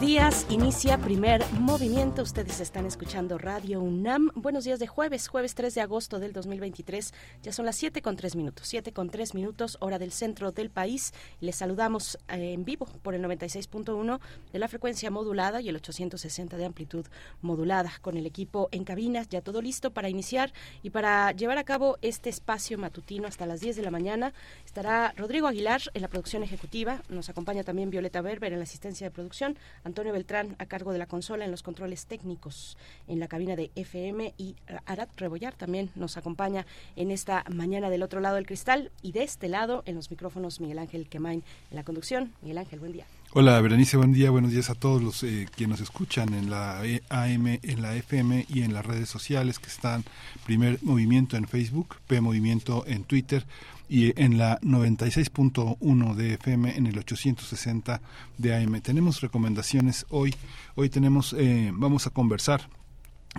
Días, inicia primer movimiento. Ustedes están escuchando Radio UNAM. Buenos días de jueves, jueves 3 de agosto del 2023. Ya son las 7 con 3 minutos, 7 con 3 minutos, hora del centro del país. Les saludamos eh, en vivo por el 96.1 de la frecuencia modulada y el 860 de amplitud modulada con el equipo en cabina. Ya todo listo para iniciar y para llevar a cabo este espacio matutino hasta las 10 de la mañana. Estará Rodrigo Aguilar en la producción ejecutiva. Nos acompaña también Violeta Berber en la asistencia de producción. Antonio Beltrán a cargo de la consola en los controles técnicos en la cabina de FM y Arad Rebollar también nos acompaña en esta mañana del otro lado del cristal y de este lado en los micrófonos Miguel Ángel Quemain en la conducción. Miguel Ángel, buen día. Hola, Berenice, buen día, buenos días a todos los eh, que nos escuchan en la AM, en la FM y en las redes sociales que están Primer Movimiento en Facebook, P Movimiento en Twitter, y en la 96.1 de FM en el 860 de AM. Tenemos recomendaciones hoy. Hoy tenemos, eh, vamos a conversar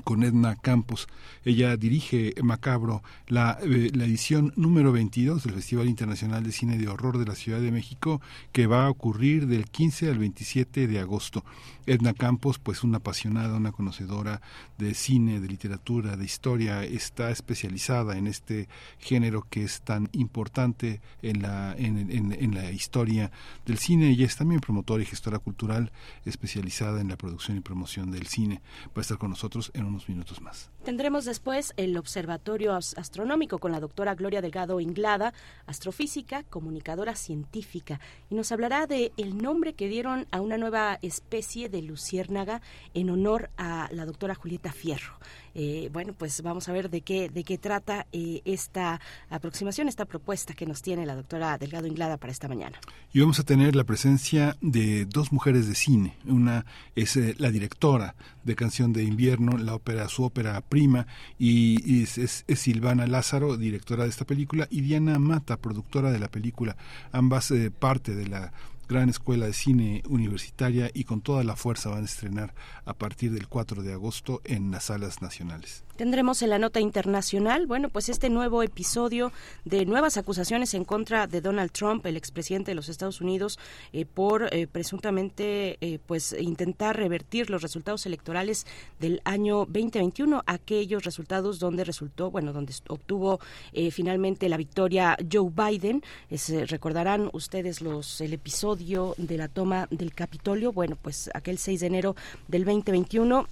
con Edna Campos. Ella dirige Macabro, la, eh, edición número 22 del Festival Internacional de Cine de Horror de la Ciudad de México, que va a ocurrir del 15 al 27 de agosto. Edna Campos, pues una apasionada, una conocedora de cine, de literatura, de historia, está especializada en este género que es tan importante en la, en, en, en la historia del cine. Ella es también promotora y gestora cultural especializada en la producción y promoción del cine. Va a estar con nosotros en unos minutos más. Tendremos después el Observatorio Astronómico con la doctora Gloria Delgado Inglada, astrofísica, comunicadora científica, y nos hablará de el nombre que dieron a una nueva especie de luciérnaga en honor a la doctora Julieta Fierro. Eh, bueno, pues vamos a ver de qué, de qué trata eh, esta aproximación, esta propuesta que nos tiene la doctora Delgado Inglada para esta mañana. Y vamos a tener la presencia de dos mujeres de cine. Una es eh, la directora de Canción de Invierno, la ópera, su ópera prima, y, es, es, Silvana Lázaro, directora de esta película, y Diana Mata, productora de la película. Ambas parte de la gran escuela de cine universitaria y con toda la fuerza van a estrenar a partir del 4 de agosto en las salas nacionales. Tendremos en la nota internacional, bueno, pues este nuevo episodio de nuevas acusaciones en contra de Donald Trump, el expresidente de los Estados Unidos, eh, por eh, presuntamente eh, pues intentar revertir los resultados electorales del año 2021, aquellos resultados donde resultó, bueno, donde obtuvo finalmente la victoria Joe Biden. recordarán ustedes los el episodio de la toma del Capitolio, bueno, pues aquel 6 de enero del 2021,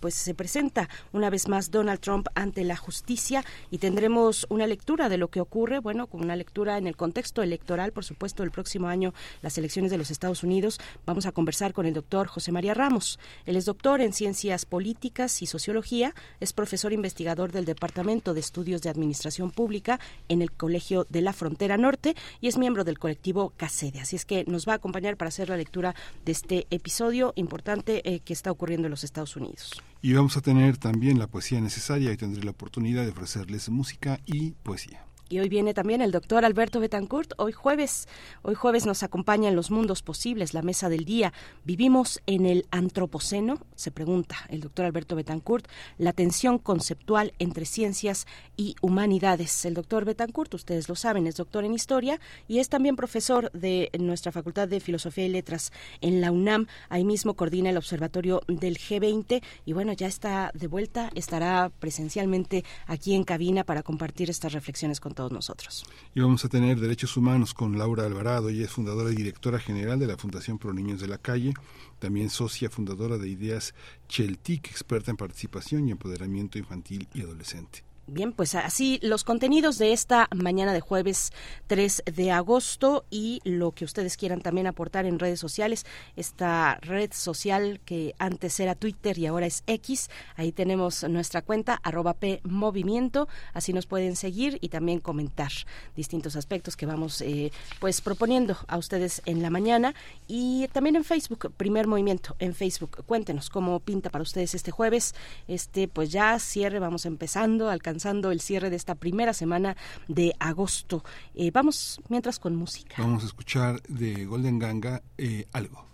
pues se presenta una vez más Donald Trump ante la justicia y tendremos una lectura de lo que ocurre, bueno, con una lectura en el contexto electoral, por supuesto, el próximo año, las elecciones de los Estados Unidos. Vamos a conversar con el doctor José María Ramos. Él es doctor en Ciencias Políticas y Sociología, es profesor investigador del Departamento de Estudios de Administración Pública en el Colegio de la Frontera Norte y es miembro del colectivo CACEDE. Así es que nos va a acompañar para hacer la lectura de este episodio importante eh, que está ocurriendo en los Estados Unidos. Y vamos a tener también la poesía necesaria y tendré la oportunidad de ofrecerles música y poesía. Y hoy viene también el doctor Alberto Betancourt. Hoy jueves, hoy jueves nos acompaña en los mundos posibles, la mesa del día. ¿Vivimos en el antropoceno? Se pregunta el doctor Alberto Betancourt. La tensión conceptual entre ciencias y humanidades. El doctor Betancourt, ustedes lo saben, es doctor en historia y es también profesor de nuestra Facultad de Filosofía y Letras en la UNAM. Ahí mismo coordina el observatorio del G20 y bueno, ya está de vuelta, estará presencialmente aquí en cabina para compartir estas reflexiones con todos nosotros. Y vamos a tener Derechos Humanos con Laura Alvarado, ella es fundadora y directora general de la Fundación Pro Niños de la Calle, también socia fundadora de Ideas Cheltic, experta en participación y empoderamiento infantil y adolescente. Bien, pues así los contenidos de esta mañana de jueves 3 de agosto y lo que ustedes quieran también aportar en redes sociales, esta red social que antes era Twitter y ahora es X, ahí tenemos nuestra cuenta arroba Movimiento, así nos pueden seguir y también comentar distintos aspectos que vamos eh, pues proponiendo a ustedes en la mañana. Y también en Facebook, Primer Movimiento en Facebook. Cuéntenos cómo pinta para ustedes este jueves, este pues ya cierre, vamos empezando, alcanzando el cierre de esta primera semana de agosto. Eh, vamos mientras con música. Vamos a escuchar de Golden Ganga eh, algo.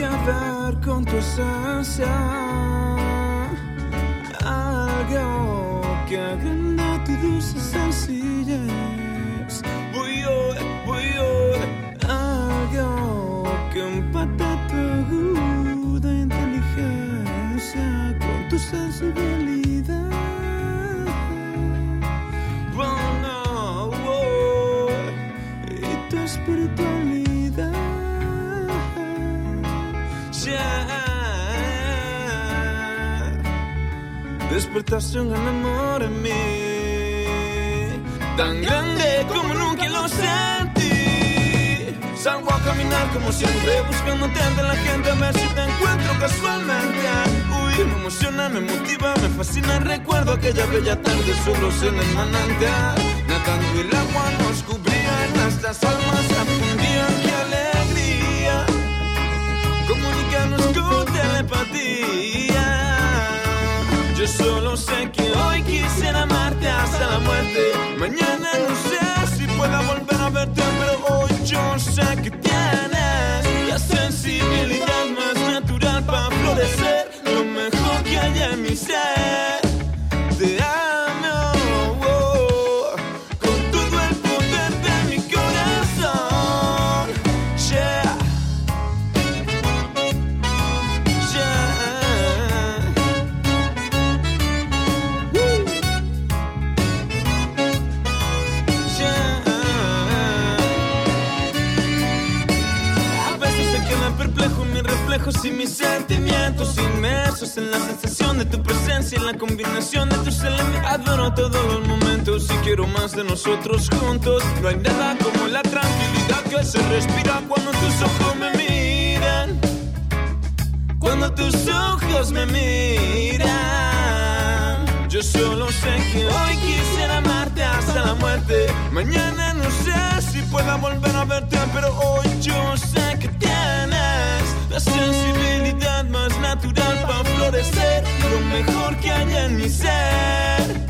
Que ver con tu esencia. Algo que agranda tu dulce sencillez. Despertaste un gran amor en mí, tan grande como nunca lo sentí. Salgo a caminar como siempre, buscándote entre la gente a ver si te encuentro casualmente. Uy, me emociona, me motiva, me fascina. Recuerdo aquella bella tarde solos en el manantial, nadando el agua nos cubría, nuestras almas se fundían. ¡Qué alegría! Comunicarnos con telepatía. Yo solo sé que hoy quisiera amarte hasta la muerte. Mañana no sé si pueda volver a verte, pero hoy yo sé que inmersos en la sensación de tu presencia, en la combinación de tus elementos. Adoro todos los momentos y quiero más de nosotros juntos. No hay nada como la tranquilidad que se respira cuando tus ojos me miran. Cuando tus ojos me miran, yo solo sé que hoy quisiera amarte hasta la muerte. Mañana no sé si pueda volver a verte, pero hoy yo sé la sensibilidad más natural para florecer. Lo mejor que hay en mi ser.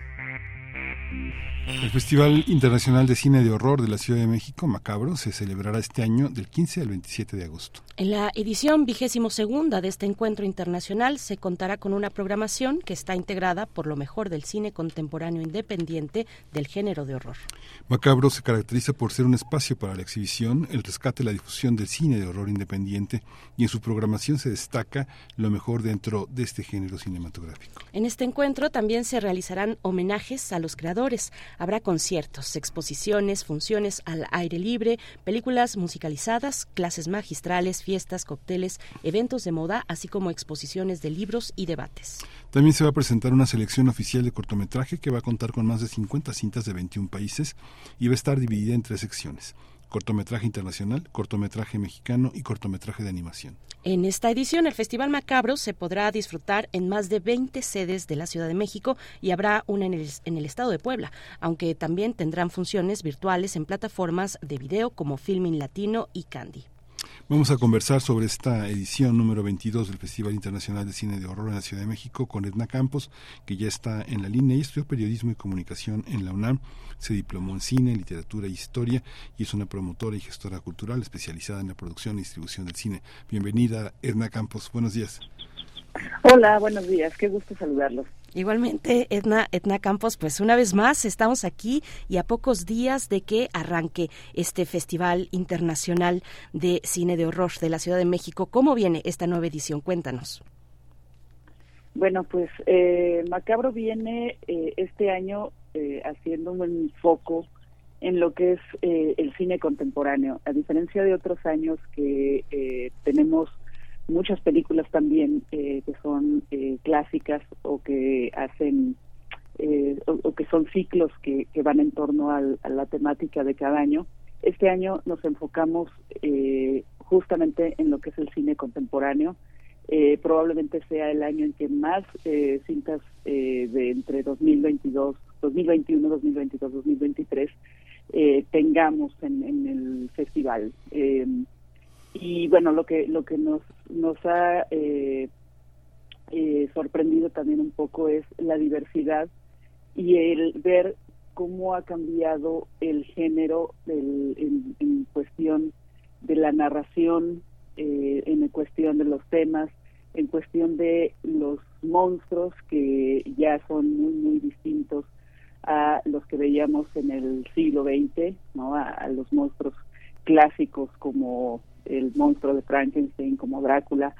El Festival Internacional de Cine de Horror de la Ciudad de México, Macabro, se celebrará este año del 15 al 27 de agosto. En la edición vigésimo segunda de este encuentro internacional se contará con una programación que está integrada por lo mejor del cine contemporáneo independiente del género de horror. Macabro se caracteriza por ser un espacio para la exhibición, el rescate y la difusión del cine de horror independiente y en su programación se destaca lo mejor dentro de este género cinematográfico. En este encuentro también se realizarán homenajes a los creadores, Habrá conciertos, exposiciones, funciones al aire libre, películas musicalizadas, clases magistrales, fiestas, cócteles, eventos de moda, así como exposiciones de libros y debates. También se va a presentar una selección oficial de cortometraje que va a contar con más de 50 cintas de 21 países y va a estar dividida en tres secciones cortometraje internacional, cortometraje mexicano y cortometraje de animación. En esta edición, el Festival Macabro se podrá disfrutar en más de 20 sedes de la Ciudad de México y habrá una en el, en el estado de Puebla, aunque también tendrán funciones virtuales en plataformas de video como Filming Latino y Candy. Vamos a conversar sobre esta edición número 22 del Festival Internacional de Cine de Horror en la Ciudad de México con Edna Campos, que ya está en la línea y estudió periodismo y comunicación en la UNAM. Se diplomó en cine, literatura y historia y es una promotora y gestora cultural especializada en la producción y distribución del cine. Bienvenida, Edna Campos. Buenos días. Hola, buenos días. Qué gusto saludarlos. Igualmente, Edna, Edna Campos, pues una vez más estamos aquí y a pocos días de que arranque este Festival Internacional de Cine de Horror de la Ciudad de México. ¿Cómo viene esta nueva edición? Cuéntanos. Bueno, pues eh, Macabro viene eh, este año eh, haciendo un foco en lo que es el cine contemporáneo, a diferencia de otros años que tenemos muchas películas también eh, que son eh, clásicas o que hacen eh, o, que son ciclos que, que van en torno a la temática de cada año. Este año nos enfocamos justamente en lo que es el cine contemporáneo. probablemente sea el año en que más cintas de entre 2022, 2021, 2022, 2023 tengamos en, en el festival y bueno lo que lo que nos nos ha eh, eh, sorprendido también un poco es la diversidad y el ver cómo ha cambiado el género en, cuestión de la narración eh, en cuestión de los temas en cuestión de los monstruos que ya son muy muy distintos a los que veíamos en el siglo XX no a los monstruos clásicos como el monstruo de Frankenstein, como Drácula.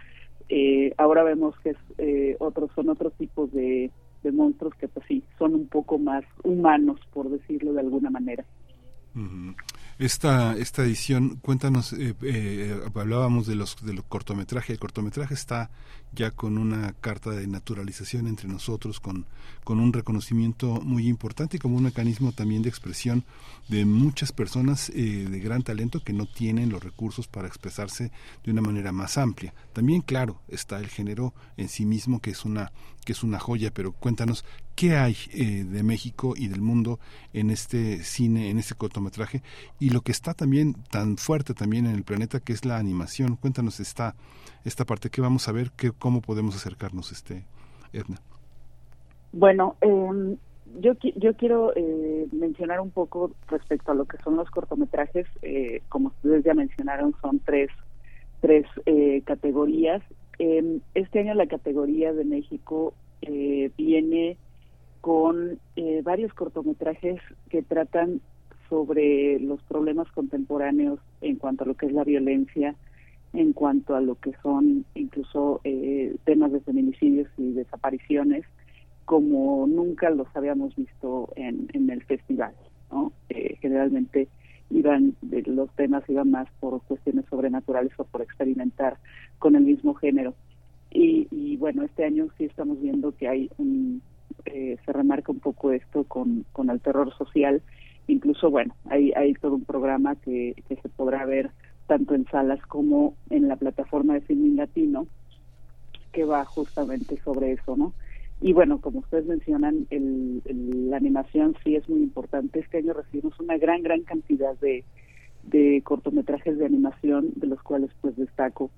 Eh, ahora vemos que es, eh, otros son otros tipos de, monstruos que pues sí son un poco más humanos por decirlo de alguna manera esta, esta edición, cuéntanos, eh, eh, hablábamos de los del cortometraje. El cortometraje está ya con una carta de naturalización entre nosotros, con, con un reconocimiento muy importante y como un mecanismo también de expresión de muchas personas eh, de gran talento que no tienen los recursos para expresarse de una manera más amplia. También, claro, está el género en sí mismo, que es una, que es una joya, pero cuéntanos qué hay eh, de México y del mundo en este cine, en este cortometraje y lo que está también tan fuerte también en el planeta que es la animación. Cuéntanos esta esta parte que vamos a ver, que, cómo podemos acercarnos, este Edna. Bueno, eh, yo yo quiero eh, mencionar un poco respecto a lo que son los cortometrajes. Eh, como ustedes ya mencionaron, son tres tres eh, categorías. Em, este año la categoría de México viene con varios cortometrajes que tratan sobre los problemas contemporáneos en cuanto a lo que es la violencia, en cuanto a lo que son incluso eh, temas de feminicidios y desapariciones, como nunca los habíamos visto en, en el festival. ¿no? Eh, generalmente iban los temas iban más por cuestiones sobrenaturales o por experimentar con el mismo género. Y, y bueno, este año sí estamos viendo que hay un, eh, se remarca un poco esto con, con el terror social incluso bueno hay hay todo un programa que, que se podrá ver tanto en salas como en la plataforma de Filming Latino que va justamente sobre eso no y bueno como ustedes mencionan el, la animación sí es muy importante. Este año recibimos una gran gran cantidad de de cortometrajes de animación de los cuales pues destaco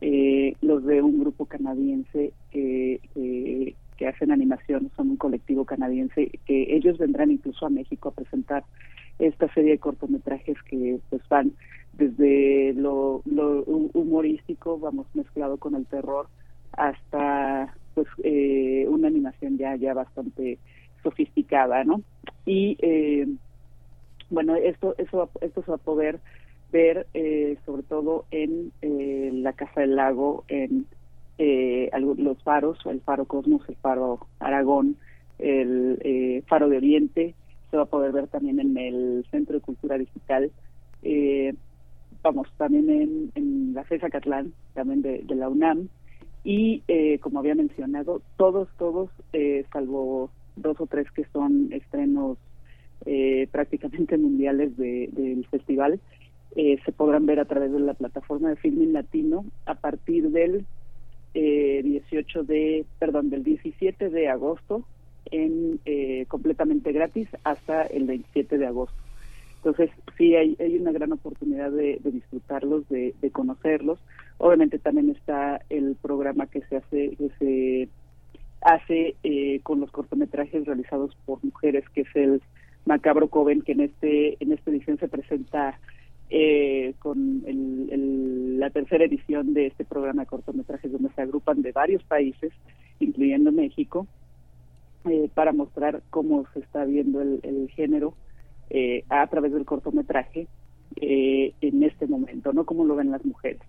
eh, los de un grupo canadiense que, que que hacen animación, son un colectivo canadiense, que ellos vendrán incluso a México a presentar esta serie de cortometrajes que pues van desde lo, humorístico, vamos mezclado con el terror, hasta pues eh, una animación ya ya bastante sofisticada, ¿no? Y eh, bueno, esto eso esto se va a poder ver eh, sobre todo en la Casa del Lago, en eh, los faros, el faro Cosmos, el faro Aragón, el eh, faro de Oriente, se va a poder ver también en el Centro de Cultura Digital. Eh, vamos, también en, en la FESA Catlán, también de, la UNAM. Y eh, como había mencionado, todos, todos, eh, salvo dos o tres que son estrenos eh, prácticamente mundiales del festival, se podrán ver a través de la plataforma de Filming Latino a partir del 18 de, perdón, del 17 de agosto en completamente gratis hasta el 27 de agosto. Entonces, sí, hay, hay una gran oportunidad de, disfrutarlos, de, conocerlos. Obviamente también está el programa que se hace, que se hace eh, con los cortometrajes realizados por mujeres, que es el Macabro Coven, que en este en esta edición se presenta eh, con la tercera edición de este programa de cortometrajes, donde se agrupan de varios países, incluyendo México, eh, para mostrar cómo se está viendo el género eh, a través del cortometraje eh, en este momento, ¿no? Como lo ven las mujeres.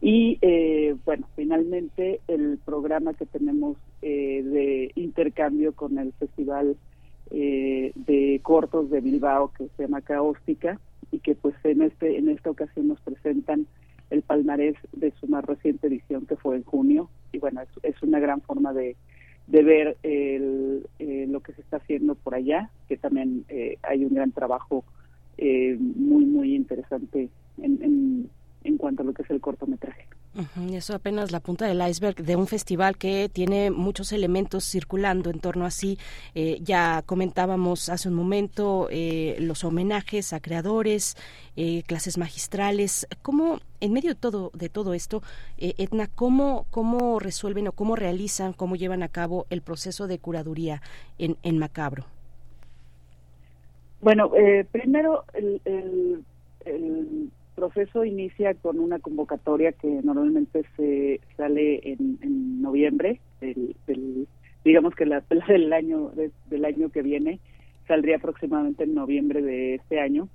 Y eh, bueno, finalmente el programa que tenemos de intercambio con el Festival de Cortos de Bilbao, que se llama Caóstica, y que pues en, este, en esta ocasión nos presentan el palmarés de su más reciente edición, que fue en junio. Y bueno, es una gran forma de, de ver el, eh, lo que se está haciendo por allá, que también eh, hay un gran trabajo eh, muy, muy interesante en, en, en cuanto a lo que es el cortometraje. Eso apenas la punta del iceberg de un festival que tiene muchos elementos circulando en torno a sí. Eh, ya comentábamos hace un momento eh, los homenajes a creadores, eh, clases magistrales. ¿Cómo, en medio de todo, de todo esto, Edna, cómo, cómo resuelven o cómo realizan, cómo llevan a cabo el proceso de curaduría en, en Macabro? Bueno, primero el, el proceso inicia con una convocatoria que normalmente se sale en, noviembre, digamos que la del año del año que viene saldría aproximadamente en noviembre de este año.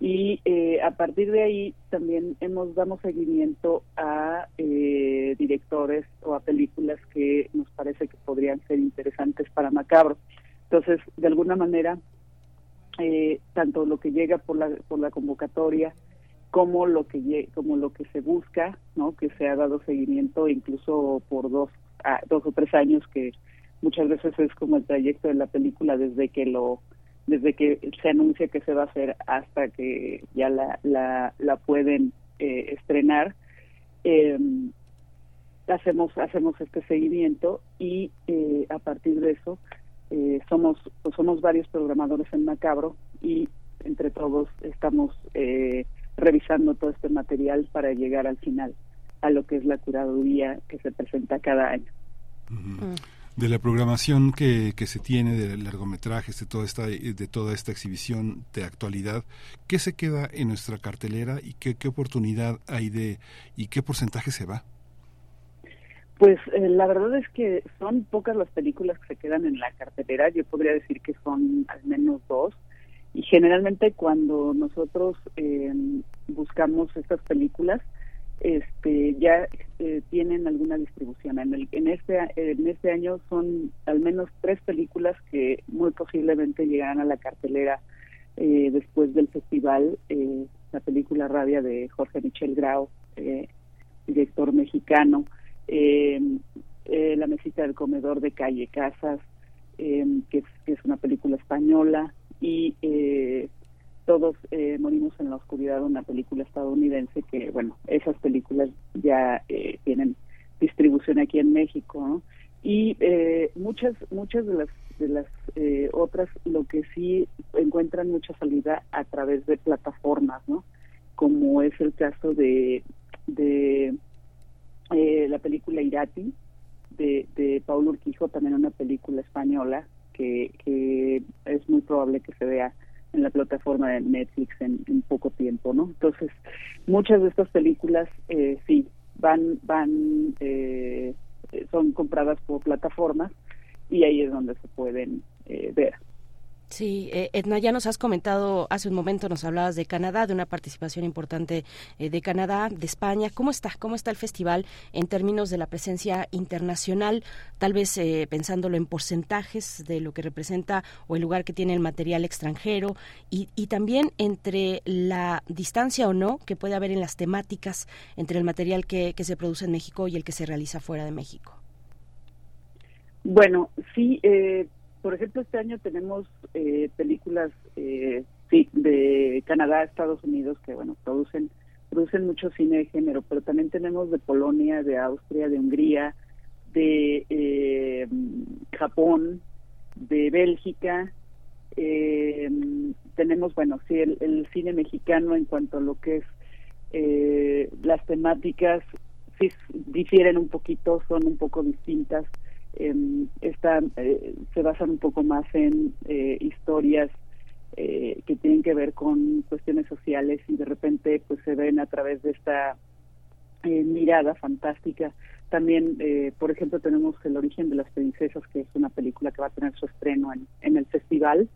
Y eh, a partir de ahí también hemos damos seguimiento a eh, directores o a películas que nos parece que podrían ser interesantes para Macabro. Entonces de alguna manera eh, tanto lo que llega por la por la convocatoria como lo que como lo que se busca no que se ha dado seguimiento incluso por dos dos o tres años que muchas veces es como el trayecto de la película desde que lo desde que se anuncia que se va a hacer hasta que ya la la, la pueden eh, estrenar. Eh, hacemos hacemos este seguimiento y eh, a partir de eso eh, somos somos varios programadores en Macabro y entre todos estamos eh, revisando todo este material para llegar al final a lo que es la curaduría que se presenta cada año. Mm. De la programación que, que se tiene de largometrajes, de toda, esta, de toda esta exhibición de actualidad, ¿qué se queda en nuestra cartelera y qué, qué oportunidad hay de y qué porcentaje se va? Pues eh, la verdad es que son pocas las películas que se quedan en la cartelera. Yo podría decir que son al menos dos. Y generalmente cuando nosotros eh, buscamos estas películas, este ya eh, tienen alguna distribución. En, el, en este en este año son al menos tres películas que muy posiblemente llegarán a la cartelera eh, después del festival. la película Rabia de Jorge Michel Grau, director mexicano. la mesita del comedor de Calle Casas, que es una película española y eh, todos eh, morimos en la oscuridad una película estadounidense que bueno esas películas ya eh, tienen distribución aquí en México y eh, muchas muchas de las de las eh, otras lo que sí encuentran mucha salida a través de plataformas no como es el caso de de eh, la película Irati de, de Paulo Urquijo también una película española que, es muy probable que se vea en la plataforma de Netflix en, poco tiempo, ¿no? Entonces, muchas de estas películas eh, sí van van eh, son compradas por plataformas y ahí es donde se pueden eh, ver. Sí, eh, Edna, ya nos has comentado, hace un momento nos hablabas de Canadá, de una participación importante eh, de Canadá, de España. ¿Cómo está? ¿Cómo está el festival en términos de la presencia internacional? Tal vez eh, pensándolo en porcentajes de lo que representa o el lugar que tiene el material extranjero y, y también entre la distancia o no que puede haber en las temáticas entre el material que, que se produce en México y el que se realiza fuera de México. Bueno, sí, eh, por ejemplo, este año tenemos eh, películas eh, sí, de Canadá, Estados Unidos, que bueno, producen producen mucho cine de género, pero también tenemos de Polonia, de Austria, de Hungría, de eh, Japón, de Bélgica. Eh, tenemos, bueno, sí, el, el, cine mexicano en cuanto a lo que es eh, las temáticas, sí difieren un poquito, son un poco distintas eh, está, eh, se basan un poco más en eh, historias eh, que tienen que ver con cuestiones sociales y de repente pues se ven a través de esta eh, mirada fantástica. También, eh, por ejemplo, tenemos El origen de las princesas, que es una película que va a tener su estreno en, en el festival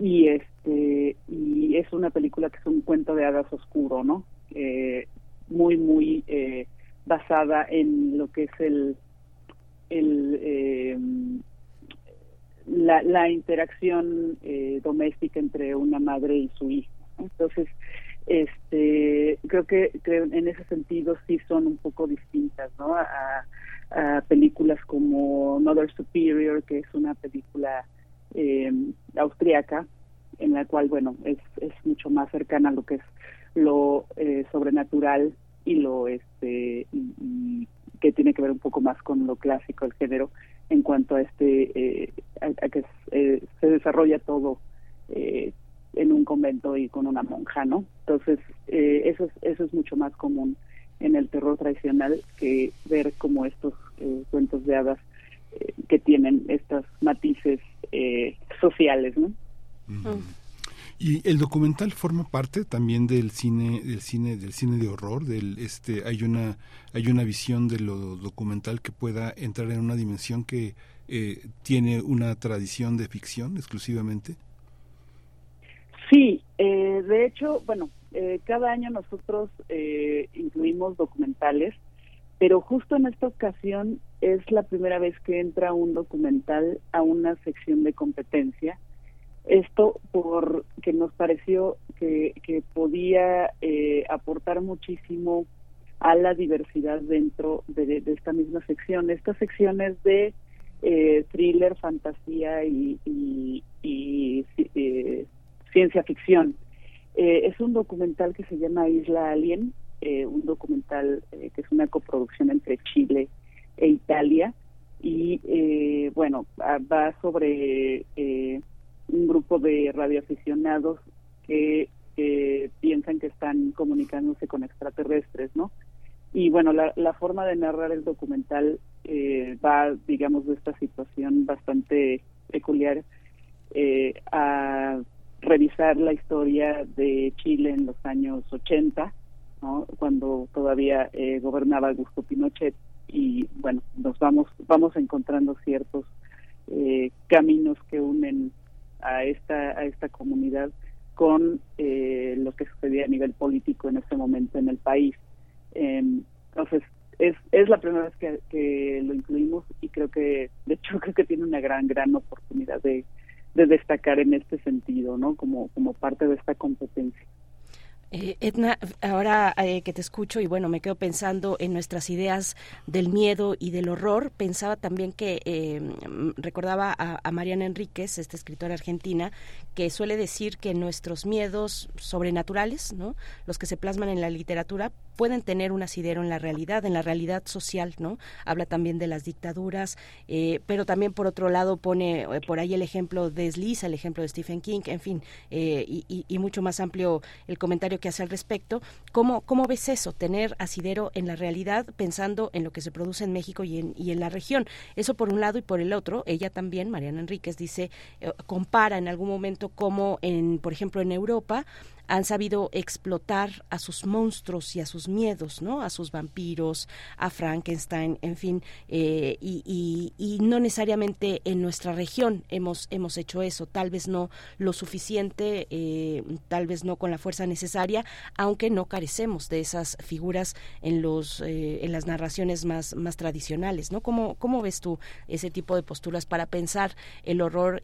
y este y es una película que es un cuento de hadas oscuro, ¿no? Muy muy basada en lo que es el el eh, la, la, interacción eh, doméstica entre una madre y su hijo. Entonces, este, creo que creo en ese sentido sí son un poco distintas, ¿no? A, a películas como Mother Superior, que es una película eh, austriaca, en la cual, bueno, es, es mucho más cercana a lo que es lo eh, sobrenatural y lo este que tiene que ver un poco más con lo clásico del género en cuanto a este eh, a, a, que eh, se desarrolla todo eh, en un convento y con una monja no entonces eh, eso es eso es mucho más común en el terror tradicional que ver como estos eh, cuentos de hadas eh, que tienen estos matices sociales no mm. Y el documental forma parte también del cine, del cine, del cine de horror, del este, hay una, hay una visión de lo documental que pueda entrar en una dimensión que eh, tiene una tradición de ficción exclusivamente. Sí, eh, de hecho, bueno, eh, cada año nosotros eh, incluimos documentales, pero justo en esta ocasión es la primera vez que entra un documental a una sección de competencia esto porque nos pareció que, que podía eh, aportar muchísimo a la diversidad dentro de, esta misma sección. Esta sección es de eh, thriller, fantasía y, y, y eh, ciencia ficción. Eh, es un documental que se llama Isla Alien, eh, un documental que es una coproducción entre Chile e Italia y bueno, va sobre grupo de radioaficionados que piensan que están comunicándose con extraterrestres, ¿no? Y bueno, la, la forma de narrar el documental eh, va, digamos, de esta situación bastante peculiar eh, a revisar la historia de Chile en los años 80, ¿no? cuando todavía eh, gobernaba Augusto Pinochet y bueno, nos vamos vamos encontrando ciertos eh, caminos que unen a esta a esta comunidad con eh, lo que sucedía a nivel político en este momento en el país. Eh, entonces, es, es la primera vez que, lo incluimos y creo que, de hecho, creo que tiene una gran, gran oportunidad de, de destacar en este sentido, ¿no? Como, como parte de esta competencia. Eh, Edna, ahora eh, que te escucho y bueno, me quedo pensando en nuestras ideas del miedo y del horror, pensaba también que eh, recordaba a, a, Mariana Enríquez, esta escritora argentina, que suele decir que nuestros miedos sobrenaturales, ¿no? los que se plasman en la literatura, pueden tener un asidero en la realidad, en la realidad social, ¿no? Habla también de las dictaduras, eh, pero también por otro lado pone eh, por ahí el ejemplo de Desliza, el ejemplo de Stephen King, en fin, eh, y, mucho más amplio el comentario que hace al respecto. ¿Cómo, cómo ves eso, tener asidero en la realidad pensando en lo que se produce en México y en, y en la región? Eso por un lado y por el otro, ella también, Mariana Enríquez, dice, compara en algún momento cómo, en, por ejemplo, en Europa han sabido explotar a sus monstruos y a sus miedos, ¿no? A sus vampiros, a Frankenstein, en fin, eh, y, y, no necesariamente en nuestra región hemos, hemos hecho eso, tal vez no lo suficiente, eh, tal vez no con la fuerza necesaria, aunque no carecemos de esas figuras en los en las narraciones más, más tradicionales, ¿no? ¿Cómo, ¿Cómo ves tú ese tipo de posturas para pensar el horror,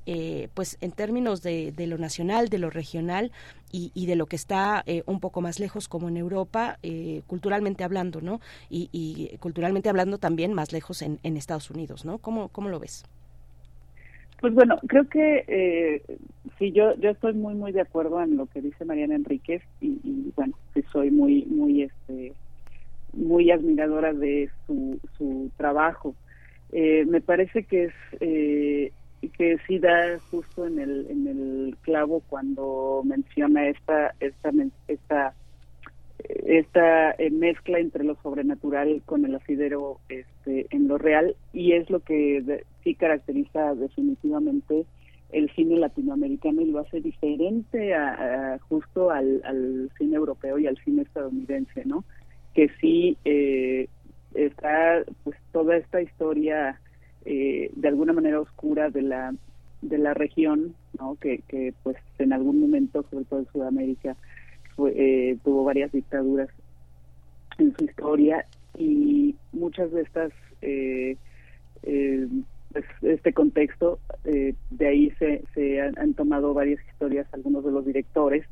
pues en términos de, de lo nacional, de lo regional y, de lo que está eh, un poco más lejos como en Europa, eh, culturalmente hablando, ¿no? Y, culturalmente hablando también más lejos en, Estados Unidos, ¿no? ¿Cómo, ¿Cómo lo ves? Pues bueno, creo que eh, sí, yo yo estoy muy muy de acuerdo en lo que dice Mariana Enríquez y, bueno, soy muy muy este muy admiradora de su, su trabajo. Eh, me parece que es eh, que sí da justo en el en el clavo cuando menciona esta esta esta esta eh, mezcla entre lo sobrenatural con el asidero este en lo real y es lo que sí caracteriza definitivamente el cine latinoamericano y lo hace diferente a, justo al, al, cine europeo y al cine estadounidense no que sí eh, está pues toda esta historia eh, de alguna manera oscura de la de la región, ¿no? Que, que pues en algún momento, sobre todo en Sudamérica, eh, tuvo varias dictaduras en su historia y muchas de estas eh, eh pues, este contexto de ahí se, se han, tomado varias historias algunos de los directores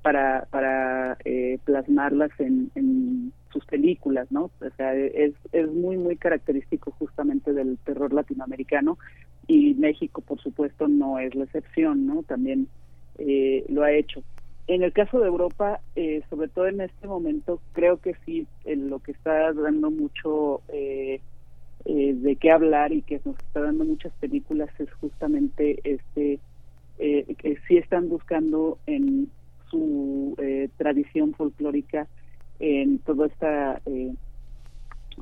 para para plasmarlas en, en sus películas, ¿no? O sea, es, es muy, muy característico justamente del terror latinoamericano y México, por supuesto, no es la excepción, ¿no? También eh, lo ha hecho. En el caso de Europa, eh, sobre todo en este momento, creo que sí, en lo que está dando mucho eh, de qué hablar y que nos está dando muchas películas es justamente este que sí están buscando en su tradición folclórica en toda esta eh,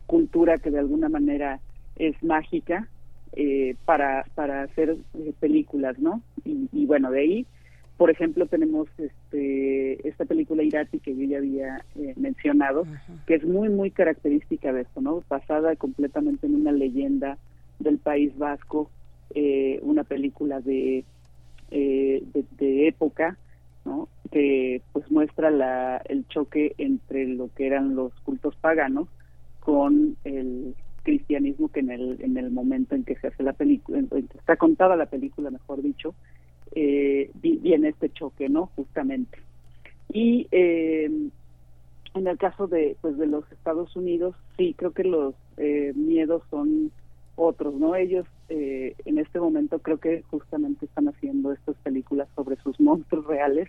cultura que de alguna manera es mágica eh, para para hacer eh, películas, ¿no? Y, bueno, de ahí, por ejemplo, tenemos este esta película Irati que yo ya había mencionado, que es muy muy característica de esto, ¿no? Basada completamente en una leyenda del País Vasco, una película de, de, de época que pues muestra la, el choque entre lo que eran los cultos paganos con el cristianismo que en el en el momento en que se hace la película en está contada la película mejor dicho eh, viene este choque no justamente. Y eh, en el caso de pues de los Estados Unidos sí creo que los eh, miedos son otros no ellos eh, en este momento creo que justamente están haciendo estas películas sobre sus monstruos reales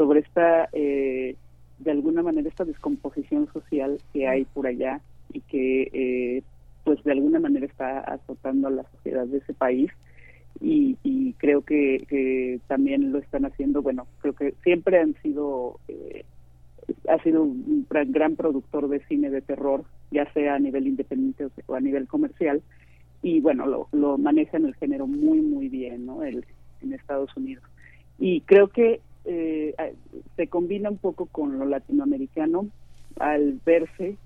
sobre esta, eh, de alguna manera, esta descomposición social que hay por allá y que, eh, pues, de alguna manera está azotando a la sociedad de ese país. Y, creo que, también lo están haciendo, bueno, creo que siempre han sido, eh, ha sido un gran productor de cine de terror, ya sea a nivel independiente o a nivel comercial, y bueno, lo, lo maneja en el género muy, muy bien, ¿no? El, en Estados Unidos. Y creo que eh, se combina un poco con lo latinoamericano al verse,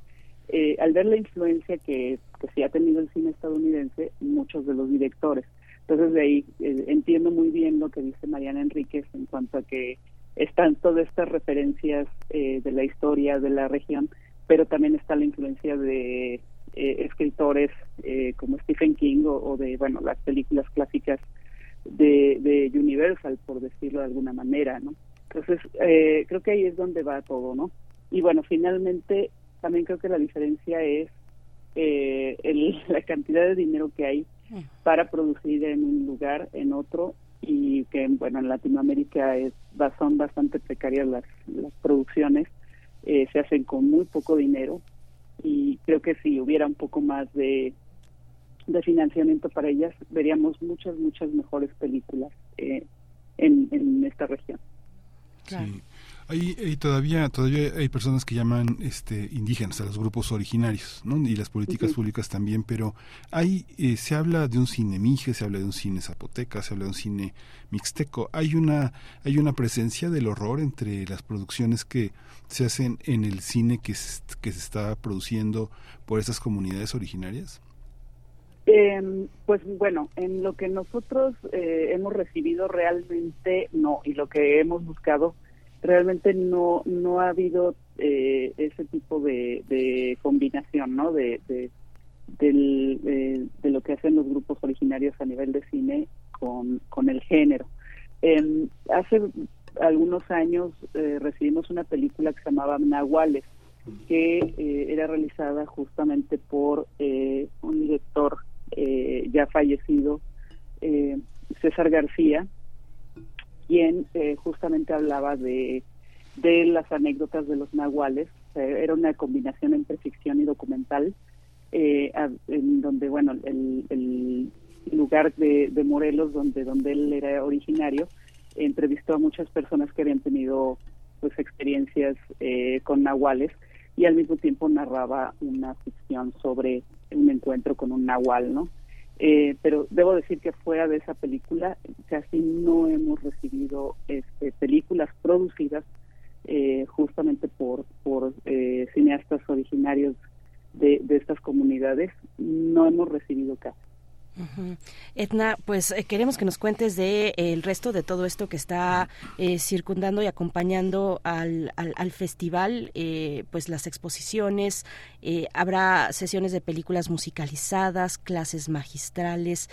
eh, al ver la influencia que, que sí ha tenido el cine estadounidense, muchos de los directores. Entonces de ahí eh, entiendo muy bien lo que dice Mariana Enríquez en cuanto a que están todas estas referencias eh, de la historia de la región, pero también está la influencia de escritores como Stephen King o, de bueno las películas clásicas de, de Universal, por decirlo de alguna manera, ¿no? Entonces, eh, creo que ahí es donde va todo, ¿no? Y bueno, finalmente, también creo que la diferencia es eh, el, la cantidad de dinero que hay para producir en un lugar, en otro, y que, bueno, en Latinoamérica es, son bastante precarias las, las producciones, eh, se hacen con muy poco dinero, y creo que si hubiera un poco más de de financiamiento para ellas, veríamos muchas, muchas mejores películas eh, en, en esta región. Sí. Hay, todavía todavía hay personas que llaman este indígenas a los grupos originarios, ¿no? Y las políticas públicas también, pero hay eh, se habla de un cine mije, se habla de un cine zapoteca, se habla de un cine mixteco. Hay una hay una presencia del horror entre las producciones que se hacen en el cine que se, que se está produciendo por esas comunidades originarias. Eh, pues bueno, en lo que nosotros eh, hemos recibido realmente no, y lo que hemos buscado realmente no no ha habido eh, ese tipo de, combinación, ¿no? De, de, del, de lo que hacen los grupos originarios a nivel de cine con, con el género. Em, hace algunos años eh, recibimos una película que se llamaba Nahuales, que eh, era realizada justamente por un director ya fallecido, César García, quien eh, justamente hablaba de, de las anécdotas de los nahuales. era una combinación entre ficción y documental, eh, en donde, bueno, el, lugar de, de, Morelos, donde, donde él era originario, entrevistó a muchas personas que habían tenido pues experiencias eh, con nahuales y al mismo tiempo narraba una ficción sobre un encuentro con un nahual, ¿no? Eh, pero debo decir que fuera de esa película casi no hemos recibido este, películas producidas eh, justamente por, eh, cineastas originarios de, de estas comunidades. No hemos recibido casi. Edna, pues eh, queremos que nos cuentes de eh, el resto de todo esto que está eh, circundando y acompañando al, al, festival, pues las exposiciones, habrá sesiones de películas musicalizadas, clases magistrales.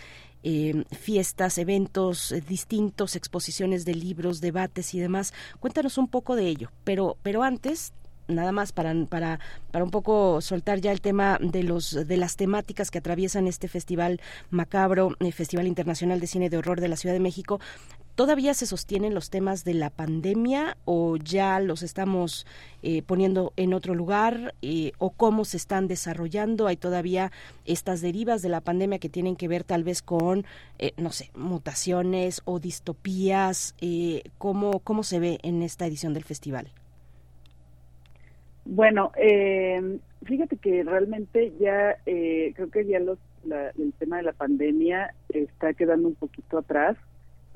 fiestas, eventos distintos, exposiciones de libros, debates y demás. Cuéntanos un poco de ello. Pero, pero antes nada más para, para, para un poco soltar ya el tema de los de las temáticas que atraviesan este festival macabro, el Festival Internacional de Cine de Horror de la Ciudad de México. ¿Todavía se sostienen los temas de la pandemia o ya los estamos eh, poniendo en otro lugar eh, o cómo se están desarrollando? ¿Hay todavía estas derivas de la pandemia que tienen que ver tal vez con, eh, no sé, mutaciones o distopías? ¿cómo, ¿Cómo se ve en esta edición del festival? Bueno, eh, fíjate que realmente ya eh, creo que ya los, el tema de la pandemia está quedando un poquito atrás,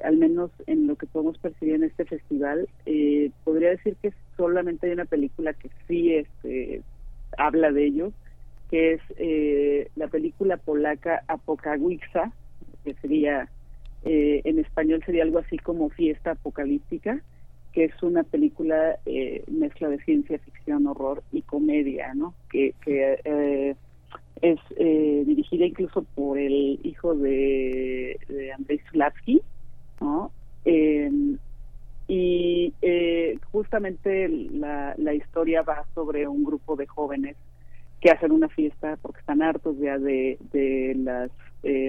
al menos en lo que podemos percibir en este festival. Eh, podría decir que solamente hay una película que sí este, habla de ello, que es eh, la película polaca Apocalypsa, que sería eh, en español sería algo así como Fiesta Apocalíptica que es una película eh, mezcla de ciencia ficción, horror y comedia, ¿no? Que, eh, es eh, dirigida incluso por el hijo de, de Andrei ¿no? Em, y justamente la, historia va sobre un grupo de jóvenes que hacen una fiesta porque están hartos ya de, de las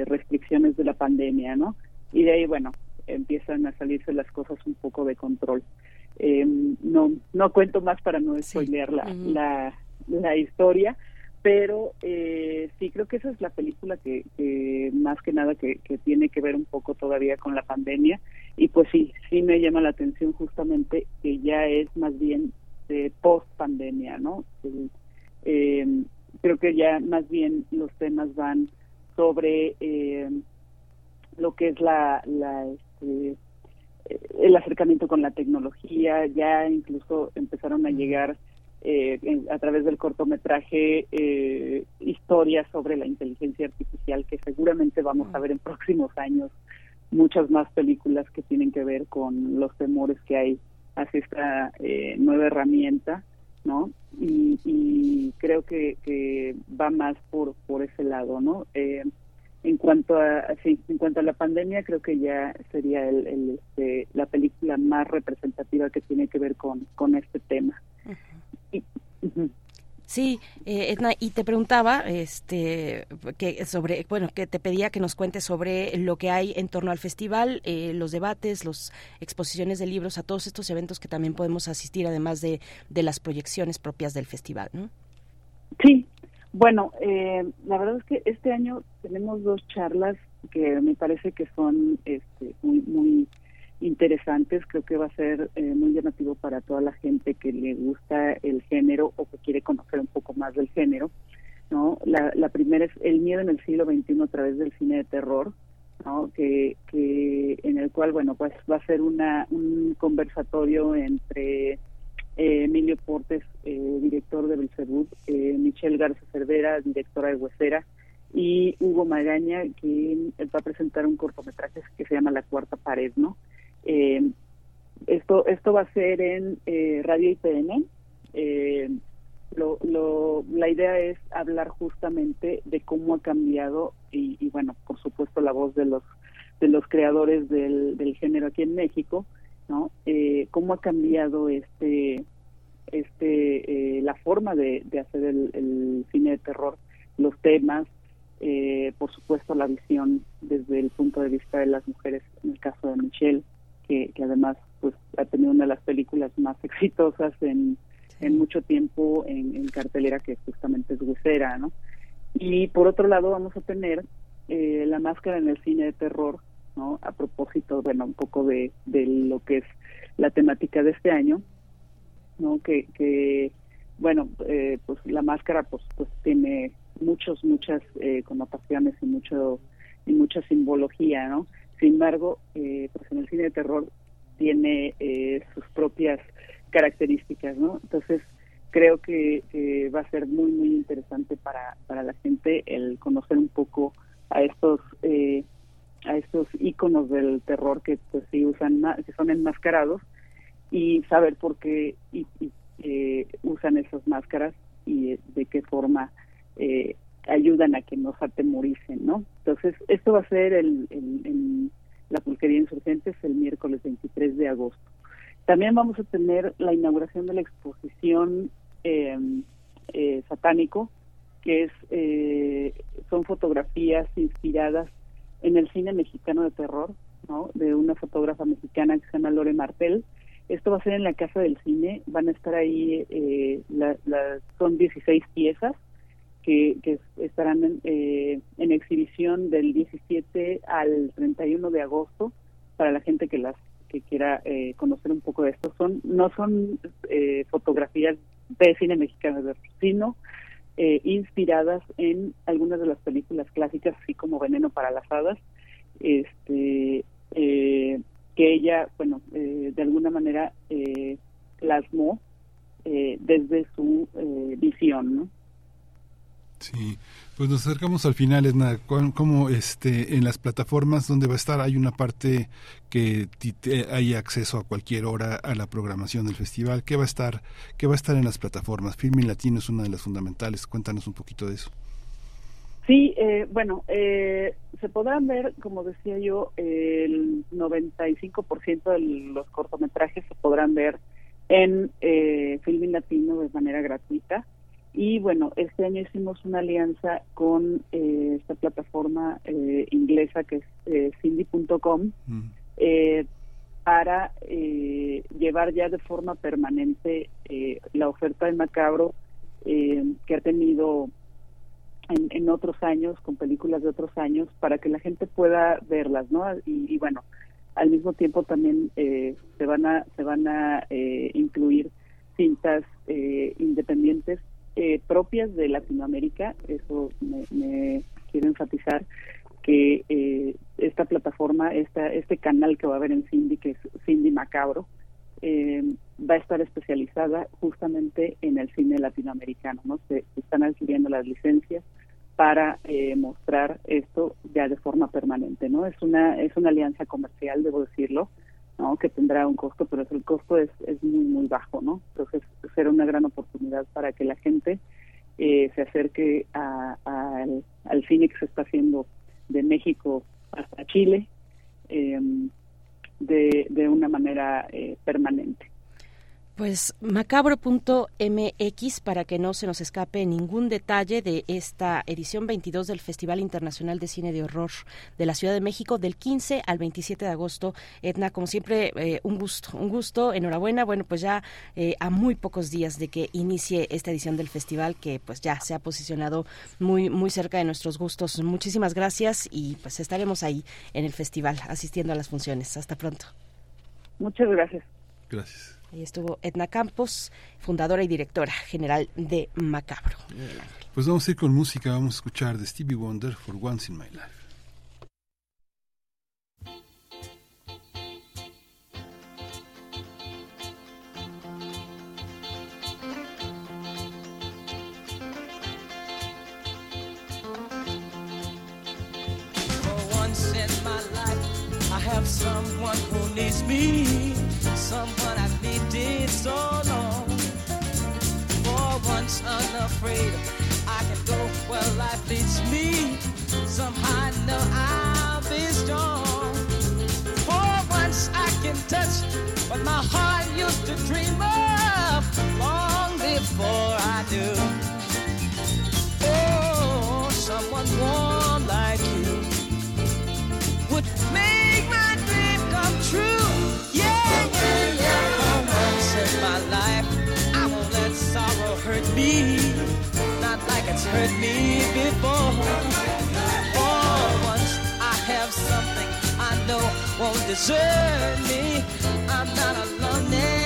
restricciones de la pandemia, ¿no? Y de ahí, bueno, empiezan a salirse las cosas un poco de control. Eh, no, no cuento más para no spoilear la, la, historia, pero eh, sí creo que esa es la película que, más que nada que, tiene que ver un poco todavía con la pandemia y pues sí, sí me llama la atención justamente que ya es más bien de post pandemia, ¿no? Eh, creo que ya más bien los temas van sobre eh, lo que es la, la este, el acercamiento con la tecnología, ya incluso empezaron a llegar eh, a través del cortometraje eh, historias sobre la inteligencia artificial que seguramente vamos a ver en próximos años muchas más películas que tienen que ver con los temores que hay hacia esta eh, nueva herramienta, ¿no? Y, creo que, que va más por por ese lado, ¿no? En cuanto a sí, en cuanto a la pandemia creo que ya sería el, este, la película más representativa que tiene que ver con, con este tema. Sí, eh, Edna, y te preguntaba, este, que sobre, bueno, que te pedía que nos cuentes sobre lo que hay en torno al festival, eh, los debates, las exposiciones de libros, a todos estos eventos que también podemos asistir, además de, de las proyecciones propias del festival, ¿no? Sí, bueno, eh, la verdad es que este año tenemos dos charlas que me parece que son este, muy, muy interesantes. Creo que va a ser eh, muy llamativo para toda la gente que le gusta el género o que quiere conocer un poco más del género. ¿no? La, la primera es El miedo en el siglo XXI a través del cine de terror, ¿no? que, que en el cual bueno pues va a ser una un conversatorio entre eh, Emilio Portes, eh, director de Belcebú, eh, Michelle Garza Cervera, directora de Huesera, y Hugo Magaña, que va a presentar un cortometraje que se llama La Cuarta Pared, ¿no? Eh, esto esto va a ser en eh, Radio IPN. Lo, lo, la idea es hablar justamente de cómo ha cambiado y, y, bueno, por supuesto la voz de los de los creadores del, del género aquí en México, ¿no? Eh, cómo ha cambiado este este eh, la forma de, de hacer el, el, cine de terror, los temas, eh, por supuesto la visión desde el punto de vista de las mujeres, en el caso de Michelle, que, que además pues ha tenido una de las películas más exitosas en, en mucho tiempo en, en, cartelera que justamente es Huesera, ¿no? Y por otro lado vamos a tener eh, la máscara en el cine de terror, ¿no? A propósito, bueno, un poco de, de lo que es la temática de este año, ¿no? Que, que bueno, eh, pues la máscara pues, pues tiene muchos, muchas eh, connotaciones y mucho y mucha simbología, ¿no? Sin embargo, eh, pues en el cine de terror tiene eh, sus propias características, ¿no? Entonces, creo que va a ser muy, muy interesante para, para la gente el conocer un poco a estos eh, a estos íconos del terror que pues sí usan que son enmascarados y saber por qué y, y, eh, usan esas máscaras y de qué forma eh, ayudan a que nos atemoricen, ¿no? Entonces, esto va a ser el, el, la pulquería insurgentes el miércoles 23 de agosto. También vamos a tener la inauguración de la exposición eh, eh, satánico, que es eh, son fotografías inspiradas en el cine mexicano de terror, ¿no? De una fotógrafa mexicana que se llama Lore Martel. Esto va a ser en la Casa del Cine, van a estar ahí, eh, la, la, son 16 piezas que, que estarán en, eh, en, exhibición del 17 al 31 de agosto para la gente que las que quiera eh, conocer un poco de esto. Son no son eh, fotografías de cine mexicano, sino eh, inspiradas en algunas de las películas clásicas, así como Veneno para las hadas, este, eh, que ella, bueno, eh, de alguna manera plasmó desde su visión, ¿no? Sí, pues nos acercamos al final, Esna, como este en las plataformas donde va a estar hay una parte que hay acceso a cualquier hora a la programación del festival. ¿Qué va a estar qué va a estar en las plataformas? Filmin Latino es una de las fundamentales. Cuéntanos un poquito de eso. Sí, eh, bueno, eh, se podrán ver, como decía yo, el 95% de los cortometrajes se podrán ver en eh, Filmin Latino de manera gratuita y bueno, este año hicimos una alianza con eh, esta plataforma eh, inglesa que es eh, cindy.com mm. Eh, para eh, llevar ya de forma permanente la oferta de Macabro que ha tenido en, en, otros años, con películas de otros años, para que la gente pueda verlas, ¿no? Y, y bueno, al mismo tiempo también se van a se van a incluir cintas independientes eh, propias de Latinoamérica, eso me, me quiero enfatizar que eh, esta plataforma, esta, este canal que va a haber en Cindy, que es Cindy Macabro, eh, va a estar especializada justamente en el cine latinoamericano, ¿no? Se, están adquiriendo las licencias para eh, mostrar esto ya de forma permanente, ¿no? Es una es una alianza comercial, debo decirlo, ¿no? que tendrá un costo, pero el costo es, es muy, muy bajo, ¿no? Entonces, será una gran oportunidad para que la gente eh, se acerque a, al, al, cine que se está haciendo de México hasta Chile eh, de, de una manera eh, permanente. Pues macabro.mx para que no se nos escape ningún detalle de esta edición 22 del Festival Internacional de Cine de Horror de la Ciudad de México del 15 al 27 de agosto. Edna, como siempre, eh, un gusto, un gusto, enhorabuena. Bueno, pues ya eh, a muy pocos días de que inicie esta edición del festival que pues ya se ha posicionado muy, muy cerca de nuestros gustos. Muchísimas gracias y pues estaremos ahí en el festival asistiendo a las funciones. Hasta pronto. Muchas gracias. Gracias. Ahí estuvo Edna Campos, fundadora y directora general de Macabro. Pues vamos a ir con música, vamos a escuchar de Stevie Wonder for Once in My Life. someone who needs me, someone unafraid, I can go where life leads me. Somehow I know I'll be strong. For once I can touch what my heart used to dream of long before I do. Oh, someone warm hurt me before. For once, I have something I know won't desert me. I'm not alone anymore.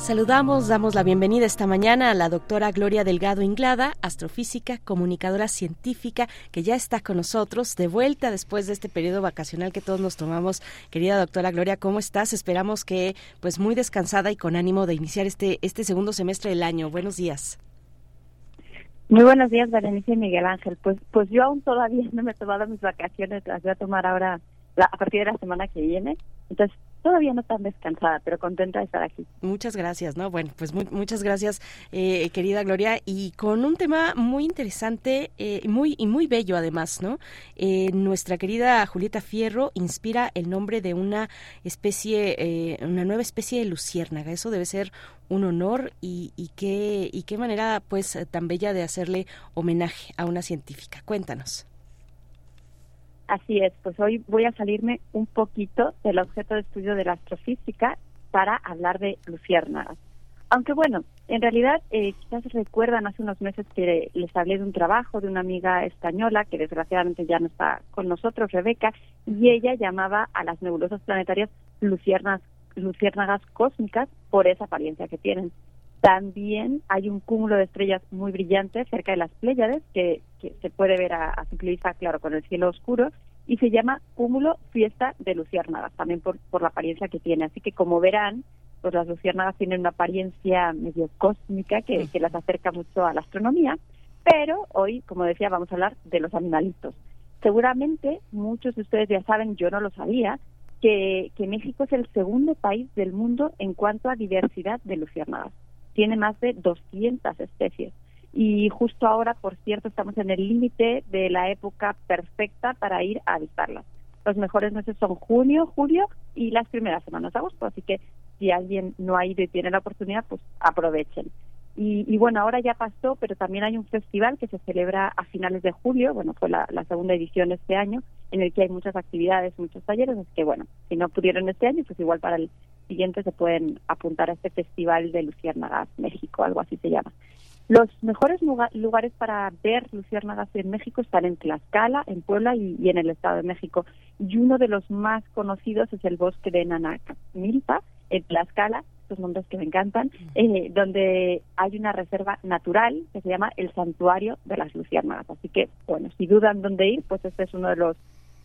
Saludamos, damos la bienvenida esta mañana a la doctora Gloria Delgado Inglada, astrofísica, comunicadora científica, que ya está con nosotros de vuelta después de este periodo vacacional que todos nos tomamos. Querida doctora Gloria, ¿cómo estás? Esperamos que pues muy descansada y con ánimo de iniciar este, este segundo semestre del año. Buenos días. Muy buenos días, Berenice y Miguel Ángel. Pues, pues yo aún todavía no me he tomado mis vacaciones, las voy a tomar ahora la- a partir de la semana que viene. Entonces, todavía no tan descansada, pero contenta de estar aquí. Muchas gracias, ¿no? Bueno, pues mu- muchas gracias, eh, querida Gloria, y con un tema muy interesante eh, muy, y muy bello además, ¿no? Eh, nuestra querida Julieta Fierro inspira el nombre de una especie, eh, una nueva especie de luciérnaga. Eso debe ser un honor y, y qué y qué manera, pues, tan bella de hacerle homenaje a una científica. Cuéntanos. Así es, pues hoy voy a salirme un poquito del objeto de estudio de la astrofísica para hablar de luciérnagas. Aunque bueno, en realidad eh, quizás recuerdan hace unos meses que les hablé de un trabajo de una amiga española que desgraciadamente ya no está con nosotros, Rebeca, y ella llamaba a las nebulosas planetarias luciérnagas, luciérnagas cósmicas por esa apariencia que tienen. También hay un cúmulo de estrellas muy brillantes cerca de las Pléyades que, que se puede ver a, a simple vista, claro, con el cielo oscuro y se llama cúmulo fiesta de luciérnagas, también por, por la apariencia que tiene. Así que como verán, pues las luciérnagas tienen una apariencia medio cósmica que, que las acerca mucho a la astronomía, pero hoy, como decía, vamos a hablar de los animalitos. Seguramente muchos de ustedes ya saben, yo no lo sabía, que, que México es el segundo país del mundo en cuanto a diversidad de luciérnagas. Tiene más de 200 especies. Y justo ahora, por cierto, estamos en el límite de la época perfecta para ir a avistarlas. Los mejores meses son junio, julio y las primeras semanas de agosto. Así que si alguien no ha ido y tiene la oportunidad, pues aprovechen. Y, y, bueno, ahora ya pasó, pero también hay un festival que se celebra a finales de julio, bueno, fue la, la, segunda edición este año, en el que hay muchas actividades, muchos talleres, así que bueno, si no pudieron este año, pues igual para el siguiente se pueden apuntar a este Festival de Luciérnagas México, algo así se llama. Los mejores lugares para ver luciérnagas en México están en Tlaxcala, en Puebla y, y, en el Estado de México. Y uno de los más conocidos es el bosque de Nanacamilpa, en Tlaxcala, estos nombres que me encantan, eh, donde hay una reserva natural que se llama el Santuario de las Luciérnagas. Así que, bueno, si dudan dónde ir, pues este es uno de los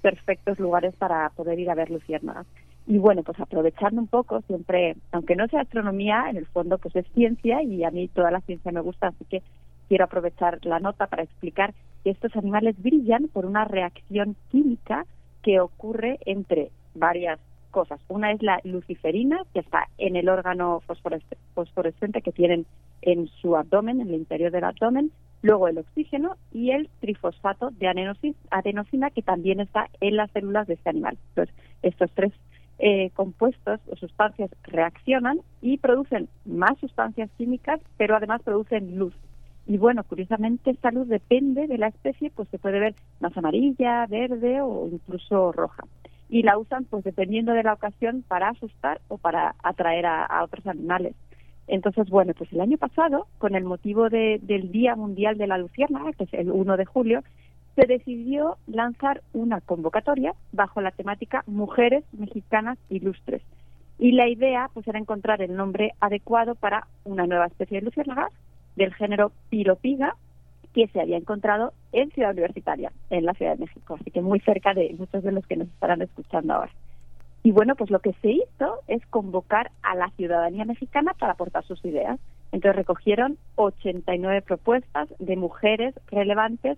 perfectos lugares para poder ir a ver luciérnagas. Y bueno, pues aprovechando un poco, siempre, aunque no sea astronomía, en el fondo pues es ciencia y a mí toda la ciencia me gusta, así que quiero aprovechar la nota para explicar que estos animales brillan por una reacción química que ocurre entre varias cosas. Una es la luciferina, que está en el órgano fosforescente que tienen en su abdomen, en el interior del abdomen, luego el oxígeno y el trifosfato de adenosina, que también está en las células de este animal. Entonces, estos tres eh, compuestos o sustancias reaccionan y producen más sustancias químicas, pero además producen luz. Y bueno, curiosamente esta luz depende de la especie, pues se puede ver más amarilla, verde o incluso roja. Y la usan pues dependiendo de la ocasión para asustar o para atraer a, otros animales. Entonces, bueno, pues el año pasado, con el motivo de, del Día Mundial de la Luciérnaga, que es el 1 de julio, se decidió lanzar una convocatoria bajo la temática Mujeres Mexicanas Ilustres. Y la idea pues era encontrar el nombre adecuado para una nueva especie de luciérnagas del género Piropiga que se había encontrado en Ciudad Universitaria, en la Ciudad de México, así que muy cerca de muchos de los que nos estarán escuchando ahora. Y bueno, pues lo que se hizo es convocar a la ciudadanía mexicana para aportar sus ideas. Entonces recogieron 89 propuestas de mujeres relevantes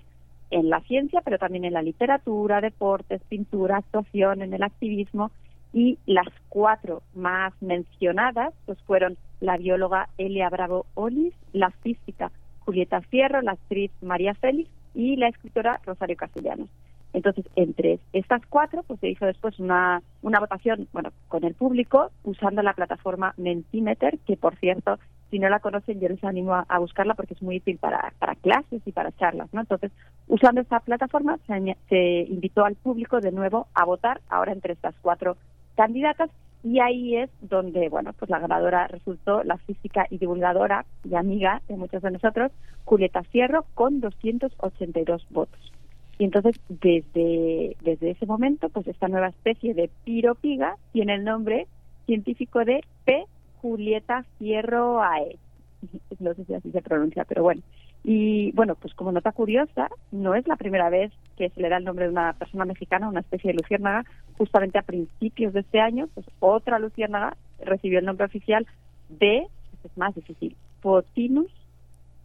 en la ciencia, pero también en la literatura, deportes, pintura, actuación, en el activismo. Y las cuatro más mencionadas pues fueron la bióloga Elia Bravo Olis, la física Julieta Fierro, la actriz María Félix y la escritora Rosario Castellanos. Entonces, entre estas cuatro, pues se hizo después una, una votación, bueno, con el público, usando la plataforma Mentimeter, que por cierto si no la conocen, yo les animo a, buscarla porque es muy útil para, para clases y para charlas, ¿no? Entonces, usando esta plataforma, se, se invitó al público de nuevo a votar ahora entre estas cuatro candidatas y ahí es donde, bueno, pues la ganadora resultó la física y divulgadora y amiga de muchos de nosotros, Julieta Fierro, con 282 votos. Y entonces, desde, desde ese momento, pues esta nueva especie de piropiga tiene el nombre científico de P. Julieta Fierro Ae. No sé si así se pronuncia, pero bueno. Y bueno, pues como nota curiosa, no es la primera vez que se le da el nombre de una persona mexicana, una especie de luciérnaga. Justamente a principios de este año, pues otra luciérnaga recibió el nombre oficial de, es más difícil, Potinus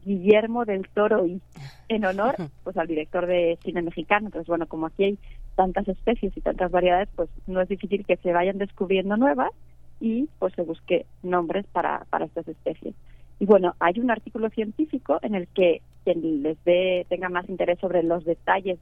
Guillermo del Toro y en honor pues al director de cine mexicano. Entonces, bueno, como aquí hay tantas especies y tantas variedades, pues no es difícil que se vayan descubriendo nuevas y pues se busque nombres para, para estas especies. Y bueno, hay un artículo científico en el que quien les dé, tenga más interés sobre los detalles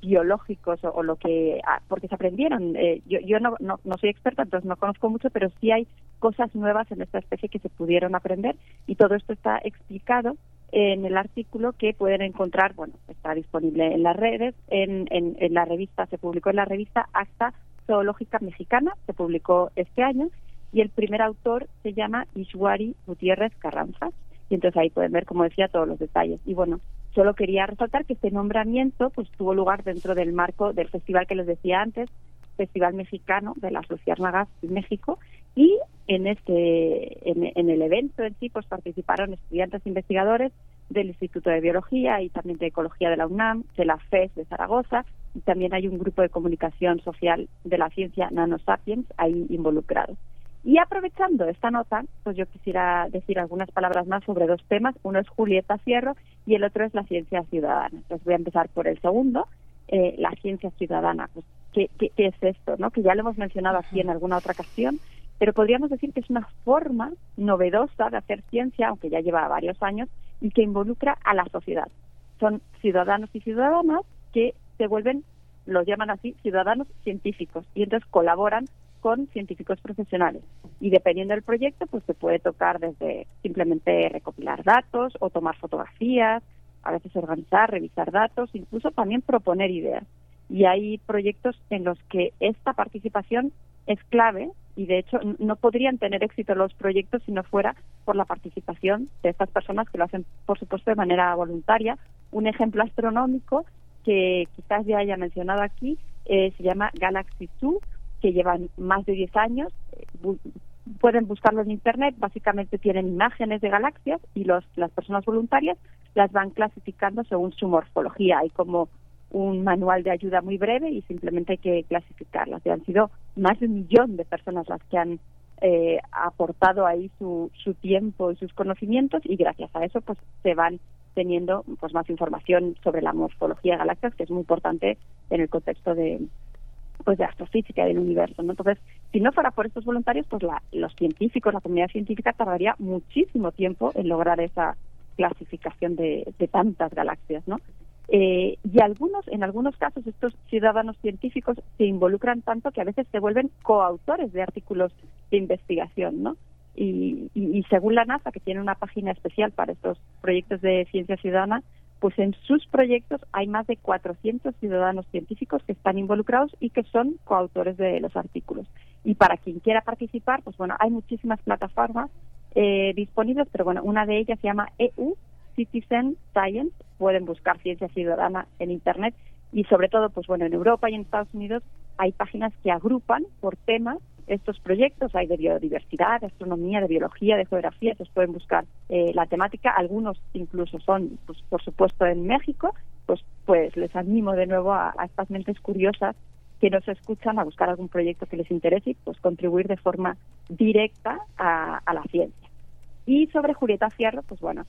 biológicos o, lo que ah, porque se aprendieron eh, yo, yo no, no, no soy experta entonces no conozco mucho pero sí hay cosas nuevas en esta especie que se pudieron aprender y todo esto está explicado en el artículo que pueden encontrar bueno está disponible en las redes en, en, en la revista se publicó en la revista Acta Zoológica Mexicana se publicó este año y el primer autor se llama Ishwari Gutiérrez Carranza. Y entonces ahí pueden ver, como decía, todos los detalles. Y bueno, solo quería resaltar que este nombramiento pues tuvo lugar dentro del marco del festival que les decía antes, Festival Mexicano de las Luciérnagas México, y en este en, en, el evento en sí pues participaron estudiantes investigadores del Instituto de Biología y también de Ecología de la UNAM, de la FES de Zaragoza, y también hay un grupo de comunicación social de la ciencia Nanosapiens ahí involucrado. Y aprovechando esta nota, pues yo quisiera decir algunas palabras más sobre dos temas. Uno es Julieta Fierro y el otro es la ciencia ciudadana. Entonces voy a empezar por el segundo, eh, la ciencia ciudadana. Pues, ¿qué, qué, qué es esto? no Que ya lo hemos mencionado aquí en alguna otra ocasión, pero podríamos decir que es una forma novedosa de hacer ciencia, aunque ya lleva varios años, y que involucra a la sociedad. Son ciudadanos y ciudadanas que se vuelven, los llaman así, ciudadanos científicos, y entonces colaboran con científicos profesionales. Y dependiendo del proyecto, pues se puede tocar desde simplemente recopilar datos o tomar fotografías, a veces organizar, revisar datos, incluso también proponer ideas. Y hay proyectos en los que esta participación es clave y de hecho no podrían tener éxito los proyectos si no fuera por la participación de estas personas que lo hacen, por supuesto, de manera voluntaria. Un ejemplo astronómico que quizás ya haya mencionado aquí eh, se llama Galaxy Zoo, que llevan más de 10 años. Eh, pueden buscarlo en Internet, básicamente tienen imágenes de galaxias y los, las personas voluntarias las van clasificando según su morfología. Hay como un manual de ayuda muy breve y simplemente hay que clasificarlas. Y han sido más de un millón de personas las que han eh, aportado ahí su, su tiempo y sus conocimientos y gracias a eso pues se van teniendo pues más información sobre la morfología de galaxias que es muy importante en el contexto de, pues de astrofísica del universo. ¿no? Entonces, si no fuera por estos voluntarios, pues la, los científicos, la comunidad científica tardaría muchísimo tiempo en lograr esa clasificación de, de tantas galaxias, ¿no? Eh, y algunos, en algunos casos, estos ciudadanos científicos se involucran tanto que a veces se vuelven coautores de artículos de investigación, ¿no? Y, y, y según la NASA, que tiene una página especial para estos proyectos de ciencia ciudadana, pues en sus proyectos hay más de 400 ciudadanos científicos que están involucrados y que son coautores de los artículos. Y para quien quiera participar, pues bueno, hay muchísimas plataformas eh, disponibles, pero bueno, una de ellas se llama EU Citizen Science. Pueden buscar ciencia ciudadana en Internet y sobre todo, pues bueno, en Europa y en Estados Unidos hay páginas que agrupan por temas estos proyectos. Hay de biodiversidad, de astronomía, de biología, de geografía. Se pueden buscar eh, la temática. Algunos incluso son, pues, por supuesto, en México. Pues, pues les animo de nuevo a, a estas mentes curiosas que nos escuchan a buscar algún proyecto que les interese y pues contribuir de forma directa a, la ciencia. Y sobre Julieta Fierro, pues bueno,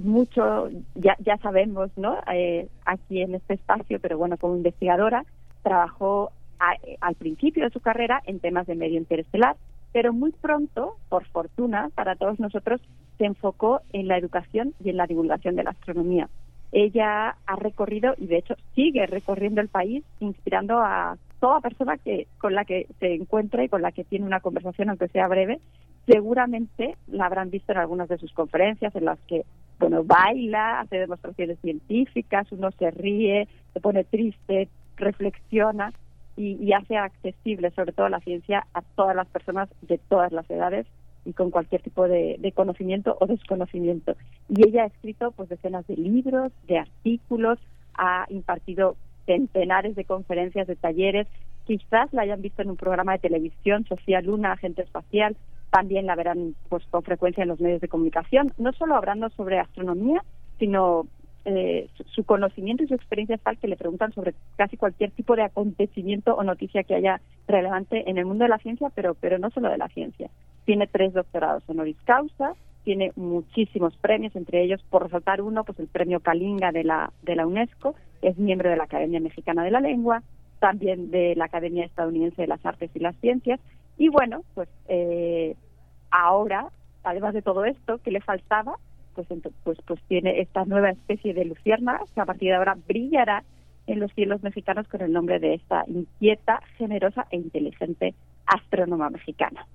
mucho ya, ya sabemos, ¿no? Eh, aquí en este espacio, pero bueno, como investigadora trabajó a, al principio de su carrera en temas de medio interestelar, pero muy pronto, por fortuna para todos nosotros, se enfocó en la educación y en la divulgación de la astronomía. Ella ha recorrido y de hecho sigue recorriendo el país, inspirando a toda persona que con la que se encuentra y con la que tiene una conversación, aunque sea breve, seguramente la habrán visto en algunas de sus conferencias en las que bueno baila, hace demostraciones científicas, uno se ríe, se pone triste, reflexiona y, y hace accesible sobre todo la ciencia a todas las personas de todas las edades y con cualquier tipo de, conocimiento o desconocimiento. Y ella ha escrito pues decenas de libros, de artículos, ha impartido centenares de conferencias, de talleres. Quizás la hayan visto en un programa de televisión, Sofía Luna, agente espacial, también la verán pues con frecuencia en los medios de comunicación, no solo hablando sobre astronomía, sino eh, su, conocimiento y su experiencia es tal que le preguntan sobre casi cualquier tipo de acontecimiento o noticia que haya relevante en el mundo de la ciencia, pero, pero no solo de la ciencia. Tiene tres doctorados honoris causa, tiene muchísimos premios, entre ellos, por resaltar uno, pues el premio Kalinga de la, de la UNESCO, es miembro de la Academia Mexicana de la Lengua, también de la Academia Estadounidense de las Artes y las Ciencias, y bueno, pues eh, ahora, además de todo esto que le faltaba, pues, pues, pues tiene esta nueva especie de lucierna que a partir de ahora brillará en los cielos mexicanos con el nombre de esta inquieta, generosa e inteligente astrónoma mexicana.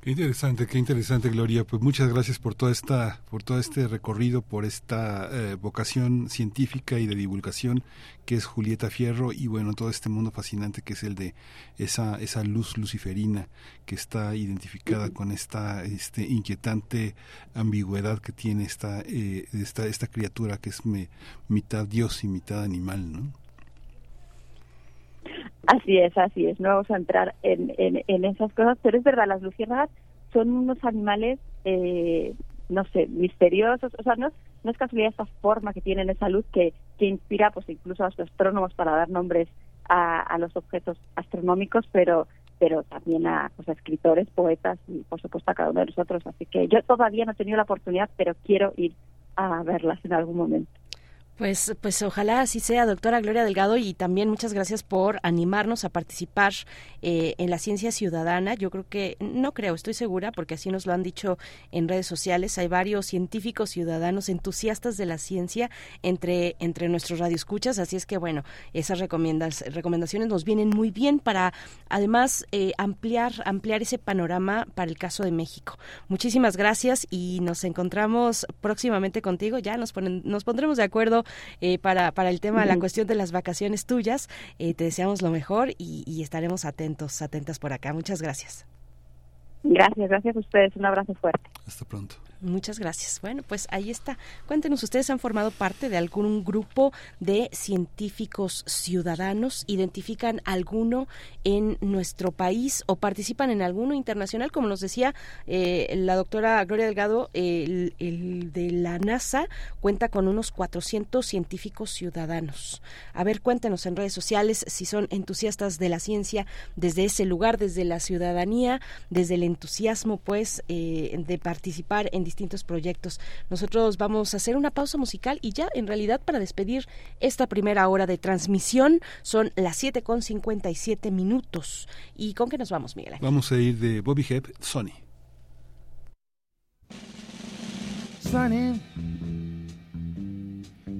Qué interesante, qué interesante, Gloria. Pues muchas gracias por toda esta, por todo este recorrido, por esta eh, vocación científica y de divulgación que es Julieta Fierro y bueno, todo este mundo fascinante que es el de esa, esa luz luciferina que está identificada con esta este, inquietante ambigüedad que tiene esta, eh, esta, esta criatura que es me, mitad Dios y mitad animal, ¿no? Así es, así es. No vamos a entrar en, en, en esas cosas, pero es verdad, las luciérnagas son unos animales, eh, no sé, misteriosos. O sea, no, no es casualidad esta forma que tienen esa luz que, que inspira pues incluso a los astrónomos para dar nombres a, a los objetos astronómicos, pero pero también a, pues, a escritores, poetas y por supuesto a cada uno de nosotros. Así que yo todavía no he tenido la oportunidad, pero quiero ir a verlas en algún momento. Pues, pues ojalá así sea, doctora Gloria Delgado, y también muchas gracias por animarnos a participar eh, en la ciencia ciudadana. Yo creo que, no creo, estoy segura, porque así nos lo han dicho en redes sociales, hay varios científicos ciudadanos entusiastas de la ciencia entre, entre nuestros radioescuchas, así es que bueno, esas recomendaciones nos vienen muy bien para además eh, ampliar, ampliar ese panorama para el caso de México. Muchísimas gracias y nos encontramos próximamente contigo, ya nos, ponen, nos pondremos de acuerdo eh, para, para el tema, la cuestión de las vacaciones tuyas. Eh, te deseamos lo mejor y, y estaremos atentos, atentas por acá. Muchas gracias. Gracias, gracias a ustedes. Un abrazo fuerte. Hasta pronto. Muchas gracias. Bueno, pues ahí está. Cuéntenos, ¿ustedes han formado parte de algún grupo de científicos ciudadanos? ¿Identifican alguno en nuestro país o participan en alguno internacional? Como nos decía eh, la doctora Gloria Delgado, el, el, de la NASA cuenta con unos 400 científicos ciudadanos. A ver, cuéntenos en redes sociales si son entusiastas de la ciencia desde ese lugar, desde la ciudadanía, desde el entusiasmo, pues, eh, de participar en distintos proyectos. Nosotros vamos a hacer una pausa musical y ya en realidad para despedir esta primera hora de transmisión son las 7 con 57 minutos. ¿Y con qué nos vamos, Miguel? Vamos a ir de Bobby Hebb, Sony. Sunny,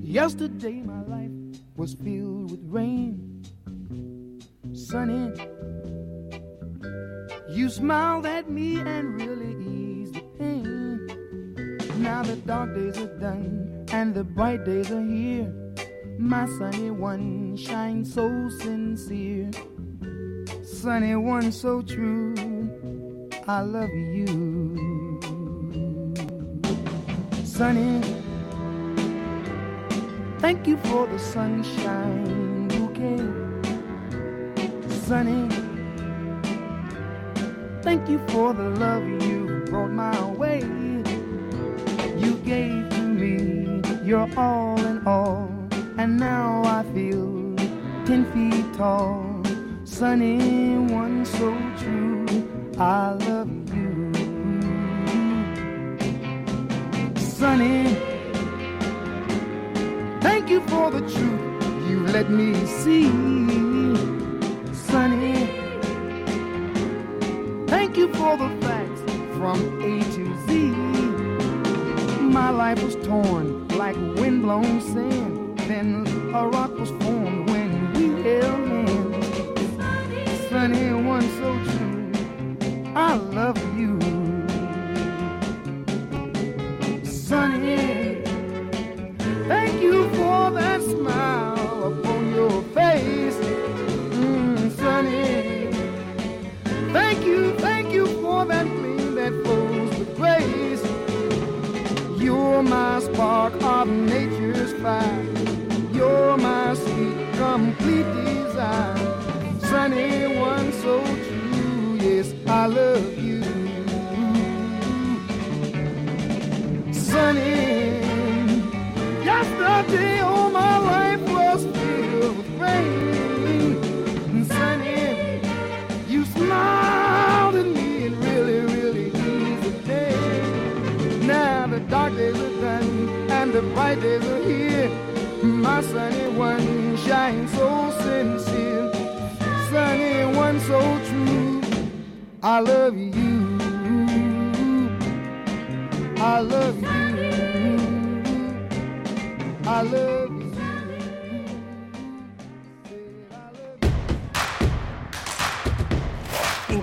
yesterday my life was filled with rain. Sunny, you smiled at me and really eased the pain. Now the dark days are done and the bright days are here. My sunny one shines so sincere. Sunny one so true. I love you. Sunny, thank you for the sunshine bouquet. Sunny, thank you for the love you brought my way. You gave to me your all in all, and now I feel ten feet tall. Sunny, one so true, I love you. Sunny, thank you for the truth you let me see. Sunny, thank you for the facts from A. Was torn like windblown sand. Then a rock was formed when we held hands. Sunny, one so true. I love of nature's fire. You're my sweet, complete desire. Sunny one so true, yes, I love you. Sunny, yesterday bright days are here. My sunny one shines so sincere. Sunny one so true. I love you. I love you. I love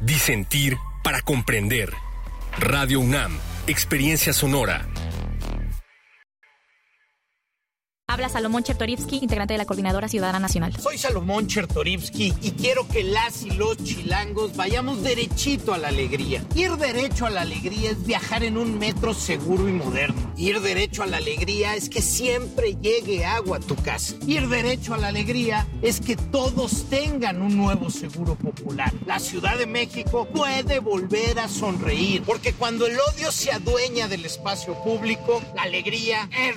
Disentir para comprender. Radio UNAM, Experiencia Sonora. Habla Salomón Chertorivsky, integrante de la Coordinadora Ciudadana Nacional. Soy Salomón Chertorivsky y quiero que las y los chilangos vayamos derechito a la alegría. Ir derecho a la alegría es viajar en un metro seguro y moderno. Ir derecho a la alegría es que siempre llegue agua a tu casa. Ir derecho a la alegría es que todos tengan un nuevo seguro popular. La Ciudad de México puede volver a sonreír, porque cuando el odio se adueña del espacio público, la alegría es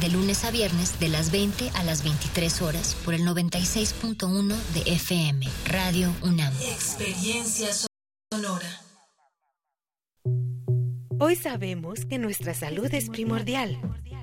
De lunes a viernes, de las 20 a las 23 horas, por el 96.1 de FM, Radio UNAM. Experiencia sonora. Hoy sabemos que nuestra salud es primordial.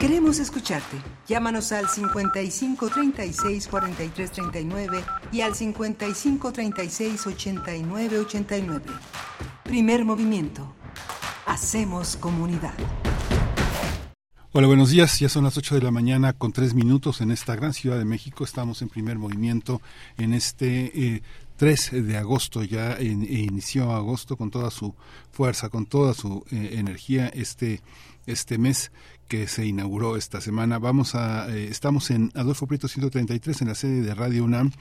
Queremos escucharte. Llámanos al 55 36 43 39 y al 55 36 89 89. Primer movimiento. Hacemos comunidad. Hola, buenos días. Ya son las 8 de la mañana con 3 minutos en esta gran ciudad de México. Estamos en primer movimiento en este eh, 3 de agosto. Ya e inició agosto con toda su fuerza, con toda su eh, energía este, este mes que se inauguró esta semana. Vamos a, eh, estamos en Adolfo Prieto 133 en la sede de Radio UNAM,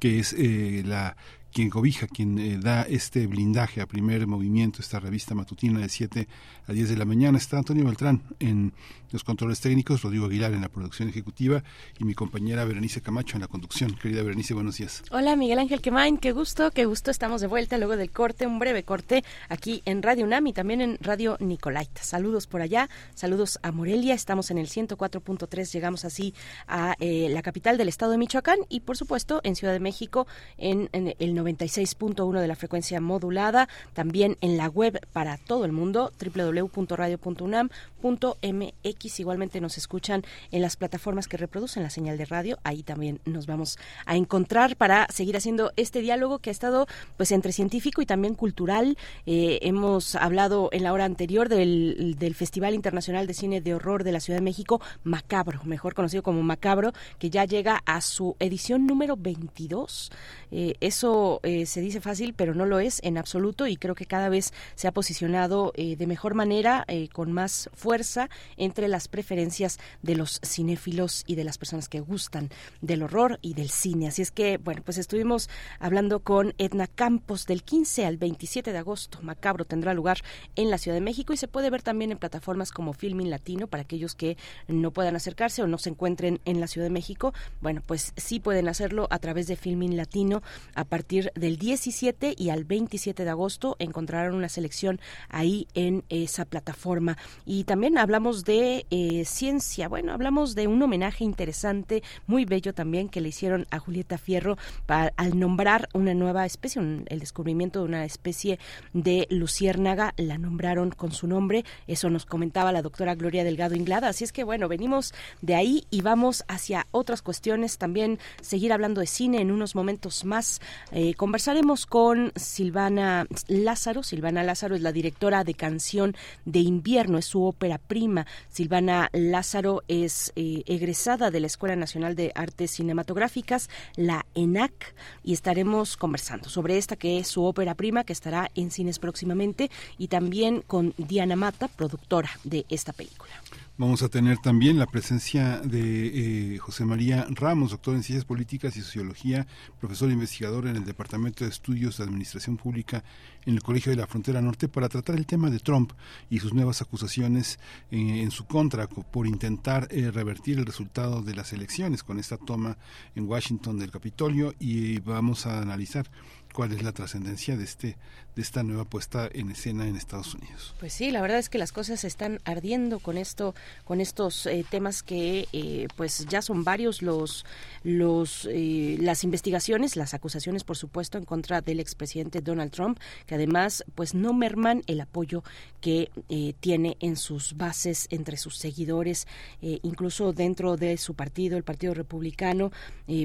que es eh, la quien cobija, quien eh, da este blindaje a primer movimiento, esta revista matutina de 7 a 10 de la mañana. Está Antonio Beltrán en los controles técnicos, Rodrigo Aguilar en la producción ejecutiva y mi compañera Berenice Camacho en la conducción. Querida Berenice, buenos días. Hola Miguel Ángel Quemain, qué gusto, qué gusto, estamos de vuelta luego del corte, un breve corte aquí en Radio UNAM y también en Radio Nicolaita. Saludos por allá, saludos a Morelia, estamos en el 104.3, llegamos así a eh, la capital del estado de Michoacán y por supuesto en Ciudad de México en, en el 96.1 de la frecuencia modulada, también en la web para todo el mundo, www.radio.unam.mx, igualmente nos escuchan en las plataformas que reproducen la señal de radio, ahí también nos vamos a encontrar para seguir haciendo este diálogo que ha estado pues entre científico y también cultural. Eh, hemos hablado en la hora anterior del, del Festival Internacional de Cine de Horror de la Ciudad de México, Macabro, mejor conocido como Macabro, que ya llega a su edición número 22. Eh, eso eh, se dice fácil, pero no lo es en absoluto y creo que cada vez se ha posicionado eh, de mejor manera, eh, con más fuerza entre las preferencias de los cinéfilos y de las personas que gustan del horror y del cine. Así es que, bueno, pues estuvimos hablando con Edna Campos del 15 al 27 de agosto. Macabro tendrá lugar en la Ciudad de México y se puede ver también en plataformas como Filmin Latino para aquellos que no puedan acercarse o no se encuentren en la Ciudad de México. Bueno, pues sí pueden hacerlo a través de Filmin Latino a partir del 17 y al 27 de agosto encontrarán una selección ahí en esa plataforma. Y también hablamos de eh, ciencia, bueno, hablamos de un homenaje interesante, muy bello también, que le hicieron a Julieta Fierro para, al nombrar una nueva especie, el descubrimiento de una especie de luciérnaga, la nombraron con su nombre, eso nos comentaba la doctora Gloria Delgado Inglada, así es que bueno, venimos de ahí y vamos hacia otras cuestiones, también seguir hablando de cine en unos momentos más. Eh, conversaremos con Silvana Lázaro. Silvana Lázaro es la directora de Canción de Invierno, es su ópera prima. Silvana Lázaro es eh, egresada de la Escuela Nacional de Artes Cinematográficas, la ENAC, y estaremos conversando sobre esta que es su ópera prima, que estará en cines próximamente, y también con Diana Mata, productora de esta película. Vamos a tener también la presencia de eh, José María Ramos, doctor en Ciencias Políticas y Sociología, profesor e investigador en el Departamento de Estudios de Administración Pública en el Colegio de la Frontera Norte, para tratar el tema de Trump y sus nuevas acusaciones eh, en su contra por intentar eh, revertir el resultado de las elecciones con esta toma en Washington del Capitolio. Y vamos a analizar cuál es la trascendencia de este de esta nueva puesta en escena en Estados Unidos. Pues sí, la verdad es que las cosas están ardiendo con esto, con estos eh, temas que, eh, pues ya son varios los, los, eh, las investigaciones, las acusaciones, por supuesto, en contra del expresidente Donald Trump, que además, pues no merman el apoyo que tiene en sus bases, entre sus seguidores, incluso dentro de su partido, el Partido Republicano,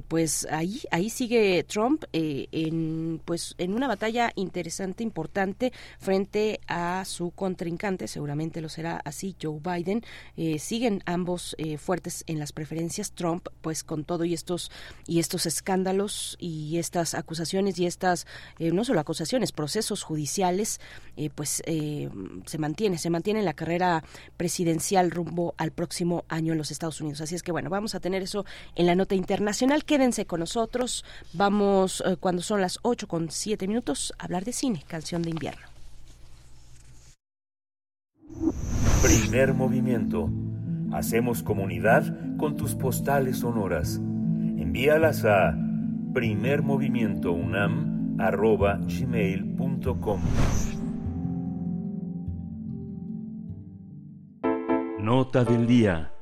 pues ahí, ahí sigue Trump en, pues en una batalla interesante importante frente a su contrincante, seguramente lo será así, Joe Biden. Eh, siguen ambos eh, fuertes en las preferencias. Trump, pues con todo y estos y estos escándalos y estas acusaciones y estas eh, no solo acusaciones, procesos judiciales, pues se mantiene, se mantiene en la carrera presidencial rumbo al próximo año en los Estados Unidos. Así es que bueno, vamos a tener eso en la nota internacional. Quédense con nosotros. Vamos cuando son las 8 con 7 minutos a hablar de cine canción de invierno. Primer movimiento. Hacemos comunidad con tus postales sonoras. Envíalas a primermovimientounam.gmail.com Nota del día.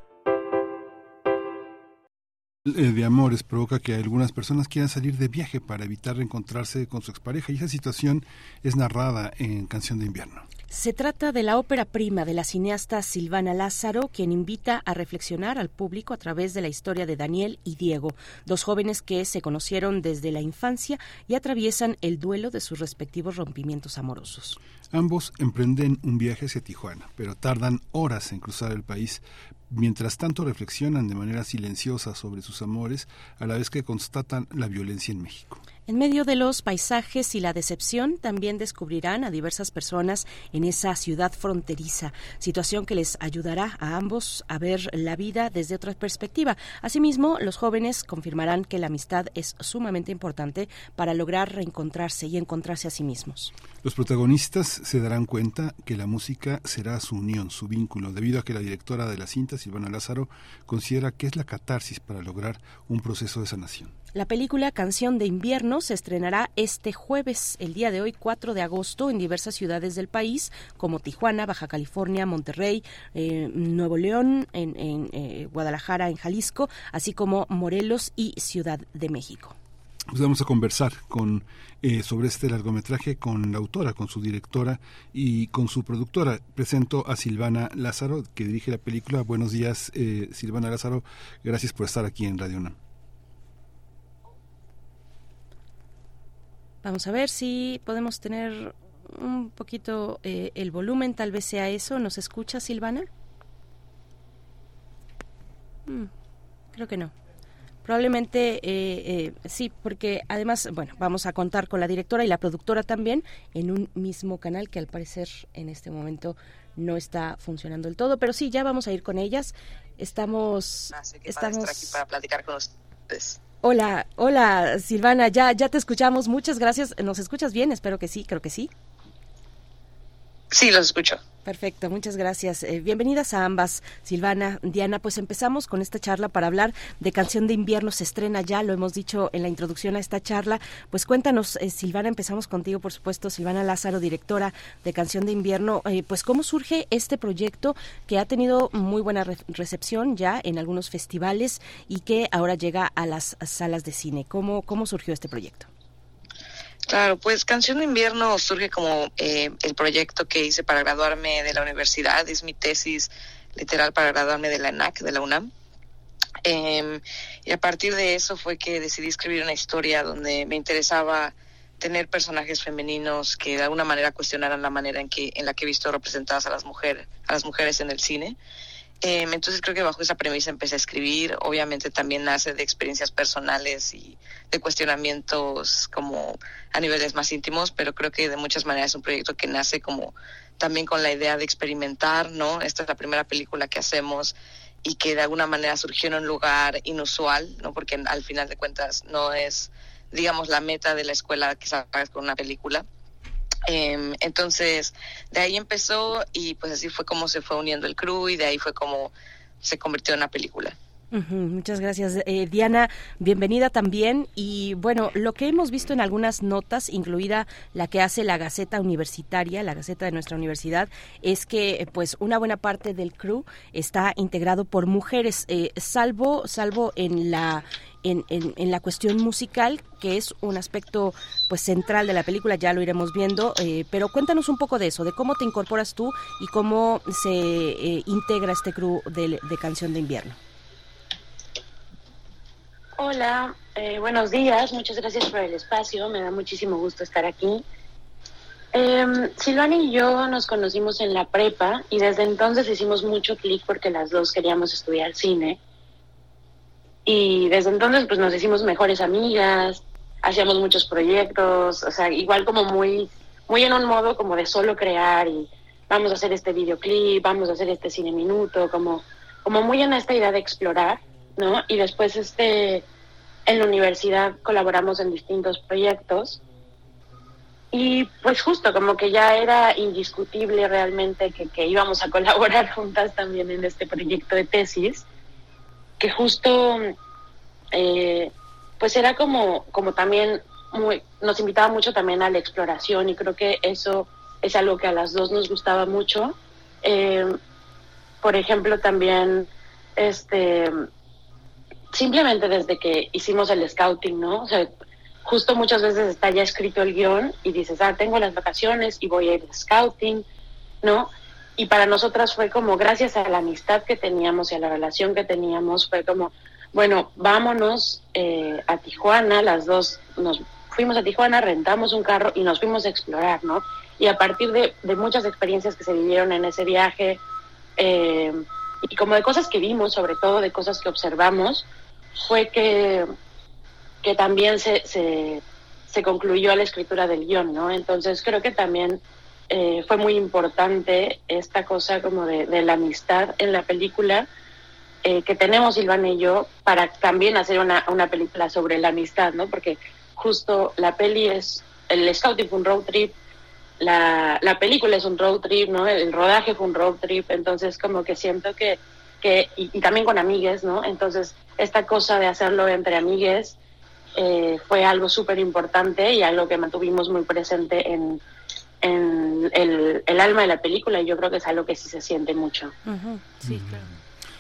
Eh, de amores provoca que algunas personas quieran salir de viaje para evitar reencontrarse con su expareja y esa situación es narrada en Canción de Invierno. Se trata de la ópera prima de la cineasta Silvana Lázaro, quien invita a reflexionar al público a través de la historia de Daniel y Diego, dos jóvenes que se conocieron desde la infancia y atraviesan el duelo de sus respectivos rompimientos amorosos. Ambos emprenden un viaje hacia Tijuana, pero tardan horas en cruzar el país Mientras tanto reflexionan de manera silenciosa sobre sus amores a la vez que constatan la violencia en México. En medio de los paisajes y la decepción, también descubrirán a diversas personas en esa ciudad fronteriza, situación que les ayudará a ambos a ver la vida desde otra perspectiva. Asimismo, los jóvenes confirmarán que la amistad es sumamente importante para lograr reencontrarse y encontrarse a sí mismos. Los protagonistas se darán cuenta que la música será su unión, su vínculo, debido a que la directora de la cinta, Silvana Lázaro, considera que es la catarsis para lograr un proceso de sanación. La película Canción de Invierno se estrenará este jueves, el día de hoy, 4 de agosto, en diversas ciudades del país, como Tijuana, Baja California, Monterrey, eh, Nuevo León, en, eh, Guadalajara, en Jalisco, así como Morelos y Ciudad de México. Pues vamos a conversar con eh, sobre este largometraje con la autora, con su directora y con su productora. Presento a Silvana Lázaro, que dirige la película. Buenos días, Silvana Lázaro. Gracias por estar aquí en Radio UNAM. Vamos a ver si podemos tener un poquito eh, el volumen, tal vez sea eso. ¿Nos escucha Silvana? Mm, creo que no. Probablemente eh, eh, sí, porque además, bueno, vamos a contar con la directora y la productora también en un mismo canal que al parecer en este momento no está funcionando del todo, pero sí, ya vamos a ir con ellas. Estamos, estamos aquí para platicar con ustedes. Hola, hola Silvana, ya, ya te escuchamos, muchas gracias. ¿Nos escuchas bien? Espero que sí, creo que sí. Sí, los escucho. Perfecto, muchas gracias. Eh, bienvenidas a ambas, Silvana, Diana. Pues empezamos con esta charla para hablar de Canción de Invierno. Se estrena ya, lo hemos dicho en la introducción a esta charla. Pues cuéntanos, eh, Silvana, empezamos contigo, por supuesto, Silvana Lázaro, directora de Canción de Invierno. Eh, pues cómo surge este proyecto que ha tenido muy buena recepción ya en algunos festivales y que ahora llega a las salas de cine. ¿Cómo, cómo surgió este proyecto? Claro, pues Canción de Invierno surge como eh, el proyecto que hice para graduarme de la universidad, es mi tesis literal para graduarme de la ENAC, de la UNAM. Em, y a partir de eso fue que decidí escribir una historia donde me interesaba tener personajes femeninos que de alguna manera cuestionaran la manera en que en la que he visto representadas a las mujeres a las mujeres en el cine Em, entonces creo que bajo esa premisa empecé a escribir. Obviamente también nace de experiencias personales y de cuestionamientos como a niveles más íntimos, pero creo que de muchas maneras es un proyecto que nace como también con la idea de experimentar, ¿no? Esta es la primera película que hacemos y que de alguna manera surgió en un lugar inusual, ¿no? Porque al final de cuentas no es, digamos, la meta de la escuela que salgas con una película Em, entonces, de ahí empezó y pues así fue como se fue uniendo el crew y de ahí fue como se convirtió en una película. muchas gracias, eh, Diana. Bienvenida también. Y bueno, lo que hemos visto en algunas notas, incluida la que hace la Gaceta Universitaria, la Gaceta de nuestra universidad, es que pues una buena parte del crew está integrado por mujeres, eh, salvo salvo en la en, en, la cuestión musical, que es un aspecto pues central de la película, ya lo iremos viendo, eh, pero cuéntanos un poco de eso, de cómo te incorporas tú y cómo se eh, integra este crew de, Canción de Invierno. Hola, eh, buenos días, muchas gracias por el espacio, me da muchísimo gusto estar aquí. Eh, Silvana y yo nos conocimos en la prepa y desde entonces hicimos mucho clic porque las dos queríamos estudiar cine y desde entonces pues nos hicimos mejores amigas, hacíamos muchos proyectos, o sea, igual como muy, muy en un modo como de solo crear y vamos a hacer este videoclip, vamos a hacer este cine minuto, como, como muy en esta idea de explorar, ¿no? Y después este, en la universidad colaboramos en distintos proyectos y pues justo como que ya era indiscutible realmente que, que íbamos a colaborar juntas también en este proyecto de tesis que justo eh, pues era como, como también muy, nos invitaba mucho también a la exploración y creo que eso es algo que a las dos nos gustaba mucho. Eh, por ejemplo, también este simplemente desde que hicimos el scouting, ¿no? O sea, justo muchas veces está ya escrito el guion y dices, ah, tengo las vacaciones y voy a ir al scouting, ¿no? Y para nosotras fue como, gracias a la amistad que teníamos y a la relación que teníamos, fue como, bueno, vámonos eh, a Tijuana, las dos nos fuimos a Tijuana, rentamos un carro y nos fuimos a explorar, ¿no? Y a partir de, muchas experiencias que se vivieron en ese viaje, eh, y como de cosas que vimos, sobre todo de cosas que observamos, fue que, que también se, se, se concluyó la escritura del guion, ¿no? Entonces creo que también eh, fue muy importante esta cosa como de, la amistad en la película eh, que tenemos Silvana y yo para también hacer una, una, película sobre la amistad, ¿no? Porque justo la peli es, el scouting fue un road trip, la, la película es un road trip, ¿no? El rodaje fue un road trip, entonces como que siento que, que y, también con amigues, ¿no? Entonces esta cosa de hacerlo entre amigues eh, fue algo súper importante y algo que mantuvimos muy presente en en el, el, alma de la película y yo creo que es algo que sí se siente mucho. Sí, claro.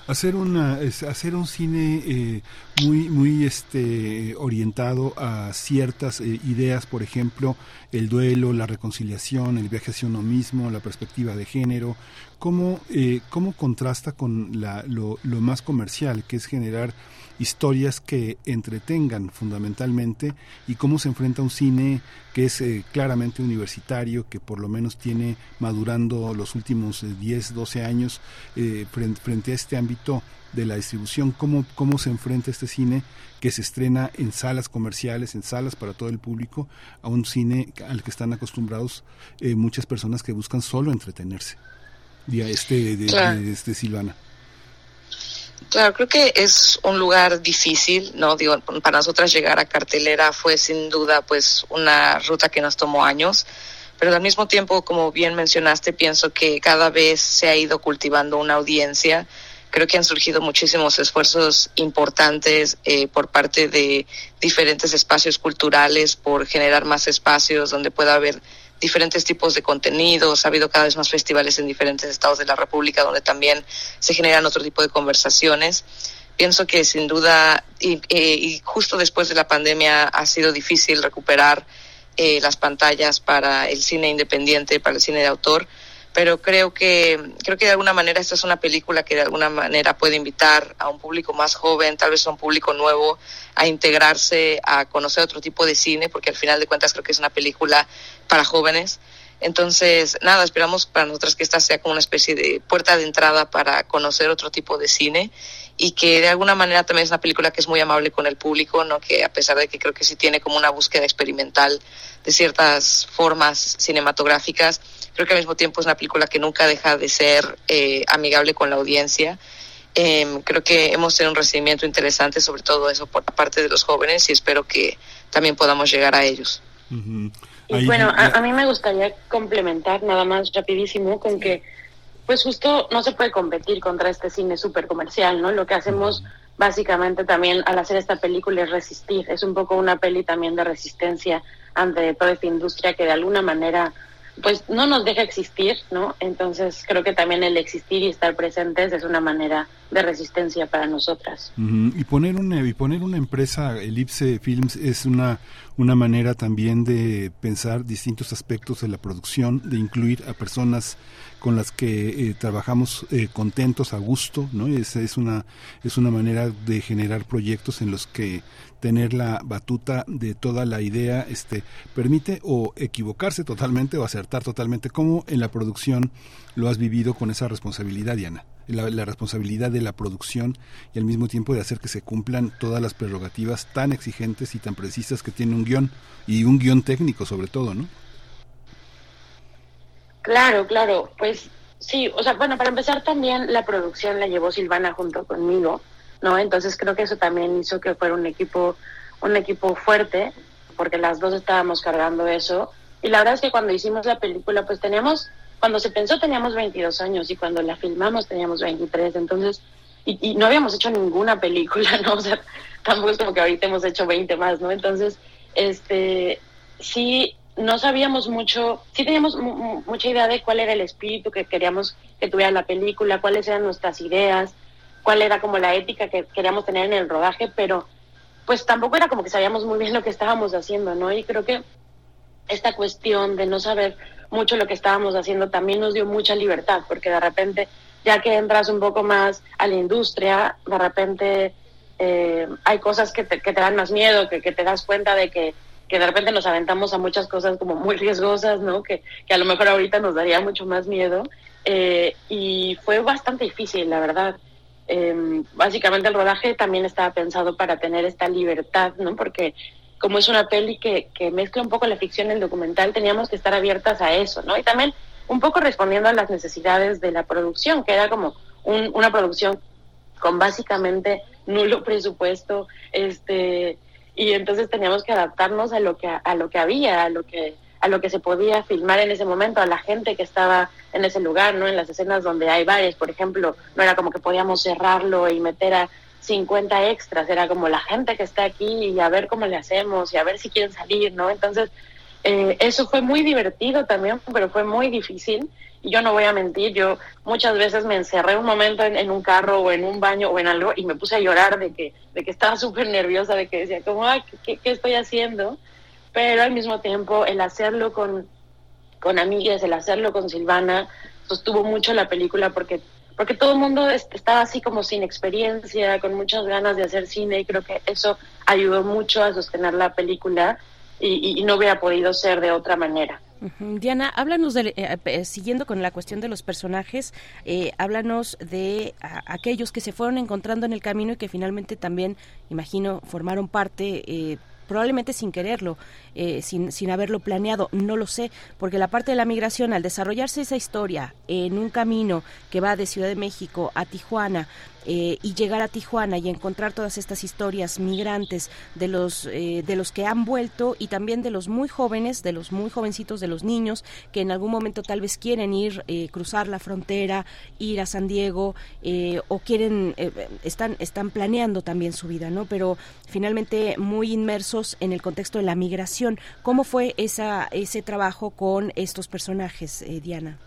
Hacer, una, hacer un cine eh, muy, muy este, orientado a ciertas eh, ideas, por ejemplo, el duelo, la reconciliación, el viaje hacia uno mismo, la perspectiva de género, ¿cómo, eh, cómo contrasta con la, lo, lo más comercial, que es generar historias que entretengan fundamentalmente y cómo se enfrenta un cine que es eh, claramente universitario, que por lo menos tiene madurando los últimos 10, eh, 12 años eh, frente, a este ámbito de la distribución, cómo, cómo se enfrenta este cine que se estrena en salas comerciales, en salas para todo el público, a un cine al que están acostumbrados muchas personas que buscan solo entretenerse. Día este de, de, este Silvana. Claro, creo que es un lugar difícil, ¿no? Digo, para nosotras llegar a cartelera fue sin duda pues una ruta que nos tomó años, pero al mismo tiempo, como bien mencionaste, pienso que cada vez se ha ido cultivando una audiencia. Creo que han surgido muchísimos esfuerzos importantes eh, por parte de diferentes espacios culturales por generar más espacios donde pueda haber diferentes tipos de contenidos, ha habido cada vez más festivales en diferentes estados de la República donde también se generan otro tipo de conversaciones. Pienso que sin duda, y, eh, justo después de la pandemia ha sido difícil recuperar eh, las pantallas para el cine independiente, para el cine de autor, pero creo que creo que de alguna manera esta es una película que de alguna manera puede invitar a un público más joven, tal vez a un público nuevo, a integrarse, a conocer otro tipo de cine, porque al final de cuentas creo que es una película para jóvenes. Entonces, nada, esperamos para nosotras que esta sea como una especie de puerta de entrada para conocer otro tipo de cine y que de alguna manera también es una película que es muy amable con el público, ¿no? que a pesar de que creo que sí tiene como una búsqueda experimental de ciertas formas cinematográficas, creo que al mismo tiempo es una película que nunca deja de ser eh, amigable con la audiencia. Em, creo que hemos tenido un recibimiento interesante sobre todo eso por parte de los jóvenes y espero que también podamos llegar a ellos. Y bueno, a, a, mí me gustaría complementar nada más rapidísimo con que, pues justo no se puede competir contra este cine súper comercial, ¿no? Lo que hacemos básicamente también al hacer esta película es resistir. Es un poco una peli también de resistencia ante toda esta industria que de alguna manera pues no nos deja existir, ¿no? Entonces creo que también el existir y estar presentes es una manera de resistencia para nosotras. Y poner una y poner una empresa Elipse Films es una una manera también de pensar distintos aspectos de la producción, de incluir a personas con las que eh, trabajamos eh, contentos, a gusto, ¿no? Es, es, una, es una manera de generar proyectos en los que tener la batuta de toda la idea este, permite o equivocarse totalmente o acertar totalmente. ¿Cómo en la producción lo has vivido con esa responsabilidad, Diana? La, la, responsabilidad de la producción y al mismo tiempo de hacer que se cumplan todas las prerrogativas tan exigentes y tan precisas que tiene un guion y un guion técnico sobre todo, ¿no? Claro, claro, pues sí, o sea, bueno, para empezar también la producción la llevó Silvana junto conmigo, ¿no? Entonces creo que eso también hizo que fuera un equipo, un equipo fuerte, porque las dos estábamos cargando eso. Y la verdad es que cuando hicimos la película, pues teníamos, cuando se pensó teníamos 22 años y cuando la filmamos teníamos 23, entonces, y, y no habíamos hecho ninguna película, ¿no? O sea, tampoco es como que ahorita hemos hecho 20 más, ¿no? Entonces, este, sí, no sabíamos mucho, sí teníamos mucha idea de cuál era el espíritu que queríamos que tuviera la película, cuáles eran nuestras ideas, cuál era como la ética que queríamos tener en el rodaje, pero pues tampoco era como que sabíamos muy bien lo que estábamos haciendo, ¿no? Y creo que esta cuestión de no saber mucho lo que estábamos haciendo también nos dio mucha libertad, porque de repente, ya que entras un poco más a la industria, de repente eh, hay cosas que te, que te dan más miedo, que, que te das cuenta de que que de repente nos aventamos a muchas cosas como muy riesgosas, ¿no? Que, que a lo mejor ahorita nos daría mucho más miedo. Eh, y fue bastante difícil, la verdad. Eh, básicamente el rodaje también estaba pensado para tener esta libertad, ¿no? Porque como es una peli que, que mezcla un poco la ficción y el documental, teníamos que estar abiertas a eso, ¿no? Y también un poco respondiendo a las necesidades de la producción, que era como un, una producción con básicamente nulo presupuesto, este y entonces teníamos que adaptarnos a lo que a lo que había, a lo que a lo que se podía filmar en ese momento, a la gente que estaba en ese lugar, ¿no? En las escenas donde hay bares, por ejemplo, no era como que podíamos cerrarlo y meter a 50 extras, era como la gente que está aquí y a ver cómo le hacemos y a ver si quieren salir, ¿no? Entonces, eh, eso fue muy divertido también, pero fue muy difícil. Y yo no voy a mentir, yo muchas veces me encerré un momento en, en un carro o en un baño o en algo y me puse a llorar de que, de que estaba súper nerviosa, de que decía, como, ah, ¿qué, ¿qué, estoy haciendo? Pero al mismo tiempo, el hacerlo con, con amigas, el hacerlo con Silvana, sostuvo mucho la película porque, porque todo el mundo estaba así como sin experiencia, con muchas ganas de hacer cine y creo que eso ayudó mucho a sostener la película y, y no hubiera podido ser de otra manera. Diana, háblanos de, eh, eh, siguiendo con la cuestión de los personajes, eh, háblanos de aquellos que se fueron encontrando en el camino y que finalmente también, imagino, formaron parte eh, probablemente sin quererlo, eh, sin, sin haberlo planeado, no lo sé, porque la parte de la migración, al desarrollarse esa historia en un camino que va de Ciudad de México a Tijuana, eh, y llegar a Tijuana y encontrar todas estas historias migrantes de los eh, de los que han vuelto y también de los muy jóvenes, de los muy jovencitos, de los niños que en algún momento tal vez quieren ir eh, cruzar la frontera, ir a San Diego eh, o quieren están están planeando también su vida, ¿no? Pero finalmente muy inmersos en el contexto de la migración. ¿Cómo fue esa ese trabajo con estos personajes, Diana?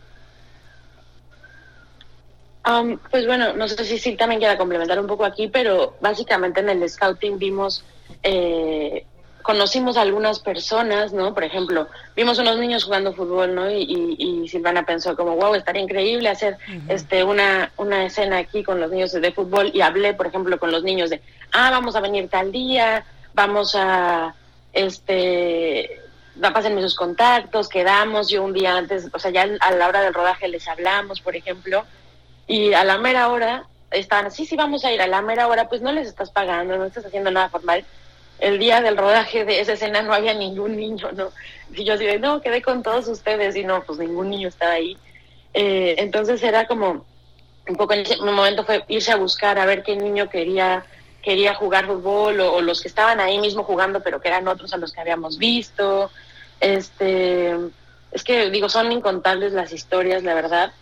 Um, pues bueno, no sé si sí también quiera complementar un poco aquí, pero básicamente en el scouting vimos eh, conocimos a algunas personas, ¿no? Por ejemplo, vimos unos niños jugando fútbol, ¿no? Y, y, y Silvana pensó como, wow, estaría increíble hacer este una, una escena aquí con los niños de fútbol y hablé, por ejemplo, con los niños de, ah, vamos a venir tal día, vamos a, este, pásenme sus contactos, quedamos, yo un día antes, o sea, ya a la hora del rodaje les hablamos, por ejemplo, y a la mera hora estaban, sí, sí, vamos a ir, a la mera hora, pues no les estás pagando, no estás haciendo nada formal. El día del rodaje de esa escena no había ningún niño, ¿no? Y yo así de, no, quedé con todos ustedes, y no, pues ningún niño estaba ahí. Eh, entonces era como, un poco en ese momento fue irse a buscar a ver qué niño quería quería jugar fútbol o, o los que estaban ahí mismo jugando pero que eran otros a los que habíamos visto este es que digo son incontables las historias la verdad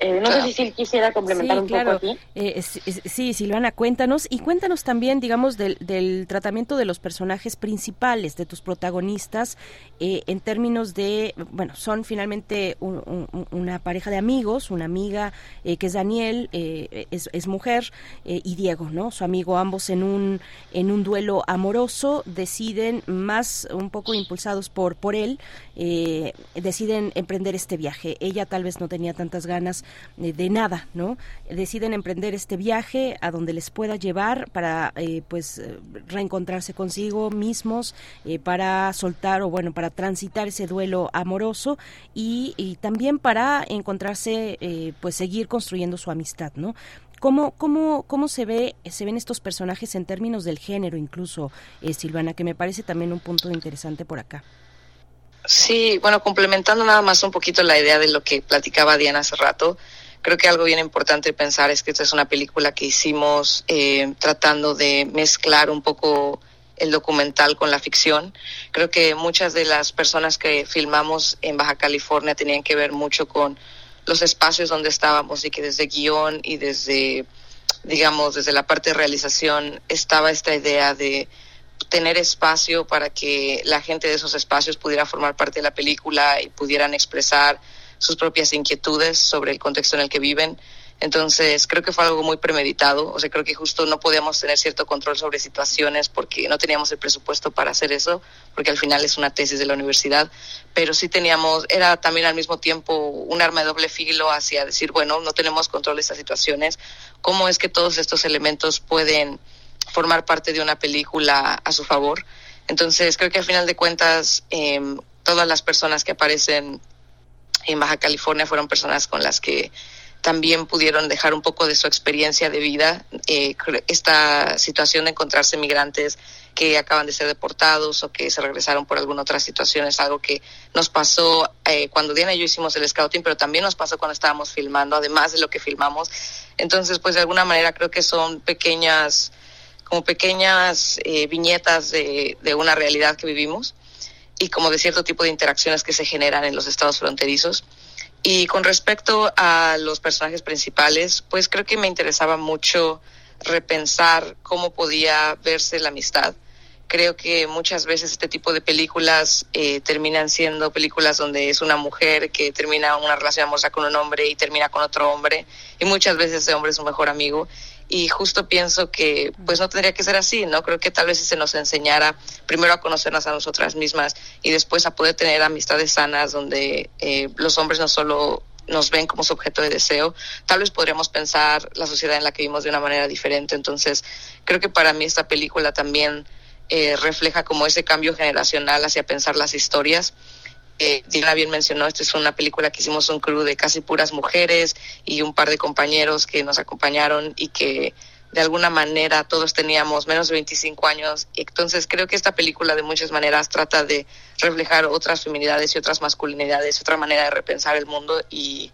Eh, no sé si Sil quisiera complementar Sí, un claro. poco aquí Eh, es- es- sí, Silvana, cuéntanos y cuéntanos también, digamos, del, del tratamiento de los personajes principales, de tus protagonistas, eh, en términos de, bueno, son finalmente un- un- una pareja de amigos, una amiga eh, que es Daniel, eh, es, es mujer, y Diego, ¿no? Su amigo, ambos en un, en un duelo amoroso, deciden, más un poco impulsados por, por él, eh, deciden emprender este viaje. Ella tal vez no tenía tantas ganas de nada, ¿no? Deciden emprender este viaje a donde les pueda llevar para, eh, pues, eh, reencontrarse consigo mismos, eh, para soltar o, bueno, para transitar ese duelo amoroso y, también para encontrarse, eh, pues, seguir construyendo su amistad, ¿no? ¿Cómo, cómo, cómo se ve se ven estos personajes en términos del género incluso, eh, Silvana, que me parece también un punto interesante por acá? Sí, bueno, complementando nada más un poquito la idea de lo que platicaba Diana hace rato, creo que algo bien importante pensar es que esta es una película que hicimos eh, tratando de mezclar un poco el documental con la ficción. Creo que muchas de las personas que filmamos en Baja California tenían que ver mucho con los espacios donde estábamos y que desde guion y desde, digamos, desde la parte de realización estaba esta idea de tener espacio para que la gente de esos espacios pudiera formar parte de la película y pudieran expresar sus propias inquietudes sobre el contexto en el que viven. Entonces, creo que fue algo muy premeditado. O sea, creo que justo no podíamos tener cierto control sobre situaciones porque no teníamos el presupuesto para hacer eso, porque al final es una tesis de la universidad. Pero sí teníamos, era también al mismo tiempo un arma de doble filo hacia decir, bueno, no tenemos control de estas situaciones. ¿Cómo es que todos estos elementos pueden formar parte de una película a su favor. Entonces, creo que al final de cuentas, eh, todas las personas que aparecen en Baja California fueron personas con las que también pudieron dejar un poco de su experiencia de vida. Eh, esta situación de encontrarse migrantes que acaban de ser deportados o que se regresaron por alguna otra situación es algo que nos pasó eh, cuando Diana y yo hicimos el scouting, pero también nos pasó cuando estábamos filmando, además de lo que filmamos. Entonces, pues de alguna manera creo que son pequeñas como pequeñas eh, viñetas de, de una realidad que vivimos y como de cierto tipo de interacciones que se generan en los estados fronterizos. Y con respecto a los personajes principales, pues creo que me interesaba mucho repensar cómo podía verse la amistad. Creo que muchas veces este tipo de películas eh, terminan siendo películas donde es una mujer que termina una relación amorosa con un hombre y termina con otro hombre y muchas veces ese hombre es su mejor amigo y justo pienso que pues no tendría que ser así, ¿no? Creo que tal vez si se nos enseñara primero a conocernos a nosotras mismas y después a poder tener amistades sanas donde eh, los hombres no solo nos ven como su objeto de deseo, tal vez podríamos pensar la sociedad en la que vivimos de una manera diferente. Entonces, creo que para mí esta película también eh, refleja como ese cambio generacional hacia pensar las historias. Eh, Diana bien mencionó, esta es una película que hicimos un crew de casi puras mujeres y un par de compañeros que nos acompañaron y que de alguna manera todos teníamos menos de 25 años. Entonces creo que esta película de muchas maneras trata de reflejar otras feminidades y otras masculinidades, otra manera de repensar el mundo y,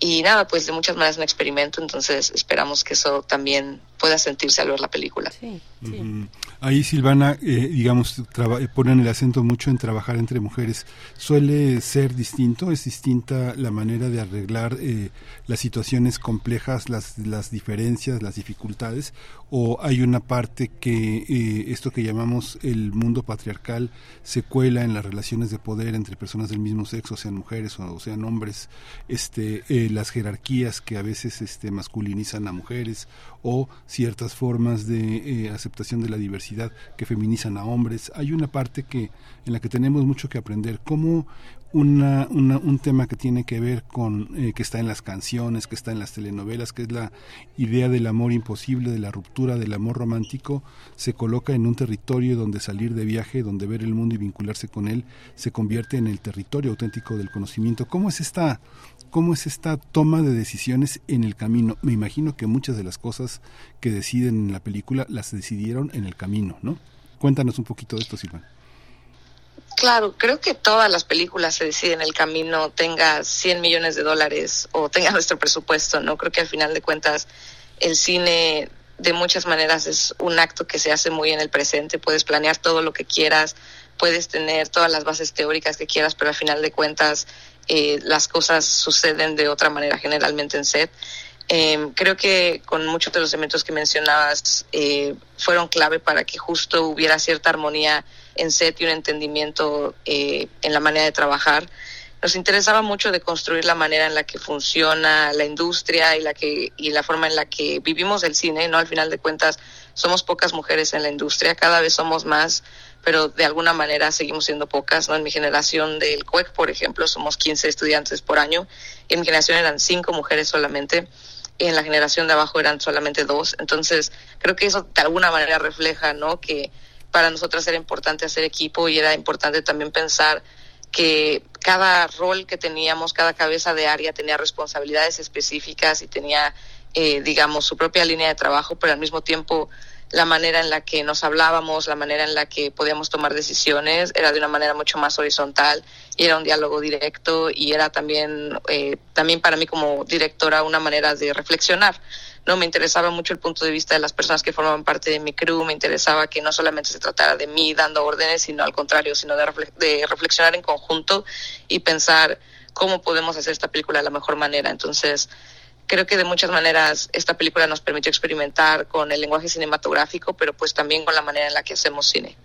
y nada, pues de muchas maneras un experimento, entonces esperamos que eso también pueda sentirse al ver la película. Ujú. Ahí Silvana, eh, digamos, traba- ponen el acento mucho en trabajar entre mujeres. ¿Suele ser distinto? ¿Es distinta la manera de arreglar eh, las situaciones complejas, las, las diferencias, las dificultades? ¿O hay una parte que eh, esto que llamamos el mundo patriarcal se cuela en las relaciones de poder entre personas del mismo sexo, sean mujeres o, o sean hombres? Este, eh, las jerarquías que a veces este, masculinizan a mujeres o ciertas formas de eh, aceptación de la diversidad que feminizan a hombres. Hay una parte que en la que tenemos mucho que aprender. ¿Cómo una, una, un tema que tiene que ver con eh, que está en las canciones, que está en las telenovelas, que es la idea del amor imposible, de la ruptura del amor romántico, se coloca en un territorio donde salir de viaje, donde ver el mundo y vincularse con él, se convierte en el territorio auténtico del conocimiento. ¿Cómo es esta, cómo es esta toma de decisiones en el camino? Me imagino que muchas de las cosas que deciden en la película las decidieron en el camino, ¿no? Cuéntanos un poquito de esto, Silvana. Claro, creo que todas las películas se deciden el camino, tenga 100 millones de dólares o tenga nuestro presupuesto, ¿no? Creo que al final de cuentas el cine de muchas maneras es un acto que se hace muy en el presente, puedes planear todo lo que quieras, puedes tener todas las bases teóricas que quieras, pero al final de cuentas eh, las cosas suceden de otra manera generalmente en set. Eh, creo que con muchos de los elementos que mencionabas eh, fueron clave para que justo hubiera cierta armonía en set y un entendimiento eh, en la manera de trabajar. Nos interesaba mucho de construir la manera en la que funciona la industria y la que y la forma en la que vivimos el cine, no al final de cuentas somos pocas mujeres en la industria, cada vez somos más, pero de alguna manera seguimos siendo pocas, ¿no? En mi generación del CUEC, por ejemplo, somos 15 estudiantes por año, en mi generación eran cinco mujeres solamente, y en la generación de abajo eran solamente dos, entonces creo que eso de alguna manera refleja, ¿no? Que para nosotras era importante hacer equipo y era importante también pensar que cada rol que teníamos, cada cabeza de área tenía responsabilidades específicas y tenía, eh, digamos, su propia línea de trabajo, pero al mismo tiempo la manera en la que nos hablábamos, la manera en la que podíamos tomar decisiones era de una manera mucho más horizontal y era un diálogo directo y era también, eh, también para mí como directora una manera de reflexionar no me interesaba mucho el punto de vista de las personas que formaban parte de mi crew, me interesaba que no solamente se tratara de mí dando órdenes, sino al contrario, sino de, de reflexionar en conjunto y pensar cómo podemos hacer esta película de la mejor manera. Entonces, creo que de muchas maneras esta película nos permitió experimentar con el lenguaje cinematográfico, pero pues también con la manera en la que hacemos cine.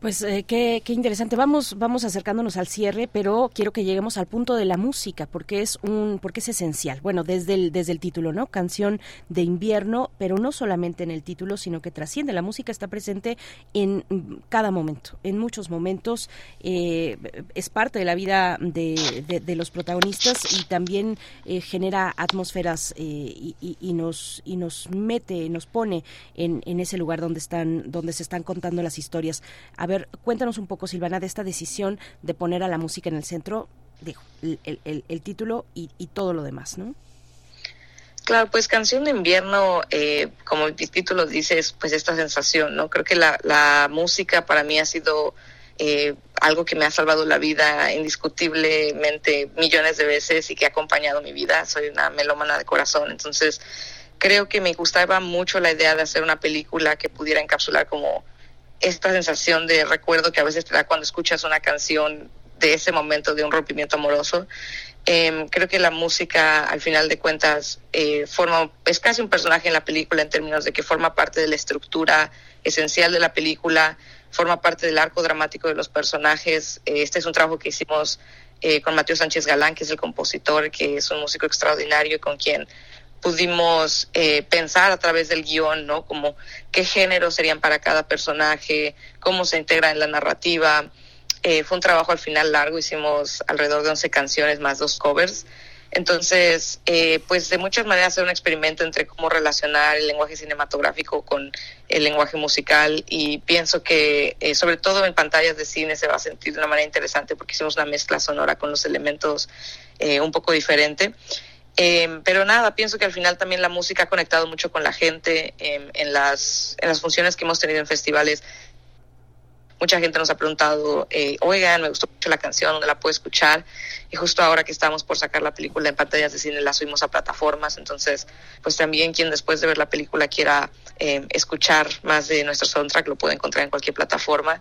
Pues eh, qué, qué, interesante. Vamos, vamos acercándonos al cierre, pero quiero que lleguemos al punto de la música, porque es un, porque es esencial. Bueno, desde el, desde el título, ¿no? Canción de invierno, pero no solamente en el título, sino que trasciende. La música está presente en cada momento, en muchos momentos. Eh, es parte de la vida de, de, los protagonistas y también eh, genera atmósferas eh, y, nos y nos mete, nos pone en, en ese lugar donde están, donde se están contando las historias. Ver, cuéntanos un poco, Silvana, de esta decisión de poner a la música en el centro, digo, el, el, el título y, y, todo lo demás, ¿no? Claro, pues Canción de Invierno, eh, como el título dice, es pues esta sensación, ¿no? Creo que la, la música para mí ha sido eh, algo que me ha salvado la vida indiscutiblemente millones de veces y que ha acompañado mi vida. Soy una melómana de corazón, entonces creo que me gustaba mucho la idea de hacer una película que pudiera encapsular como esta sensación de recuerdo que a veces te da cuando escuchas una canción de ese momento de un rompimiento amoroso. Eh, creo que la música, al final de cuentas, eh, forma, es casi un personaje en la película en términos de que forma parte de la estructura esencial de la película, forma parte del arco dramático de los personajes. Eh, este es un trabajo que hicimos eh, con Mateo Sánchez Galán, que es el compositor, que es un músico extraordinario y con quien pudimos eh, pensar a través del guion, ¿no? Como qué géneros serían para cada personaje, cómo se integra en la narrativa. Eh, fue un trabajo al final largo, hicimos alrededor de 11 canciones más dos covers. Entonces, eh, pues de muchas maneras hacer un experimento entre cómo relacionar el lenguaje cinematográfico con el lenguaje musical y pienso que eh, sobre todo en pantallas de cine se va a sentir de una manera interesante porque hicimos una mezcla sonora con los elementos eh, un poco diferente. Eh, pero nada, pienso que al final también la música ha conectado mucho con la gente eh, en, las, en las funciones que hemos tenido en festivales. Mucha gente nos ha preguntado, eh, oigan, me gustó mucho la canción, ¿dónde la puedo escuchar? Y justo ahora que estamos por sacar la película en pantallas de cine, la subimos a plataformas. Entonces, pues también quien después de ver la película quiera eh, escuchar más de nuestro soundtrack lo puede encontrar en cualquier plataforma.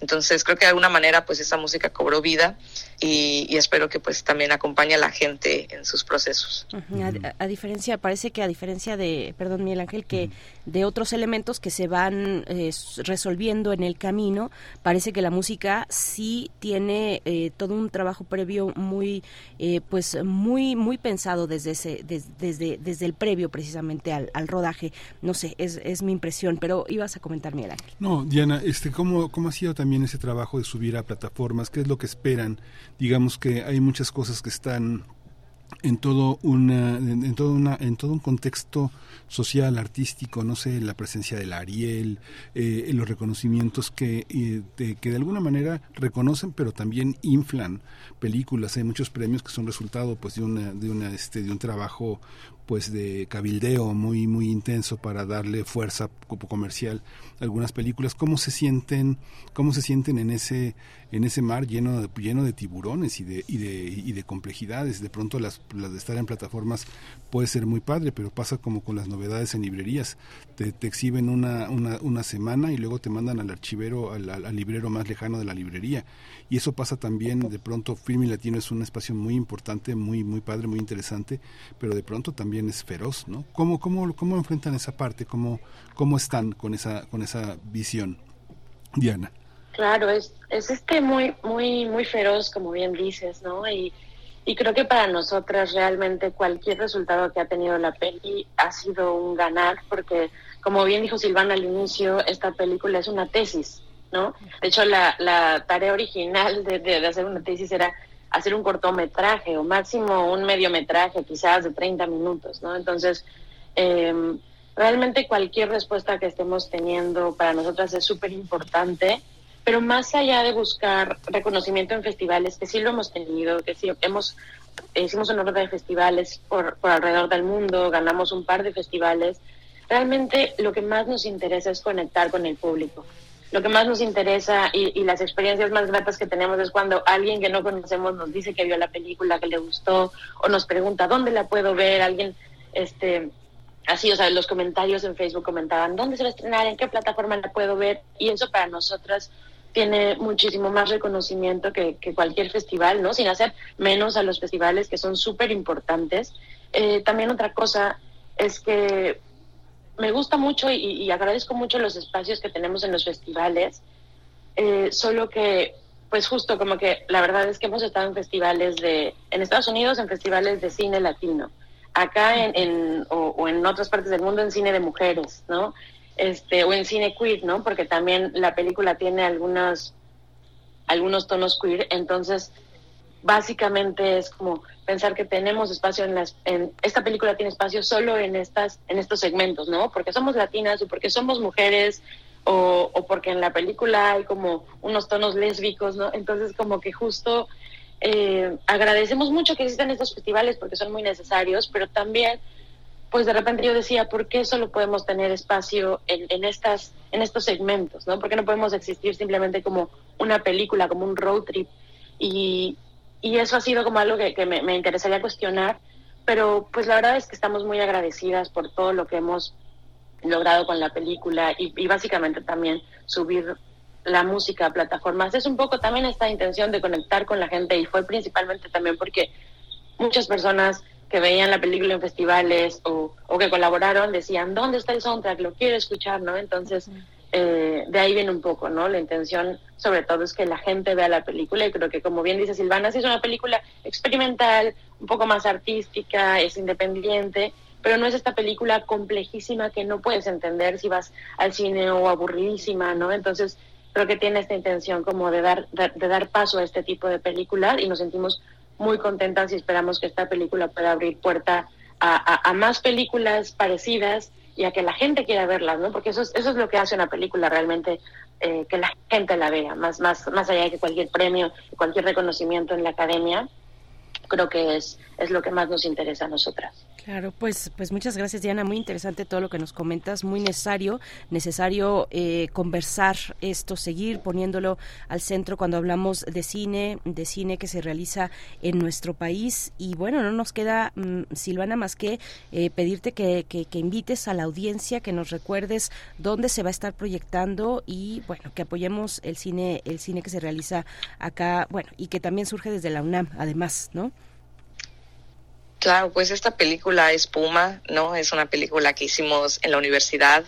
Entonces creo que de alguna manera pues esa música cobró vida y, y espero que pues también acompañe a la gente en sus procesos. A, a diferencia, parece que a diferencia de, perdón Miguel Ángel, que de otros elementos que se van eh, resolviendo en el camino, parece que la música sí tiene eh, todo un trabajo previo muy, eh, pues muy, muy pensado desde ese, des- desde, desde el previo precisamente al, al rodaje. No sé, es, es mi impresión, pero ibas a comentar Miguel Ángel. No, Diana, este, ¿cómo, ¿cómo ha sido también ese trabajo de subir a plataformas? ¿Qué es lo que esperan? Digamos que hay muchas cosas que están en todo una en, en todo una en todo un contexto social artístico no sé la presencia del Ariel eh, los reconocimientos que eh, de, que de alguna manera reconocen pero también inflan películas. Hay muchos premios que son resultado pues de una de una este de un trabajo pues de cabildeo muy muy intenso para darle fuerza comercial algunas películas cómo se sienten cómo se sienten en ese en ese mar lleno de, lleno de tiburones y de, y de y de complejidades de pronto las, las de estar en plataformas puede ser muy padre pero pasa como con las novedades en librerías. Te, te exhiben una, una, una semana y luego te mandan al archivero al, al- librero más lejano de la librería. Y eso pasa también de pronto Film Latino es un espacio muy importante muy muy padre muy interesante pero de pronto también es feroz no cómo cómo cómo enfrentan esa parte cómo cómo están con esa con esa visión Diana Claro, es, es este muy, muy, muy feroz, como bien dices, ¿no? Y, y creo que para nosotras realmente cualquier resultado que ha tenido la peli ha sido un ganar, porque como bien dijo Silvana al inicio, esta película es una tesis, ¿no? De hecho, la, la tarea original de, de, hacer una tesis era hacer un cortometraje o máximo un mediometraje, quizás de 30 minutos, ¿no? Entonces, eh, realmente cualquier respuesta que estemos teniendo para nosotras es súper importante, pero más allá de buscar reconocimiento en festivales, que sí lo hemos tenido, que sí hemos hicimos una ronda de festivales por, por alrededor del mundo, ganamos un par de festivales, realmente lo que más nos interesa es conectar con el público. Lo que más nos interesa y, y las experiencias más gratas que tenemos es cuando alguien que no conocemos nos dice que vio la película, que le gustó, o nos pregunta dónde la puedo ver, alguien, este, así, o sea, los comentarios en Facebook comentaban dónde se va a estrenar, en qué plataforma la puedo ver, y eso para nosotras tiene muchísimo más reconocimiento que, cualquier festival, ¿no? Sin hacer menos a los festivales que son súper importantes. Eh, también otra cosa es que me gusta mucho y, y agradezco mucho los espacios que tenemos en los festivales, eh, solo que, pues justo como que la verdad es que hemos estado en festivales de, en Estados Unidos, en festivales de cine latino, acá en, en o, o en otras partes del mundo en cine de mujeres, ¿no? Este, o en cine queer, ¿no? Porque también la película tiene algunos, algunos tonos queer, entonces básicamente es como pensar que tenemos espacio en las en esta película tiene espacio solo en estas en estos segmentos no porque somos latinas o porque somos mujeres o, o porque en la película hay como unos tonos lésbicos no entonces como que justo eh, agradecemos mucho que existan estos festivales porque son muy necesarios pero también pues de repente yo decía por qué solo podemos tener espacio en, estas en estos segmentos no por qué no podemos existir simplemente como una película como un road trip y, y eso ha sido como algo que, que me, me, interesaría cuestionar, pero pues la verdad es que estamos muy agradecidas por todo lo que hemos logrado con la película y, y básicamente también subir la música a plataformas. Es un poco también esta intención de conectar con la gente y fue principalmente también porque muchas personas que veían la película en festivales o, o que colaboraron decían, ¿dónde está el soundtrack? Lo quiero escuchar, ¿no? Entonces, eh, de ahí viene un poco, ¿no? La intención, sobre todo, es que la gente vea la película y creo que, como bien dice Silvana, sí es una película experimental, un poco más artística, es independiente, pero no es esta película complejísima que no puedes entender si vas al cine o aburridísima, ¿no? Entonces, creo que tiene esta intención como de dar, de, dar paso a este tipo de películas y nos sentimos muy contentas y esperamos que esta película pueda abrir puerta a, a, a más películas parecidas y a que la gente quiera verlas, ¿no? Porque eso es, eso es lo que hace una película realmente, eh, que la gente la vea, más, más, más allá de que cualquier premio, cualquier reconocimiento en la academia, creo que es, es lo que más nos interesa a nosotras. Claro, pues, pues muchas gracias Diana, muy interesante todo lo que nos comentas, muy necesario, necesario eh, conversar esto, seguir poniéndolo al centro cuando hablamos de cine, de cine que se realiza en nuestro país y bueno, no nos queda, mm, Silvana, más que eh, pedirte que, que, que invites a la audiencia, que nos recuerdes dónde se va a estar proyectando y bueno, que apoyemos el cine, el cine que se realiza acá, bueno, y que también surge desde la UNAM, además, ¿no? Claro, pues esta película es Puma, ¿no? Es una película que hicimos en la universidad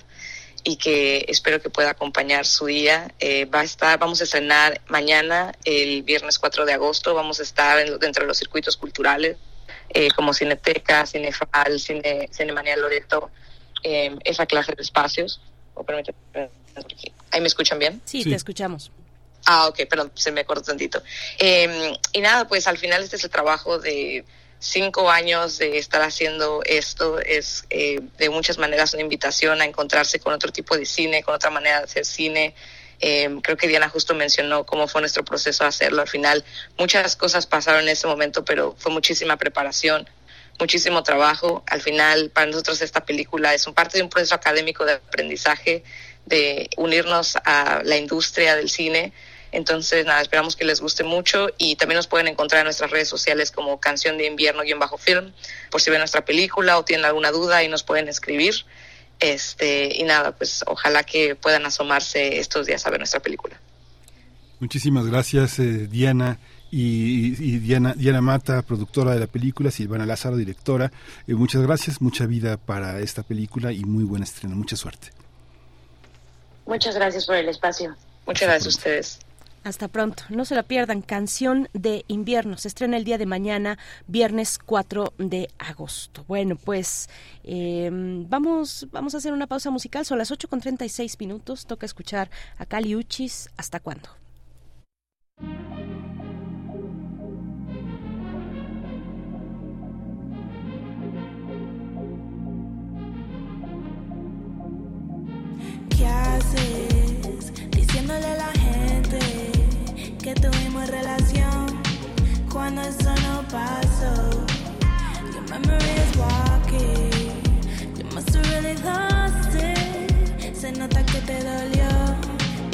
y que espero que pueda acompañar su día. Eh, va a estar, vamos a estrenar mañana, el viernes 4 de agosto, vamos a estar en, dentro de los circuitos culturales eh, como Cineteca, Cinefal, Cine, Cinemanía Loreto, eh, esa clase de espacios. Oh, ¿Ahí me escuchan bien? Sí, sí. te escuchamos. Ah, ok, perdón, se me cortó tantito. Eh, y nada, pues al final este es el trabajo de cinco años de estar haciendo esto. Es eh, de muchas maneras una invitación a encontrarse con otro tipo de cine, con otra manera de hacer cine. Eh, creo que Diana justo mencionó cómo fue nuestro proceso de hacerlo. Al final muchas cosas pasaron en ese momento, pero fue muchísima preparación, muchísimo trabajo. Al final para nosotros esta película es un parte de un proceso académico de aprendizaje, de unirnos a la industria del cine entonces, nada, esperamos que les guste mucho y también nos pueden encontrar en nuestras redes sociales como Canción de Invierno-Film, por si ven nuestra película o tienen alguna duda y nos pueden escribir. Este, y nada, pues ojalá que puedan asomarse estos días a ver nuestra película. Muchísimas gracias, eh, Diana. Y, y, Diana, Diana Mata, productora de la película, Silvana Lázaro, directora. Eh, muchas gracias, mucha vida para esta película y muy buen estreno. Mucha suerte. Muchas gracias por el espacio. Muchas gracias a ustedes. Hasta pronto. No se la pierdan. Canción de invierno. Se estrena el día de mañana, viernes 4 de agosto. Bueno, pues eh, vamos, vamos a hacer una pausa musical. Son las 8 con 36 minutos. Toca escuchar a Cali Uchis. ¿Hasta cuándo? ¿Qué haces? Diciéndole a la gente cuando eso no pasó. Your memory is walking. You must have really lost it. Se nota que te dolió,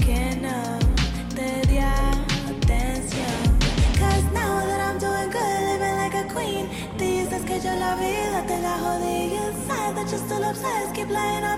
que no te di atención. Cause now that I'm doing good, living like a queen. Dices que yo la vida te la jodí. You said that you're still obsessed, keep lying on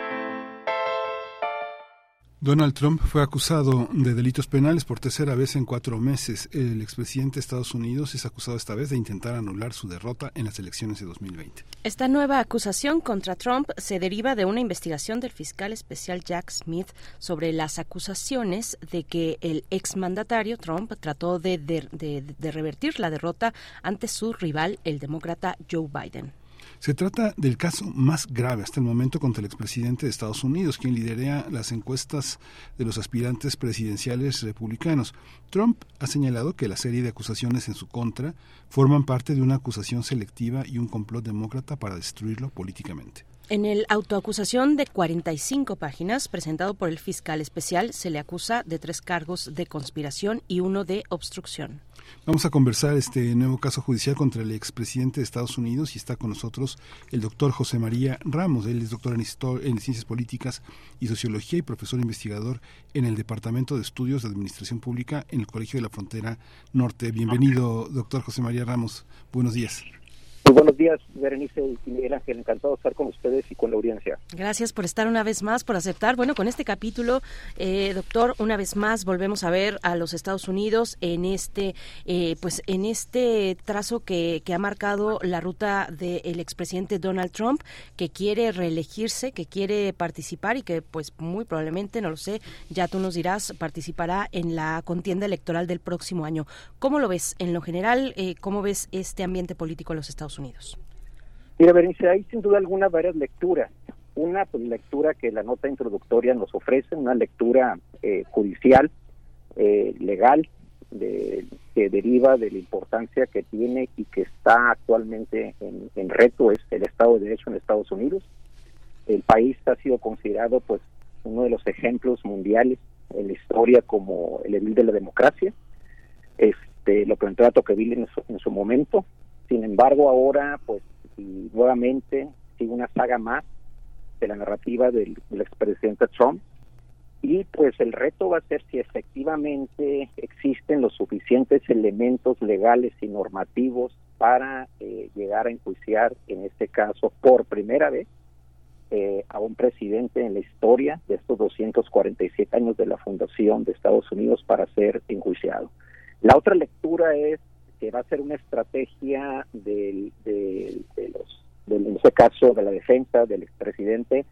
Donald Trump fue acusado de delitos penales por tercera vez en cuatro meses. El expresidente de Estados Unidos es acusado esta vez de intentar anular su derrota en las elecciones de 2020. Esta nueva acusación contra Trump se deriva de una investigación del fiscal especial Jack Smith sobre las acusaciones de que el exmandatario Trump trató de, de, revertir la derrota ante su rival, el demócrata Joe Biden. Se trata del caso más grave hasta el momento contra el expresidente de Estados Unidos, quien lidera las encuestas de los aspirantes presidenciales republicanos. Trump ha señalado que la serie de acusaciones en su contra forman parte de una acusación selectiva y un complot demócrata para destruirlo políticamente. En el autoacusación de 45 páginas presentado por el fiscal especial se le acusa de tres cargos de conspiración y uno de obstrucción. Vamos a conversar este nuevo caso judicial contra el expresidente de Estados Unidos y está con nosotros el doctor José María Ramos. Él es doctor en, en, Ciencias Políticas y Sociología y profesor investigador en el Departamento de Estudios de Administración Pública en el Colegio de la Frontera Norte. Bienvenido, doctor José María Ramos. Buenos días. Buenos días, Berenice y Miguel Ángel. Encantado de estar con ustedes y con la audiencia. Gracias por estar una vez más, por aceptar. Bueno, con este capítulo, eh, doctor, una vez más volvemos a ver a los Estados Unidos en este, eh, pues, en este trazo que, ha marcado la ruta del expresidente Donald Trump, que quiere reelegirse, que quiere participar y que, pues, muy probablemente, no lo sé, ya tú nos dirás, participará en la contienda electoral del próximo año. ¿Cómo lo ves en lo general? Eh, ¿Cómo ves este ambiente político en los Estados Unidos? Mira, Berenice, hay sin duda alguna varias lecturas. Una pues, lectura que la nota introductoria nos ofrece, una lectura eh, judicial, eh, legal, de, que deriva de la importancia que tiene y que está actualmente en, reto es el Estado de Derecho en Estados Unidos. El país ha sido considerado pues uno de los ejemplos mundiales en la historia como el edil de la democracia. Este, lo planteó Tocqueville en su, en su momento, sin embargo, ahora, pues, y nuevamente sigue una saga más de la narrativa del, del expresidente Trump. Y pues el reto va a ser si efectivamente existen los suficientes elementos legales y normativos para eh, llegar a enjuiciar, en este caso, por primera vez, eh, a un presidente en la historia de estos 247 años de la fundación de Estados Unidos para ser enjuiciado. La otra lectura es que va a ser una estrategia del, de, de los, del, en este caso de la defensa del expresidente,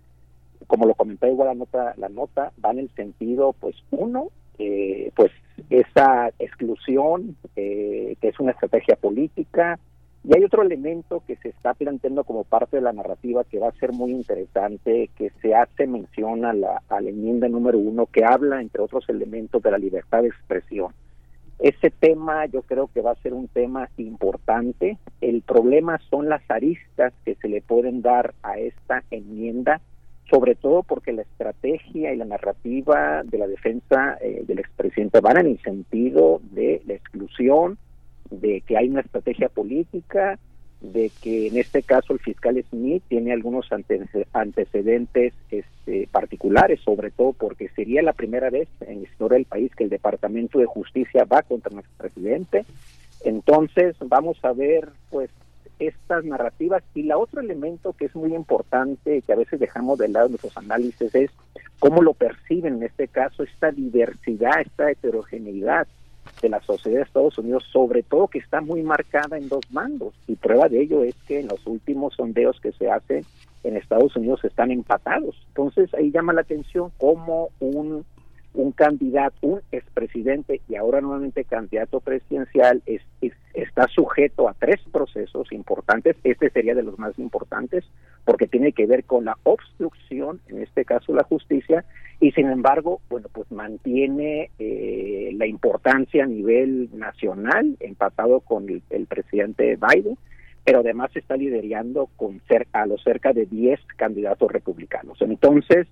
como lo comentó igual la nota, la nota va en el sentido, pues uno, eh, pues esa exclusión, eh, que es una estrategia política, y hay otro elemento que se está planteando como parte de la narrativa que va a ser muy interesante, que se hace mención a la, a la enmienda número uno, que habla, entre otros elementos, de la libertad de expresión. Ese tema yo creo que va a ser un tema importante. El problema son las aristas que se le pueden dar a esta enmienda, sobre todo porque la estrategia y la narrativa de la defensa eh, del expresidente van en el sentido de la exclusión, de que hay una estrategia política, de que en este caso el fiscal Smith tiene algunos antecedentes este, particulares, sobre todo porque sería la primera vez en historia del país que el Departamento de Justicia va contra nuestro presidente. Entonces vamos a ver pues estas narrativas y la otro elemento que es muy importante que a veces dejamos de lado en nuestros análisis es cómo lo perciben en este caso esta diversidad, esta heterogeneidad de la sociedad de Estados Unidos, sobre todo que está muy marcada en dos mandos. Y prueba de ello es que en los últimos sondeos que se hacen en Estados Unidos están empatados. Entonces ahí llama la atención cómo un, un candidato, un expresidente y ahora nuevamente candidato presidencial es, es, está sujeto a tres procesos importantes. Este sería de los más importantes porque tiene que ver con la obstrucción, en este caso la justicia, y sin embargo, bueno, pues mantiene eh, la importancia a nivel nacional, empatado con el, el, presidente Biden, pero además está liderando con cerca, a los cerca de 10 candidatos republicanos. Entonces,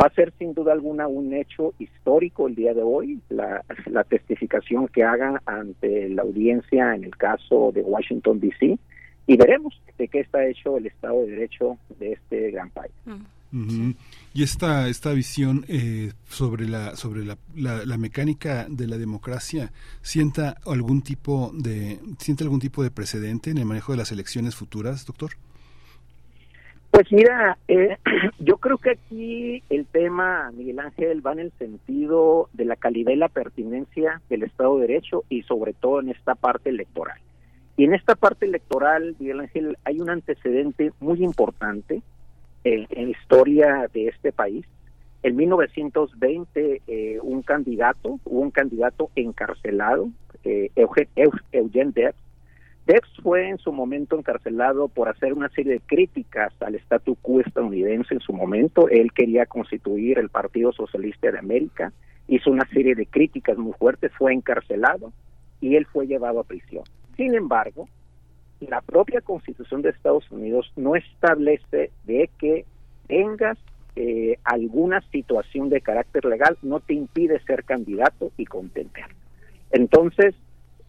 va a ser sin duda alguna un hecho histórico el día de hoy, la, la testificación que haga ante la audiencia en el caso de Washington, D.C., y veremos de qué está hecho el Estado de Derecho de este gran país. Uh -huh. Y esta esta visión eh, sobre la sobre la, la, la, mecánica de la democracia sienta algún tipo de siente algún tipo de precedente en el manejo de las elecciones futuras, doctor. Pues mira, eh, yo creo que aquí el tema, Miguel Ángel, va en el sentido de la calidad y la pertinencia del Estado de Derecho y sobre todo en esta parte electoral. Y en esta parte electoral, Miguel Ángel, hay un antecedente muy importante en, en la historia de este país. En 1920, eh, un candidato, hubo un candidato encarcelado, eh, Eugen, Eu- Eugene Debs, Debs fue en su momento encarcelado por hacer una serie de críticas al statu quo estadounidense en su momento. Él quería constituir el Partido Socialista de América, hizo una serie de críticas muy fuertes, fue encarcelado y él fue llevado a prisión. Sin embargo, la propia Constitución de Estados Unidos no establece de que tengas eh, alguna situación de carácter legal, no te impide ser candidato y contender. Entonces,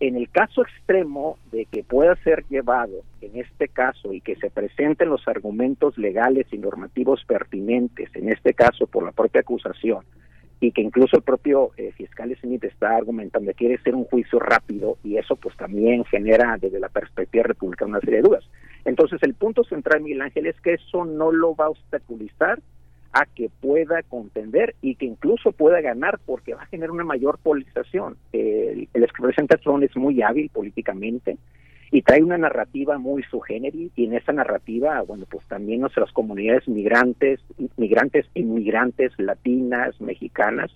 en el caso extremo de que pueda ser llevado, en este caso, y que se presenten los argumentos legales y normativos pertinentes, en este caso por la propia acusación, y que incluso el propio eh, fiscal Smith está argumentando que quiere ser un juicio rápido, y eso pues también genera desde la perspectiva republicana una serie de dudas. Entonces, el punto central, Miguel Ángel, es que eso no lo va a obstaculizar a que pueda contender y que incluso pueda ganar porque va a generar una mayor polarización. El, el expresidente Trump es muy hábil políticamente y trae una narrativa muy subgéneri y en esa narrativa, bueno, pues también nuestras comunidades migrantes, migrantes, inmigrantes, latinas, mexicanas,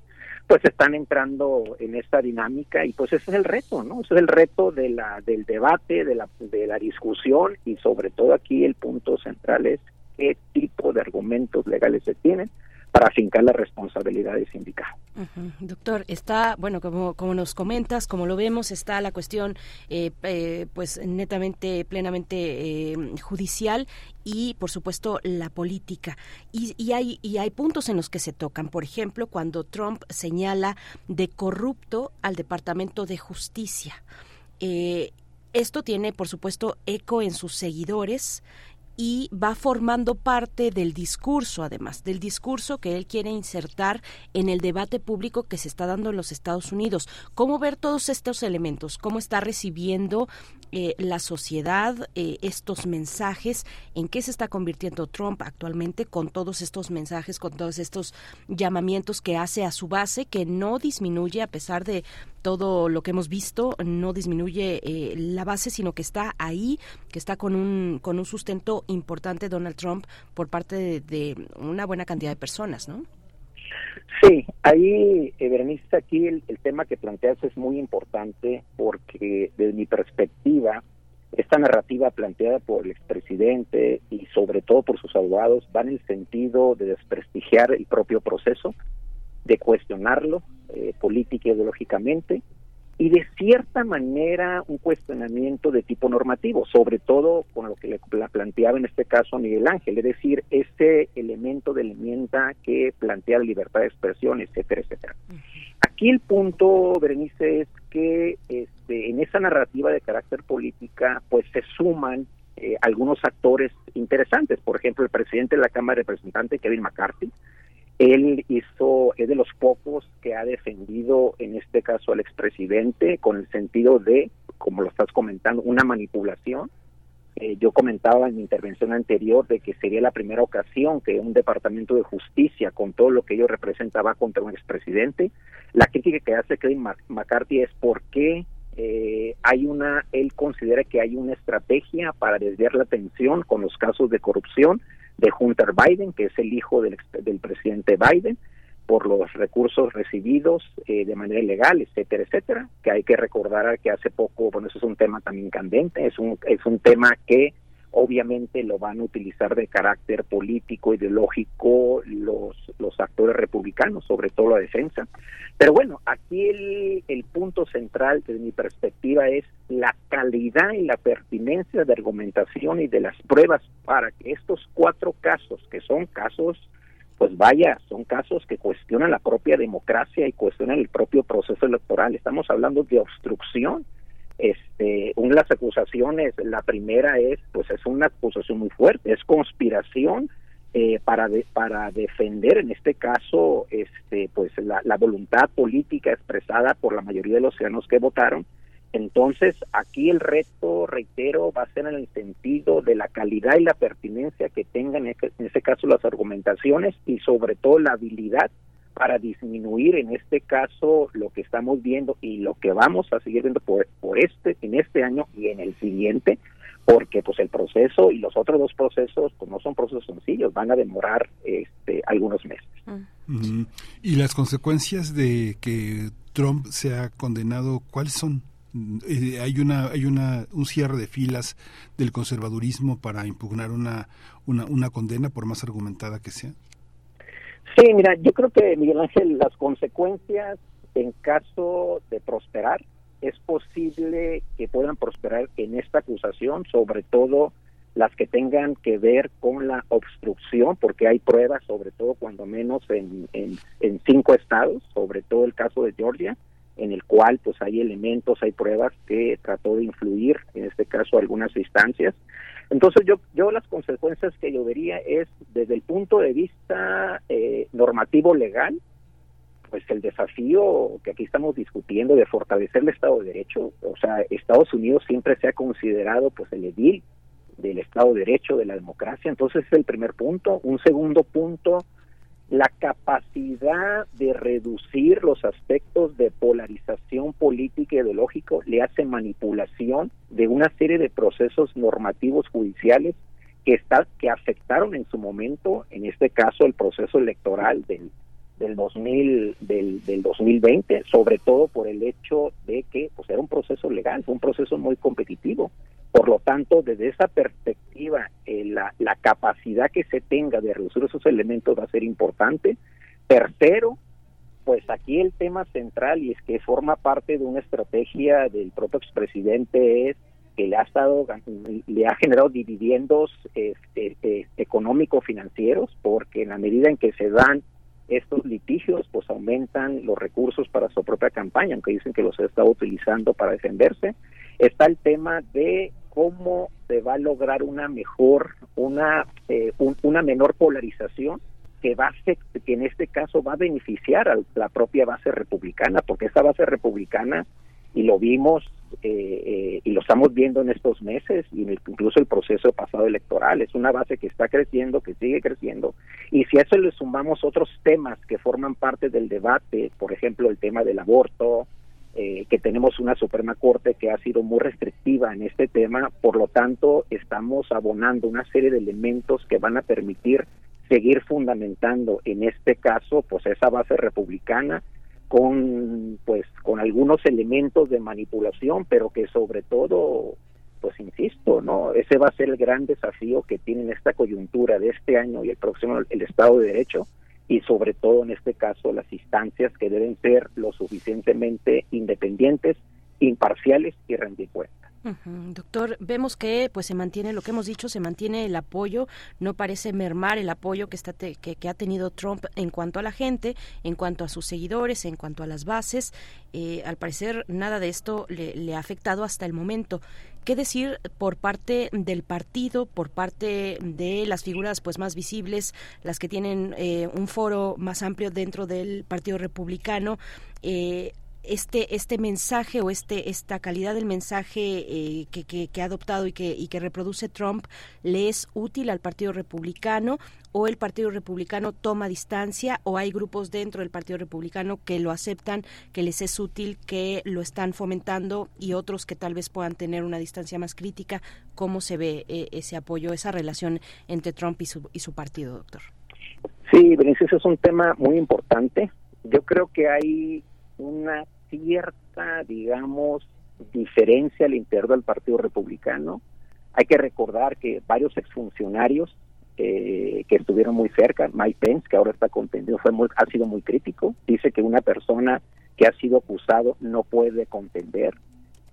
pues están entrando en esta dinámica y pues ese es el reto, ¿no? Ese es el reto de la, del debate, de la, de la discusión y sobre todo aquí el punto central es qué tipo de argumentos legales se tienen para afincar las responsabilidades sindicadas. Ujú. Doctor, está, bueno, como, como nos comentas, como lo vemos, está la cuestión, eh, pues netamente, plenamente eh, judicial y, por supuesto, la política. Y, y, hay, y hay puntos en los que se tocan. Por ejemplo, cuando Trump señala de corrupto al Departamento de Justicia. Eh, esto tiene, por supuesto, eco en sus seguidores y va formando parte del discurso, además, del discurso que él quiere insertar en el debate público que se está dando en los Estados Unidos. ¿Cómo ver todos estos elementos? ¿Cómo está recibiendo eh, la sociedad eh, estos mensajes? ¿En qué se está convirtiendo Trump actualmente con todos estos mensajes, con todos estos llamamientos que hace a su base, que no disminuye a pesar de todo lo que hemos visto, no disminuye eh, la base, sino que está ahí, que está con un, con un sustento importante Donald Trump por parte de, de una buena cantidad de personas, ¿no? Sí, ahí, eh, Berenice, aquí el, tema que planteas es muy importante porque desde mi perspectiva, esta narrativa planteada por el expresidente y sobre todo por sus abogados va en el sentido de desprestigiar el propio proceso, de cuestionarlo eh, política y ideológicamente y de cierta manera un cuestionamiento de tipo normativo, sobre todo con lo que le la planteaba en este caso a Miguel Ángel, es decir, este elemento de la enmienda que plantea la libertad de expresión, etcétera, etcétera. Aquí el punto, Berenice, es que este, en esa narrativa de carácter política, pues se suman eh, algunos actores interesantes. Por ejemplo, el presidente de la Cámara de Representantes, Kevin McCarthy, él hizo, es de los pocos que ha defendido en este caso al expresidente con el sentido de, como lo estás comentando, una manipulación. Eh, yo comentaba en mi intervención anterior de que sería la primera ocasión que un departamento de justicia, con todo lo que ello representa, va contra un expresidente. La crítica que hace Kevin McCarthy es por qué eh, hay una, él considera que hay una estrategia para desviar la atención con los casos de corrupción de Hunter Biden, que es el hijo del, del presidente Biden, por los recursos recibidos eh, de manera ilegal, etcétera, etcétera, que hay que recordar que hace poco, bueno, eso es un tema también candente, es un, es un tema que obviamente lo van a utilizar de carácter político, ideológico, los, los actores republicanos, sobre todo la defensa. Pero bueno, aquí el, el punto central desde mi perspectiva es la calidad y la pertinencia de argumentación y de las pruebas para que estos cuatro casos, que son casos, pues vaya, son casos que cuestionan la propia democracia y cuestionan el propio proceso electoral. Estamos hablando de obstrucción este las acusaciones la primera es pues es una acusación muy fuerte es conspiración eh, para de, para defender en este caso este pues la, voluntad política expresada por la mayoría de los ciudadanos que votaron. Entonces, aquí el reto, reitero, va a ser en el sentido de la calidad y la pertinencia que tengan en ese caso las argumentaciones y sobre todo la habilidad para disminuir en este caso lo que estamos viendo y lo que vamos a seguir viendo por, por este en este año y en el siguiente porque pues el proceso y los otros dos procesos pues no son procesos sencillos van a demorar este algunos meses. Y las consecuencias de que Trump sea condenado cuáles son eh, hay una hay una un cierre de filas del conservadurismo para impugnar una una, una condena por más argumentada que sea Sí, mira, yo creo que Miguel Ángel, las consecuencias en caso de prosperar, es posible que puedan prosperar en esta acusación, sobre todo las que tengan que ver con la obstrucción, porque hay pruebas, sobre todo cuando menos en, en, cinco estados, sobre todo el caso de Georgia, en el cual pues hay elementos, hay pruebas que trató de influir, en este caso algunas instancias. Entonces yo, yo las consecuencias que yo vería es desde el punto de vista eh, normativo legal, pues el desafío que aquí estamos discutiendo de fortalecer el Estado de Derecho, o sea, Estados Unidos siempre se ha considerado pues el edil del Estado de Derecho, de la democracia, entonces es el primer punto. Un segundo punto, la capacidad de reducir los aspectos de polarización política y ideológico le hace manipulación de una serie de procesos normativos judiciales que está que afectaron en su momento, en este caso el proceso electoral del del 2000 del, del 2020, sobre todo por el hecho de que pues era un proceso legal, fue un proceso muy competitivo. Por lo tanto, desde esa perspectiva, eh, la, capacidad que se tenga de reducir esos elementos va a ser importante. Tercero, pues aquí el tema central y es que forma parte de una estrategia del propio expresidente es que le ha estado le ha generado dividendos este, eh, económico financieros porque en la medida en que se dan estos litigios pues aumentan los recursos para su propia campaña aunque dicen que los estado utilizando para defenderse está el tema de cómo se va a lograr una mejor una eh, un- una menor polarización que va a que en este caso va a beneficiar a la propia base republicana porque esta base republicana y lo vimos eh, eh, y lo estamos viendo en estos meses y incluso el proceso pasado electoral es una base que está creciendo que sigue creciendo y si a eso le sumamos otros temas que forman parte del debate por ejemplo el tema del aborto eh, que tenemos una Suprema Corte que ha sido muy restrictiva en este tema, por lo tanto estamos abonando una serie de elementos que van a permitir seguir fundamentando en este caso pues esa base republicana con pues con algunos elementos de manipulación, pero que sobre todo pues insisto, ¿no? Ese va a ser el gran desafío que tiene en esta coyuntura de este año y el próximo el Estado de Derecho y sobre todo en este caso las instancias que deben ser lo suficientemente independientes, imparciales y rendir cuentas. Doctor, vemos que pues se mantiene lo que hemos dicho, se mantiene el apoyo, no parece mermar el apoyo que está te- que, ha tenido Trump en cuanto a la gente, en cuanto a sus seguidores, en cuanto a las bases. Eh, al parecer nada de esto le, le ha afectado hasta el momento. ¿Qué decir por parte del partido, por parte de las figuras pues más visibles, las que tienen eh, un foro más amplio dentro del Partido Republicano? Eh, este este mensaje o este esta calidad del mensaje eh, que, que, que ha adoptado y que y que reproduce Trump le es útil al Partido Republicano o el Partido Republicano toma distancia o hay grupos dentro del Partido Republicano que lo aceptan que les es útil que lo están fomentando y otros que tal vez puedan tener una distancia más crítica cómo se ve eh, ese apoyo esa relación entre Trump y su y su partido doctor Sí, Berenice, ese es un tema muy importante. Yo creo que hay una cierta, digamos, diferencia al interior del Partido Republicano. Hay que recordar que varios exfuncionarios eh, que estuvieron muy cerca, Mike Pence, que ahora está contendido, fue muy, ha sido muy crítico. Dice que una persona que ha sido acusado no puede contender.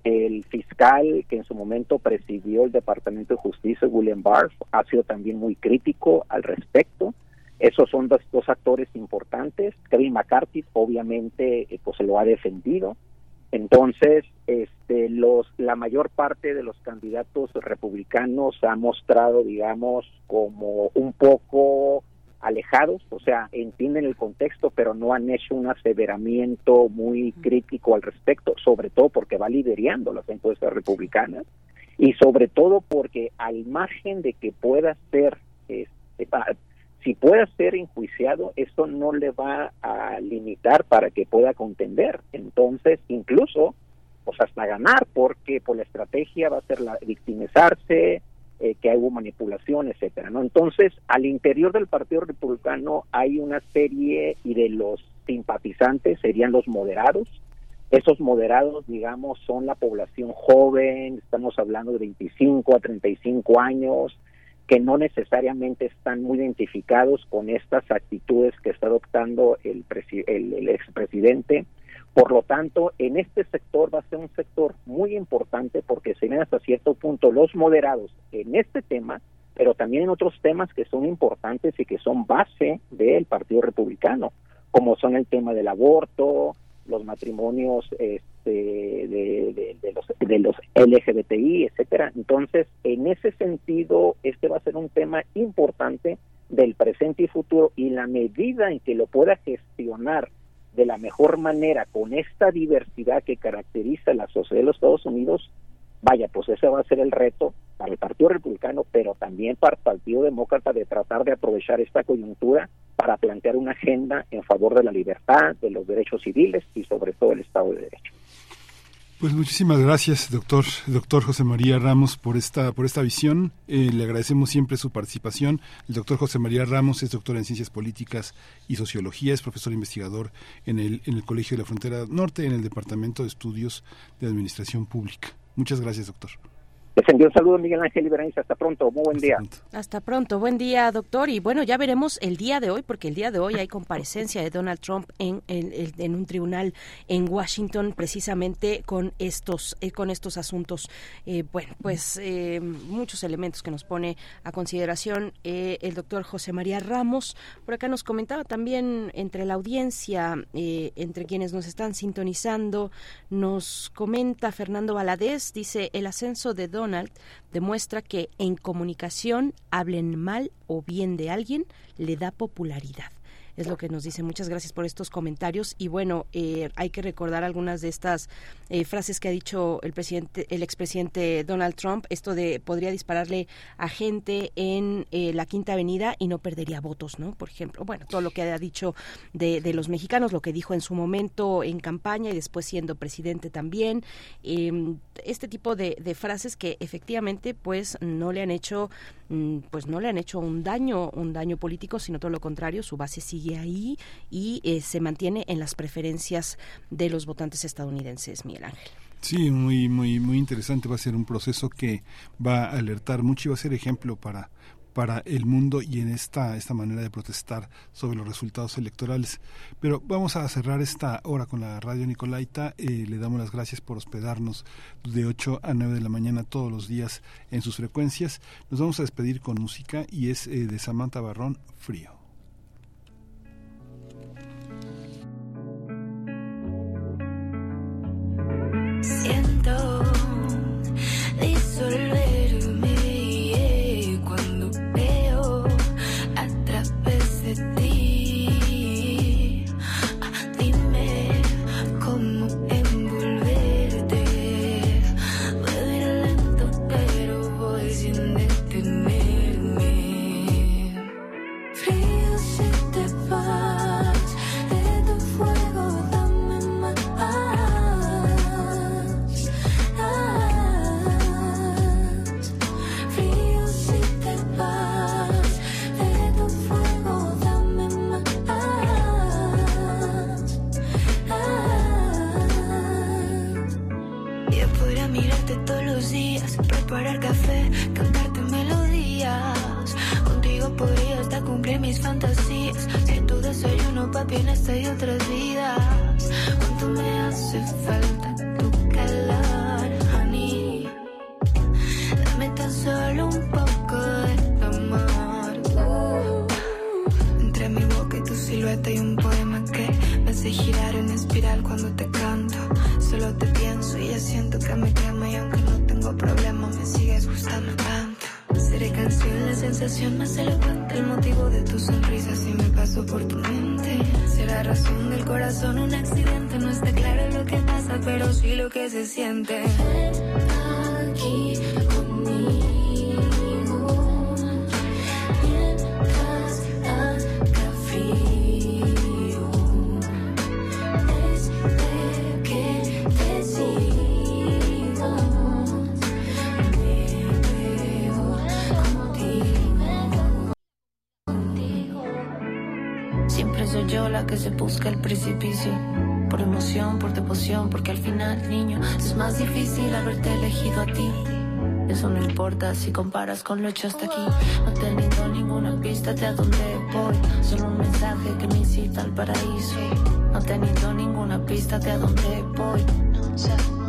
El fiscal que en su momento presidió el Departamento de Justicia, William Barr, ha sido también muy crítico al respecto. Esos son dos, dos actores importantes. Kevin McCarthy, obviamente, eh, pues se lo ha defendido. Entonces, este, los, la mayor parte de los candidatos republicanos ha mostrado, digamos, como un poco alejados, o sea, entienden el contexto, pero no han hecho un aseveramiento muy crítico al respecto, sobre todo porque va liderando las encuestas republicanas y sobre todo porque al margen de que pueda ser, este, si pueda ser enjuiciado, esto no le va a limitar para que pueda contender. Entonces, incluso, pues hasta ganar, porque por la estrategia va a ser la victimizarse, eh, que hubo manipulación, etcétera, ¿no? Entonces, al interior del Partido Republicano hay una serie y de los simpatizantes serían los moderados. Esos moderados, digamos, son la población joven, estamos hablando de 25 a 35 años, que no necesariamente están muy identificados con estas actitudes que está adoptando el, el, el expresidente. Por lo tanto, en este sector va a ser un sector muy importante porque se ven hasta cierto punto los moderados en este tema, pero también en otros temas que son importantes y que son base del Partido Republicano, como son el tema del aborto, los matrimonios este, de, los, de los LGBTI, etcétera. Entonces, en ese sentido, este va a ser un tema importante del presente y futuro y la medida en que lo pueda gestionar de la mejor manera con esta diversidad que caracteriza la sociedad de los Estados Unidos, vaya, pues ese va a ser el reto para el Partido Republicano, pero también para el Partido Demócrata de tratar de aprovechar esta coyuntura para plantear una agenda en favor de la libertad, de los derechos civiles y sobre todo el Estado de Derecho. Pues muchísimas gracias, doctor, doctor José María Ramos, por esta, por esta visión. Eh, le agradecemos siempre su participación. El doctor José María Ramos es doctor en Ciencias Políticas y Sociología, es profesor investigador en el, en el Colegio de la Frontera Norte, en el Departamento de Estudios de Administración Pública. Muchas gracias, doctor. Les envío un saludo, Miguel Ángel y Berenice. Hasta pronto. Muy buen día. Hasta pronto, buen día, doctor. Y bueno, ya veremos el día de hoy, porque el día de hoy hay comparecencia de Donald Trump en, en, en- un tribunal en Washington, precisamente con estos, eh, con estos asuntos. Eh, bueno, pues eh, muchos elementos que nos pone a consideración el doctor José María Ramos. Por acá nos comentaba también entre la audiencia, entre quienes nos están sintonizando, nos comenta Fernando Valadez, dice el ascenso de Donald demuestra que en comunicación hablen mal o bien de alguien le da popularidad. Es lo que nos dice. Muchas gracias por estos comentarios. Y bueno, eh, hay que recordar algunas de estas eh, frases que ha dicho el presidente, el expresidente Donald Trump. Esto de podría dispararle a gente en eh, la Quinta Avenida y no perdería votos, ¿no? Por ejemplo, bueno, todo lo que ha dicho de, los mexicanos, lo que dijo en su momento en campaña y después siendo presidente también. Eh, este tipo de, de frases que efectivamente, pues, no le han hecho, mm, pues, no le han hecho un daño, un daño político, sino todo lo contrario. Su base sigue ahí y eh, se mantiene en las preferencias de los votantes estadounidenses, Miguel Ángel. Sí, muy, muy, muy interesante. Va a ser un proceso que va a alertar mucho y va a ser ejemplo para para el mundo y en esta, esta manera de protestar sobre los resultados electorales. Pero vamos a cerrar esta hora con la radio Nicolaita. Eh, le damos las gracias por hospedarnos de 8 a 9 de la mañana todos los días en sus frecuencias. Nos vamos a despedir con música y es eh, de Samantha Barrón, Frío. Siento disolverme desayuno, papi, en esta y otras vidas. Cuánto me hace falta tu calor, honey. Dame tan solo un poco de tu amor. Uh, entre mi boca y tu silueta hay un poema que me hace girar en espiral cuando te canto. Solo te pienso y ya siento que me quema y aunque no tengo problema me sigues gustando tanto. Entre canción, la sensación más elocuente, el motivo de tu sonrisa si me paso por tu mente. Será razón del corazón un accidente, no está claro lo que pasa, pero sí lo que se siente. Aquí Siempre soy yo la que se busca el precipicio. Por emoción, por devoción, porque al final, niño, es más difícil haberte elegido a ti. Eso no importa si comparas con lo hecho hasta aquí. No teniendo ninguna pista de a dónde voy. Solo un mensaje que me incita al paraíso. No teniendo ninguna pista de a dónde voy. El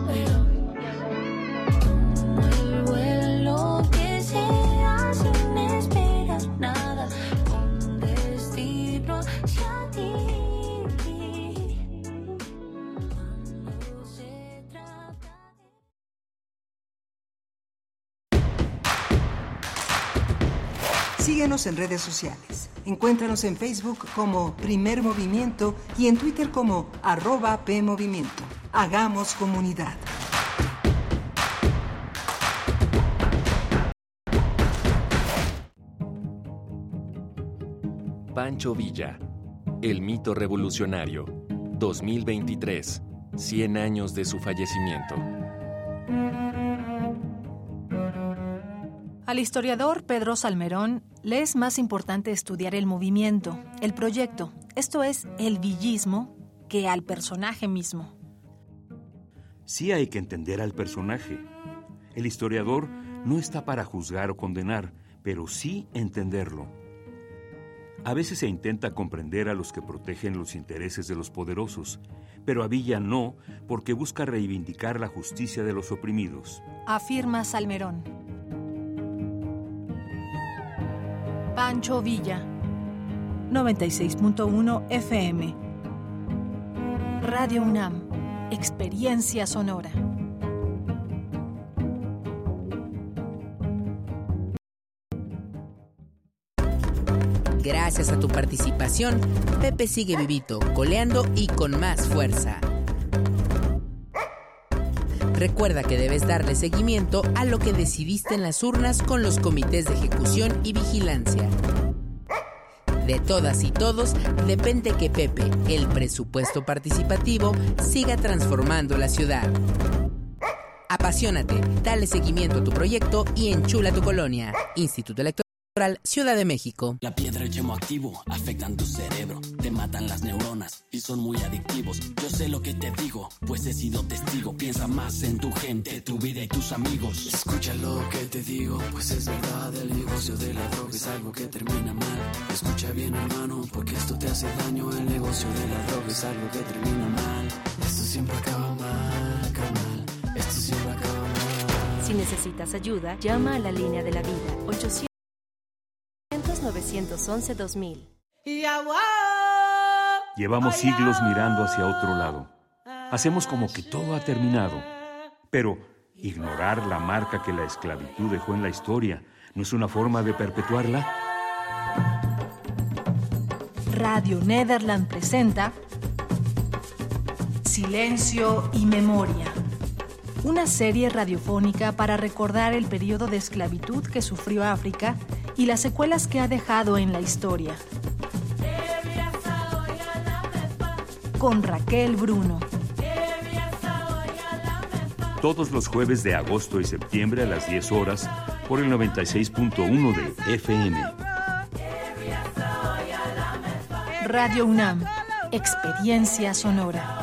En redes sociales. Encuéntranos en Facebook como Primer Movimiento y en Twitter como arroba PMovimiento. Hagamos comunidad. Pancho Villa, El mito revolucionario, 2023, 100 años de su fallecimiento. Al historiador Pedro Salmerón le es más importante estudiar el movimiento, el proyecto, esto es, el villismo, que al personaje mismo. Sí hay que entender al personaje. El historiador no está para juzgar o condenar, pero sí entenderlo. A veces se intenta comprender a los que protegen los intereses de los poderosos, pero a Villa no, porque busca reivindicar la justicia de los oprimidos. Afirma Salmerón. Pancho Villa, 96.1 FM. Radio UNAM, Experiencia Sonora. Gracias a tu participación, Pepe sigue vivito, coleando y con más fuerza. Recuerda que debes darle seguimiento a lo que decidiste en las urnas con los comités de ejecución y vigilancia. De todas y todos depende que Pepe, el presupuesto participativo, siga transformando la ciudad. Apasionate, dale seguimiento a tu proyecto y enchula tu colonia. Instituto Electoral Ciudad de México. La piedra y activo afectan tu cerebro, te matan las neuronas y son muy adictivos. Yo sé lo que te digo, pues he sido testigo. Piensa más en tu gente, tu vida y tus amigos. Escucha lo que te digo, pues es verdad, el negocio de la droga es algo que termina mal. Escucha bien hermano, porque esto te hace daño, el negocio de la droga es algo que termina mal. Esto siempre acaba mal, carnal, esto siempre acaba mal. Si necesitas ayuda, llama a la línea de la vida 800 911 2000. Llevamos siglos mirando hacia otro lado. Hacemos como que todo ha terminado. Pero ignorar la marca que la esclavitud dejó en la historia no es una forma de perpetuarla. Radio Nederland presenta Silencio y Memoria. Una serie radiofónica para recordar el periodo de esclavitud que sufrió África y las secuelas que ha dejado en la historia. Con Raquel Bruno. Todos los jueves de agosto y septiembre a las 10 horas por el 96.1 de FM. Radio UNAM. Experiencia sonora.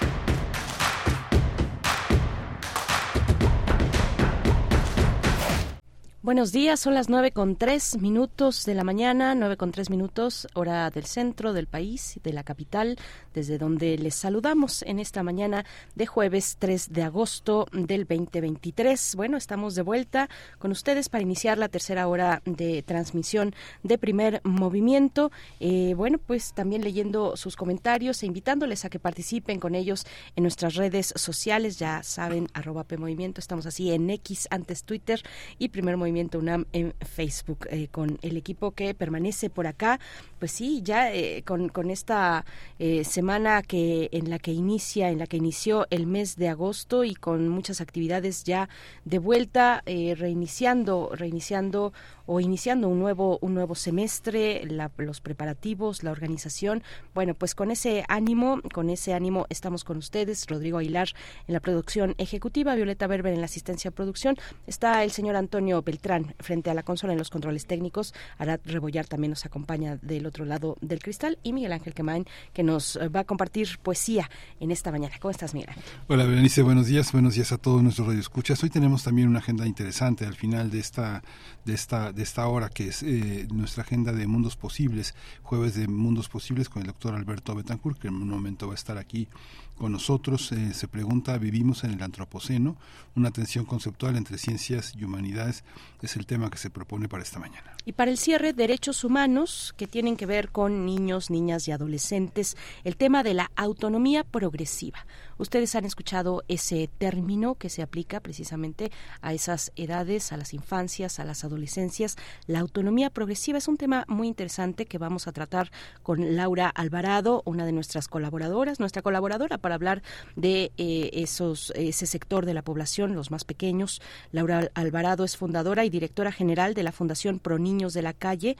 Buenos días, son las nueve con tres minutos de la mañana, nueve con tres minutos, hora del centro del país, de la capital, desde donde les saludamos en esta mañana de jueves 3 de agosto del 2023. Bueno, estamos de vuelta con ustedes para iniciar la tercera hora de transmisión de primer movimiento. Eh, bueno, pues también leyendo sus comentarios e invitándoles a que participen con ellos en nuestras redes sociales, ya saben, arroba PMovimiento, estamos así en X antes Twitter y primer movimiento UNAM en Facebook eh, con el equipo que permanece por acá. Pues sí, ya eh, con, con, esta eh, semana que en la que inicia, en la que inició el mes de agosto y con muchas actividades ya de vuelta, reiniciando, reiniciando o iniciando un nuevo un nuevo semestre, los preparativos, la organización. Bueno, pues con ese ánimo, con ese ánimo estamos con ustedes, Rodrigo Aguilar en la producción ejecutiva, Violeta Berber en la asistencia a producción, está el señor Antonio Beltrán frente a la consola en los controles técnicos, Arad Rebollar también nos acompaña del otro lado del cristal y Miguel Ángel Quemain que nos va a compartir poesía en esta mañana. ¿Cómo estás, Miguel Hola, Berenice, buenos días, buenos días a todos nuestros radioescuchas. Hoy tenemos también una agenda interesante al final de esta de esta de esta hora que es eh, nuestra agenda de Mundos Posibles, jueves de Mundos Posibles con el doctor Alberto Betancourt, que en un momento va a estar aquí con nosotros. Eh, se pregunta, ¿vivimos en el Antropoceno? Una tensión conceptual entre ciencias y humanidades es el tema que se propone para esta mañana. Y para el cierre, derechos humanos que tienen que ver con niños, niñas y adolescentes, el tema de la autonomía progresiva. Ustedes han escuchado ese término que se aplica precisamente a esas edades, a las infancias, a las adolescencias. La autonomía progresiva es un tema muy interesante que vamos a tratar con Laura Alvarado, una de nuestras colaboradoras, nuestra colaboradora para hablar de eh, esos, ese sector de la población, los más pequeños. Laura Alvarado es fundadora y directora general de la Fundación Pro Niños de la Calle,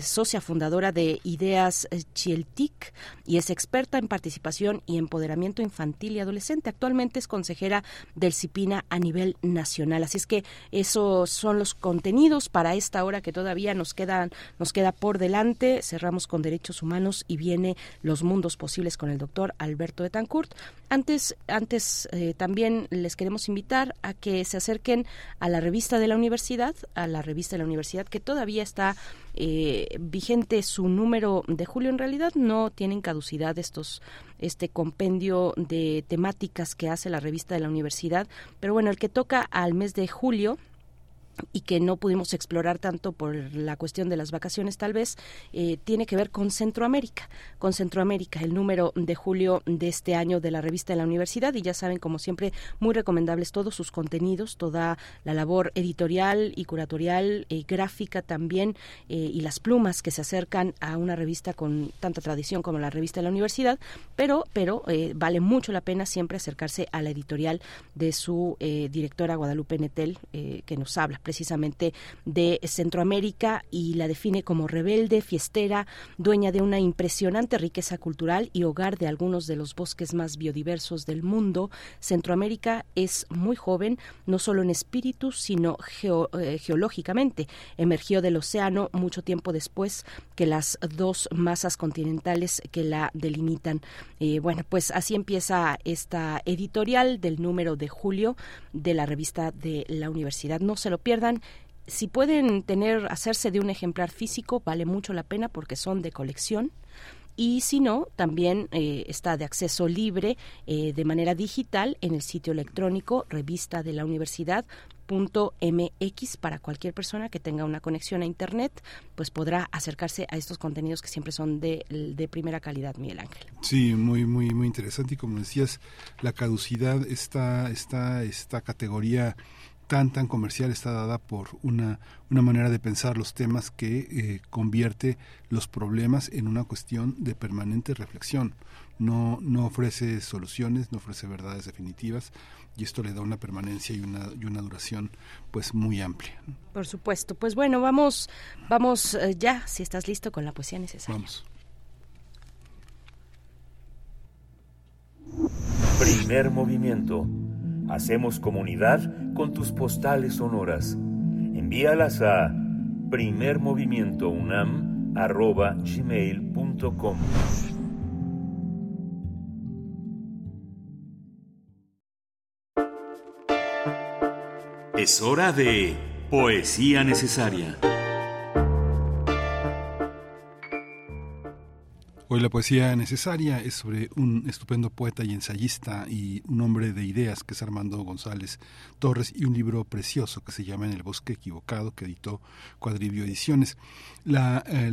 socia fundadora de Ideas Chieltic y es experta en participación y empoderamiento infantil y adolescente. Actualmente es consejera del CIPINA a nivel nacional. Así es que esos son los contenidos para esta hora que todavía nos quedan, nos queda por delante. Cerramos con derechos humanos y viene los mundos posibles con el doctor Alberto Betancourt. Antes, antes eh, también les queremos invitar a que se acerquen a la revista de la universidad, a la revista de la universidad que todavía está eh, vigente su número de julio. En realidad no tienen caducidad estos este compendio de temáticas que hace la revista de la universidad, pero bueno, el que toca al mes de julio y que no pudimos explorar tanto por la cuestión de las vacaciones tal vez, eh, tiene que ver con Centroamérica, con Centroamérica, el número de julio de este año de la revista de la universidad y ya saben, como siempre, muy recomendables todos sus contenidos, toda la labor editorial y curatorial, eh, gráfica también eh, y las plumas que se acercan a una revista con tanta tradición como la revista de la universidad, pero, pero vale mucho la pena siempre acercarse a la editorial de su directora Guadalupe Netel, que nos habla precisamente de Centroamérica y la define como rebelde, fiestera, dueña de una impresionante riqueza cultural y hogar de algunos de los bosques más biodiversos del mundo. Centroamérica es muy joven, no solo en espíritu, sino eh, geológicamente. Emergió del océano mucho tiempo después que las dos masas continentales que la delimitan. Eh, bueno, pues así empieza esta editorial del número de julio de la revista de la universidad. No se lo pierdan si pueden tener, hacerse de un ejemplar físico, vale mucho la pena porque son de colección. Y si no, también eh, está de acceso libre eh, de manera digital en el sitio electrónico revista de la universidad .mx para cualquier persona que tenga una conexión a internet pues podrá acercarse a estos contenidos que siempre son de, de, primera calidad Miguel Ángel sí muy muy muy interesante y como decías la caducidad está esta esta categoría tan tan comercial está dada por una, una manera de pensar los temas que eh, convierte los problemas en una cuestión de permanente reflexión. No, no ofrece soluciones, no ofrece verdades definitivas y esto le da una permanencia y una, y una duración pues muy amplia. Por supuesto. Pues bueno, vamos, vamos eh, ya, si estás listo con la poesía necesaria. Vamos. Primer movimiento Hacemos comunidad con tus postales sonoras. Envíalas a primermovimientounam.gmail.com Es hora de Poesía necesaria. Hoy la poesía necesaria es sobre un estupendo poeta y ensayista y un hombre de ideas que es Armando González Torres y un libro precioso que se llama En el bosque equivocado que editó Cuadribio Ediciones. La, eh,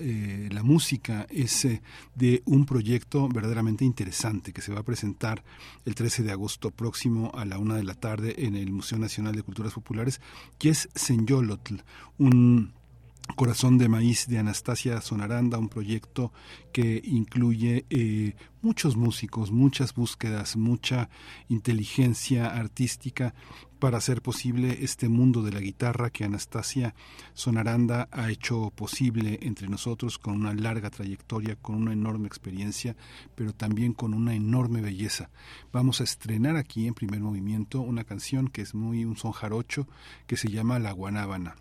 eh, la, música es eh, de un proyecto verdaderamente interesante que se va a presentar el 13 de agosto próximo a la una de la tarde en el Museo Nacional de Culturas Populares, que es Senyolotl, un Corazón de Maíz de Anastasia Sonaranda, un proyecto que incluye eh, muchos músicos, muchas búsquedas, mucha inteligencia artística para hacer posible este mundo de la guitarra que Anastasia Sonaranda ha hecho posible entre nosotros con una larga trayectoria, con una enorme experiencia, pero también con una enorme belleza. Vamos a estrenar aquí en primer movimiento una canción que es muy un son jarocho que se llama La Guanábana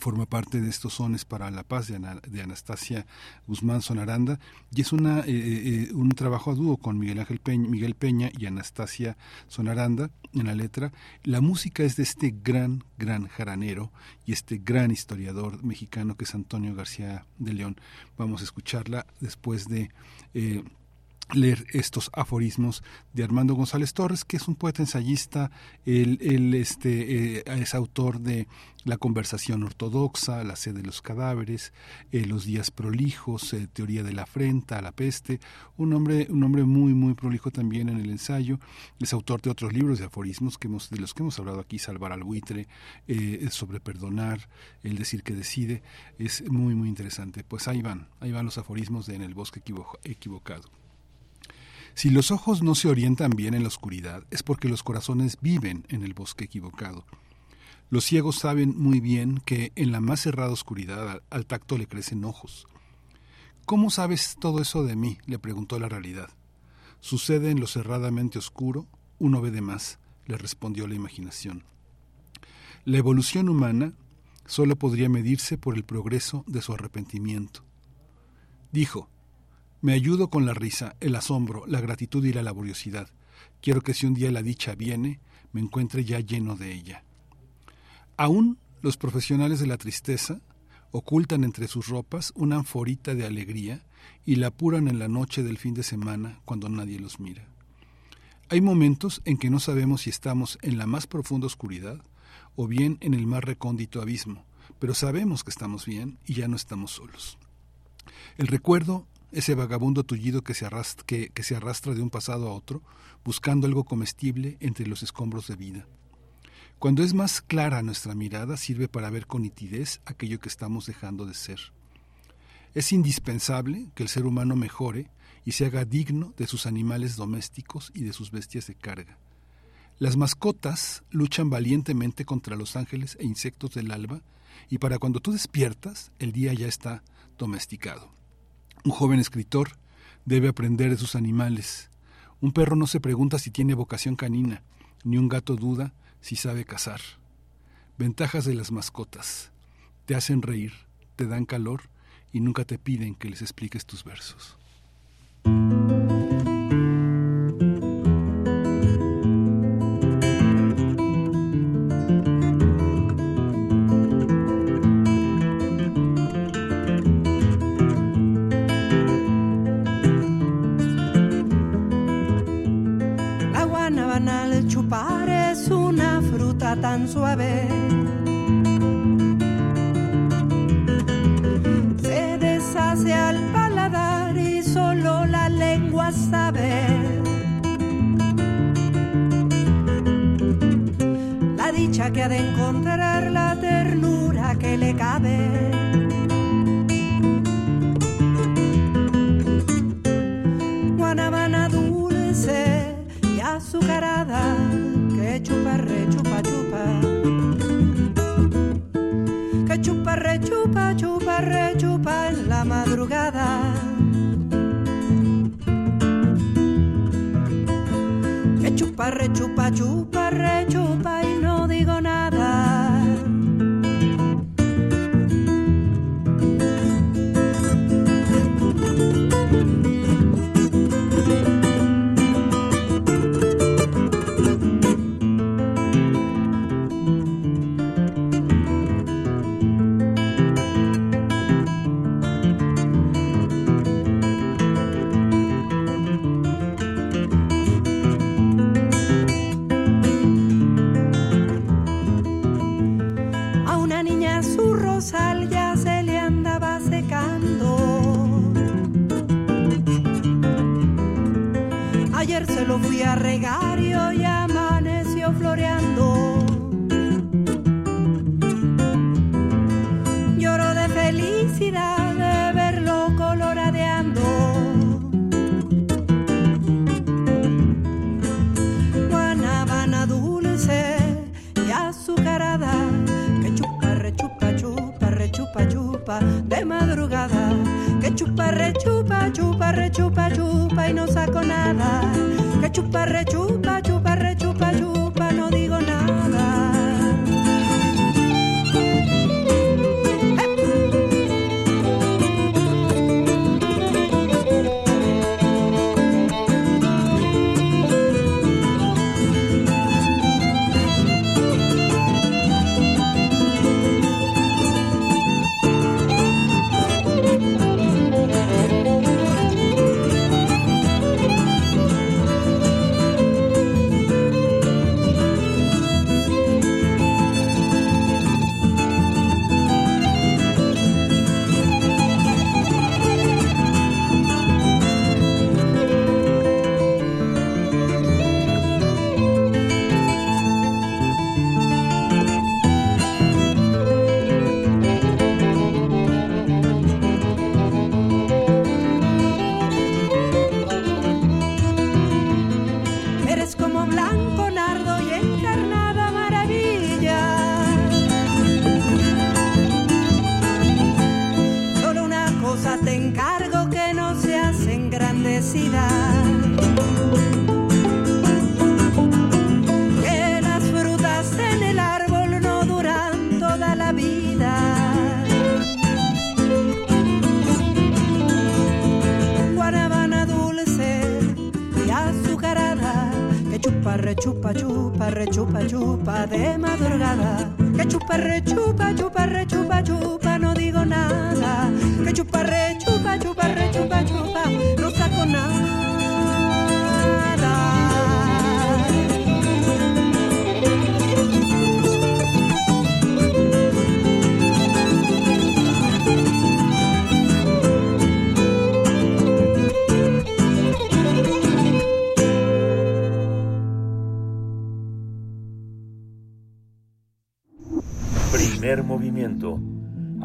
forma parte de estos sones para la paz de, Anastasia Guzmán Sonaranda y es una, eh, eh, un trabajo a dúo con Miguel Ángel Peña, Miguel Peña y Anastasia Sonaranda en la letra. La música es de este gran, gran jaranero y este gran historiador mexicano que es Antonio García de León. Vamos a escucharla después de... Eh, leer estos aforismos de Armando González Torres, que es un poeta ensayista, él, este, eh, es autor de La conversación ortodoxa, La sed de los cadáveres, eh, Los días prolijos, eh, Teoría de la afrenta, La peste, un hombre, un muy, muy prolijo también en el ensayo, es autor de otros libros de aforismos que hemos, de los que hemos hablado aquí, Salvar al buitre, sobre perdonar, el decir que decide, es muy, muy interesante. Pues ahí van, ahí van los aforismos de En el bosque equivocado. Si los ojos no se orientan bien en la oscuridad, es porque los corazones viven en el bosque equivocado. Los ciegos saben muy bien que en la más cerrada oscuridad al, tacto le crecen ojos. ¿Cómo sabes todo eso de mí? le preguntó la realidad. Sucede en lo cerradamente oscuro, uno ve de más, le respondió la imaginación. La evolución humana solo podría medirse por el progreso de su arrepentimiento. Dijo, me ayudo con la risa, el asombro, la gratitud y la laboriosidad. Quiero que si un día la dicha viene, me encuentre ya lleno de ella. Aún los profesionales de la tristeza ocultan entre sus ropas una anforita de alegría y la apuran en la noche del fin de semana cuando nadie los mira. Hay momentos en que no sabemos si estamos en la más profunda oscuridad o bien en el más recóndito abismo, pero sabemos que estamos bien y ya no estamos solos. El recuerdo ese vagabundo tullido que se, arrastra, que, se arrastra de un pasado a otro, buscando algo comestible entre los escombros de vida. Cuando es más clara nuestra mirada, sirve para ver con nitidez aquello que estamos dejando de ser. Es indispensable que el ser humano mejore y se haga digno de sus animales domésticos y de sus bestias de carga. Las mascotas luchan valientemente contra los ángeles e insectos del alba, y para cuando tú despiertas, el día ya está domesticado. Un joven escritor debe aprender de sus animales. Un perro no se pregunta si tiene vocación canina, ni un gato duda si sabe cazar. Ventajas de las mascotas. Te hacen reír, te dan calor y nunca te piden que les expliques tus versos. pa' chuparre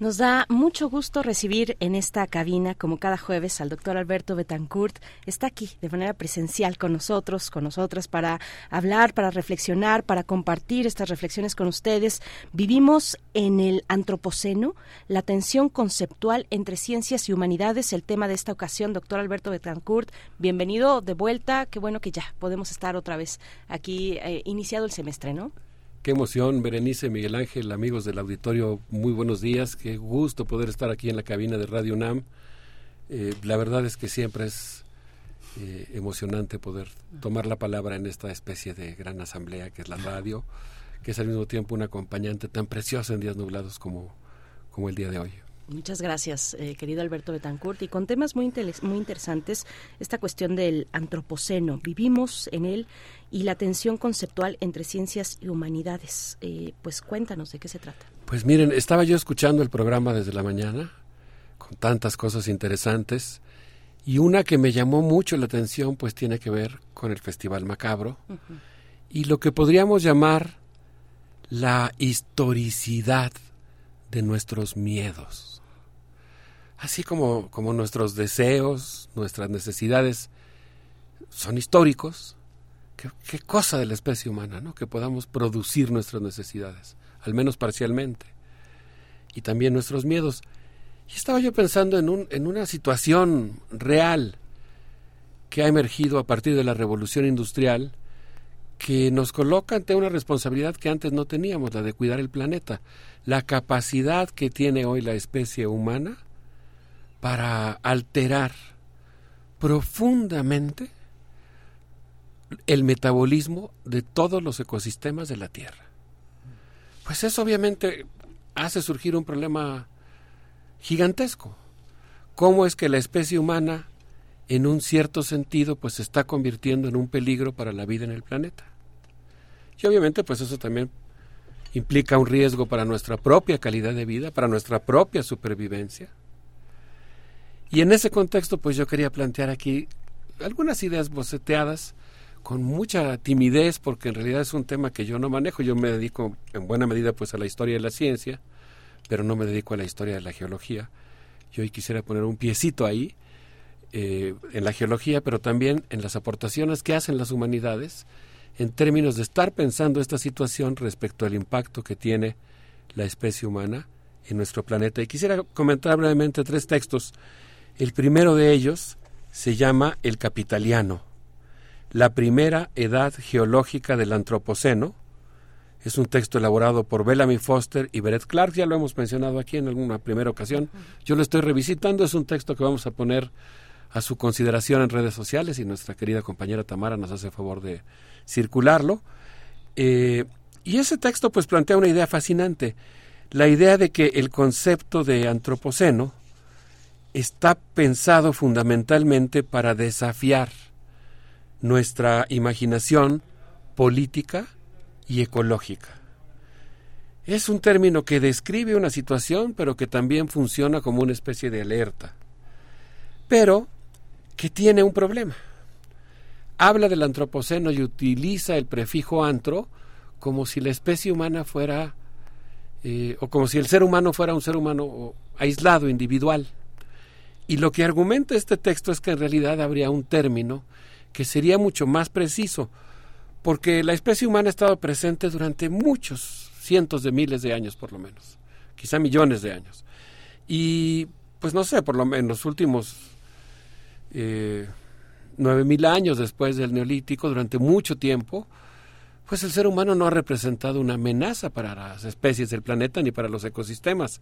Nos da mucho gusto recibir en esta cabina, como cada jueves, al doctor Alberto Betancourt. Está aquí de manera presencial con nosotros, con nosotras, para hablar, para reflexionar, para compartir estas reflexiones con ustedes. Vivimos en el Antropoceno, la tensión conceptual entre ciencias y humanidades, el tema de esta ocasión, doctor Alberto Betancourt. Bienvenido de vuelta. Qué bueno que ya podemos estar otra vez aquí, eh, iniciado el semestre, ¿no? Qué emoción, Berenice, Miguel Ángel, amigos del auditorio, muy buenos días. Qué gusto poder estar aquí en la cabina de Radio UNAM. Eh, la verdad es que siempre es eh, emocionante poder tomar la palabra en esta especie de gran asamblea que es la radio, que es al mismo tiempo un acompañante tan precioso en días nublados como, como el día de hoy. Muchas gracias, eh, querido Alberto Betancourt. Y con temas muy, muy interesantes, esta cuestión del antropoceno. Vivimos en él y la tensión conceptual entre ciencias y humanidades. Eh, pues cuéntanos de qué se trata. Pues miren, estaba yo escuchando el programa desde la mañana, con tantas cosas interesantes, y una que me llamó mucho la atención, pues tiene que ver con el Festival Macabro, uh -huh. y lo que podríamos llamar la historicidad de nuestros miedos así como, como nuestros deseos, nuestras necesidades son históricos, ¿qué, cosa de la especie humana, ¿no? Que podamos producir nuestras necesidades, al menos parcialmente, y también nuestros miedos. Y estaba yo pensando en, un, en una situación real que ha emergido a partir de la revolución industrial, que nos coloca ante una responsabilidad que antes no teníamos, la de cuidar el planeta. La capacidad que tiene hoy la especie humana para alterar profundamente el metabolismo de todos los ecosistemas de la Tierra. Pues eso obviamente hace surgir un problema gigantesco. cómo es que la especie humana, en un cierto sentido, pues se está convirtiendo en un peligro para la vida en el planeta. Y obviamente, pues eso también implica un riesgo para nuestra propia calidad de vida, para nuestra propia supervivencia. Y en ese contexto, pues yo quería plantear aquí algunas ideas boceteadas con mucha timidez, porque en realidad es un tema que yo no manejo. Yo me dedico en buena medida pues a la historia de la ciencia, pero no me dedico a la historia de la geología. Yo hoy quisiera poner un piecito ahí, eh, en la geología, pero también en las aportaciones que hacen las humanidades en términos de estar pensando esta situación respecto al impacto que tiene la especie humana en nuestro planeta. Y quisiera comentar brevemente tres textos. El primero de ellos se llama El Capitaliano, la primera edad geológica del Antropoceno. Es un texto elaborado por Bellamy Foster y Beret Clark, ya lo hemos mencionado aquí en alguna primera ocasión. Yo lo estoy revisitando, es un texto que vamos a poner a su consideración en redes sociales y nuestra querida compañera Tamara nos hace favor de circularlo. Eh, y ese texto pues plantea una idea fascinante, la idea de que el concepto de antropoceno está pensado fundamentalmente para desafiar nuestra imaginación política y ecológica. Es un término que describe una situación, pero que también funciona como una especie de alerta. Pero que tiene un problema. Habla del antropoceno y utiliza el prefijo antro como si la especie humana fuera, eh, o como si el ser humano fuera un ser humano aislado, individual. Y lo que argumenta este texto es que en realidad habría un término que sería mucho más preciso, porque la especie humana ha estado presente durante muchos, cientos de miles de años por lo menos, quizá millones de años. Y pues no sé, por lo menos los últimos eh, nueve mil años después del neolítico, durante mucho tiempo, pues el ser humano no ha representado una amenaza para las especies del planeta ni para los ecosistemas.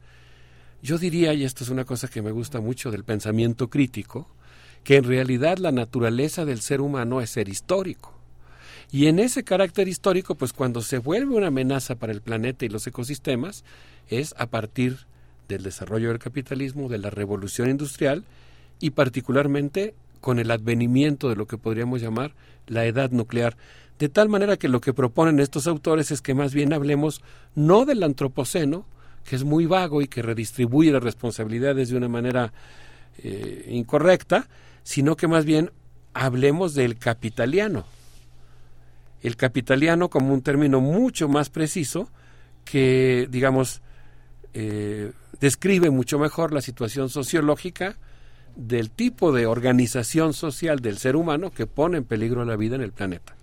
Yo diría, y esto es una cosa que me gusta mucho del pensamiento crítico, que en realidad la naturaleza del ser humano es ser histórico. Y en ese carácter histórico, pues cuando se vuelve una amenaza para el planeta y los ecosistemas, es a partir del desarrollo del capitalismo, de la revolución industrial y particularmente con el advenimiento de lo que podríamos llamar la edad nuclear. De tal manera que lo que proponen estos autores es que más bien hablemos no del antropoceno, que es muy vago y que redistribuye las responsabilidades de una manera eh, incorrecta, sino que más bien hablemos del capitaliano. El capitaliano como un término mucho más preciso que, digamos, eh, describe mucho mejor la situación sociológica del tipo de organización social del ser humano que pone en peligro la vida en el planeta.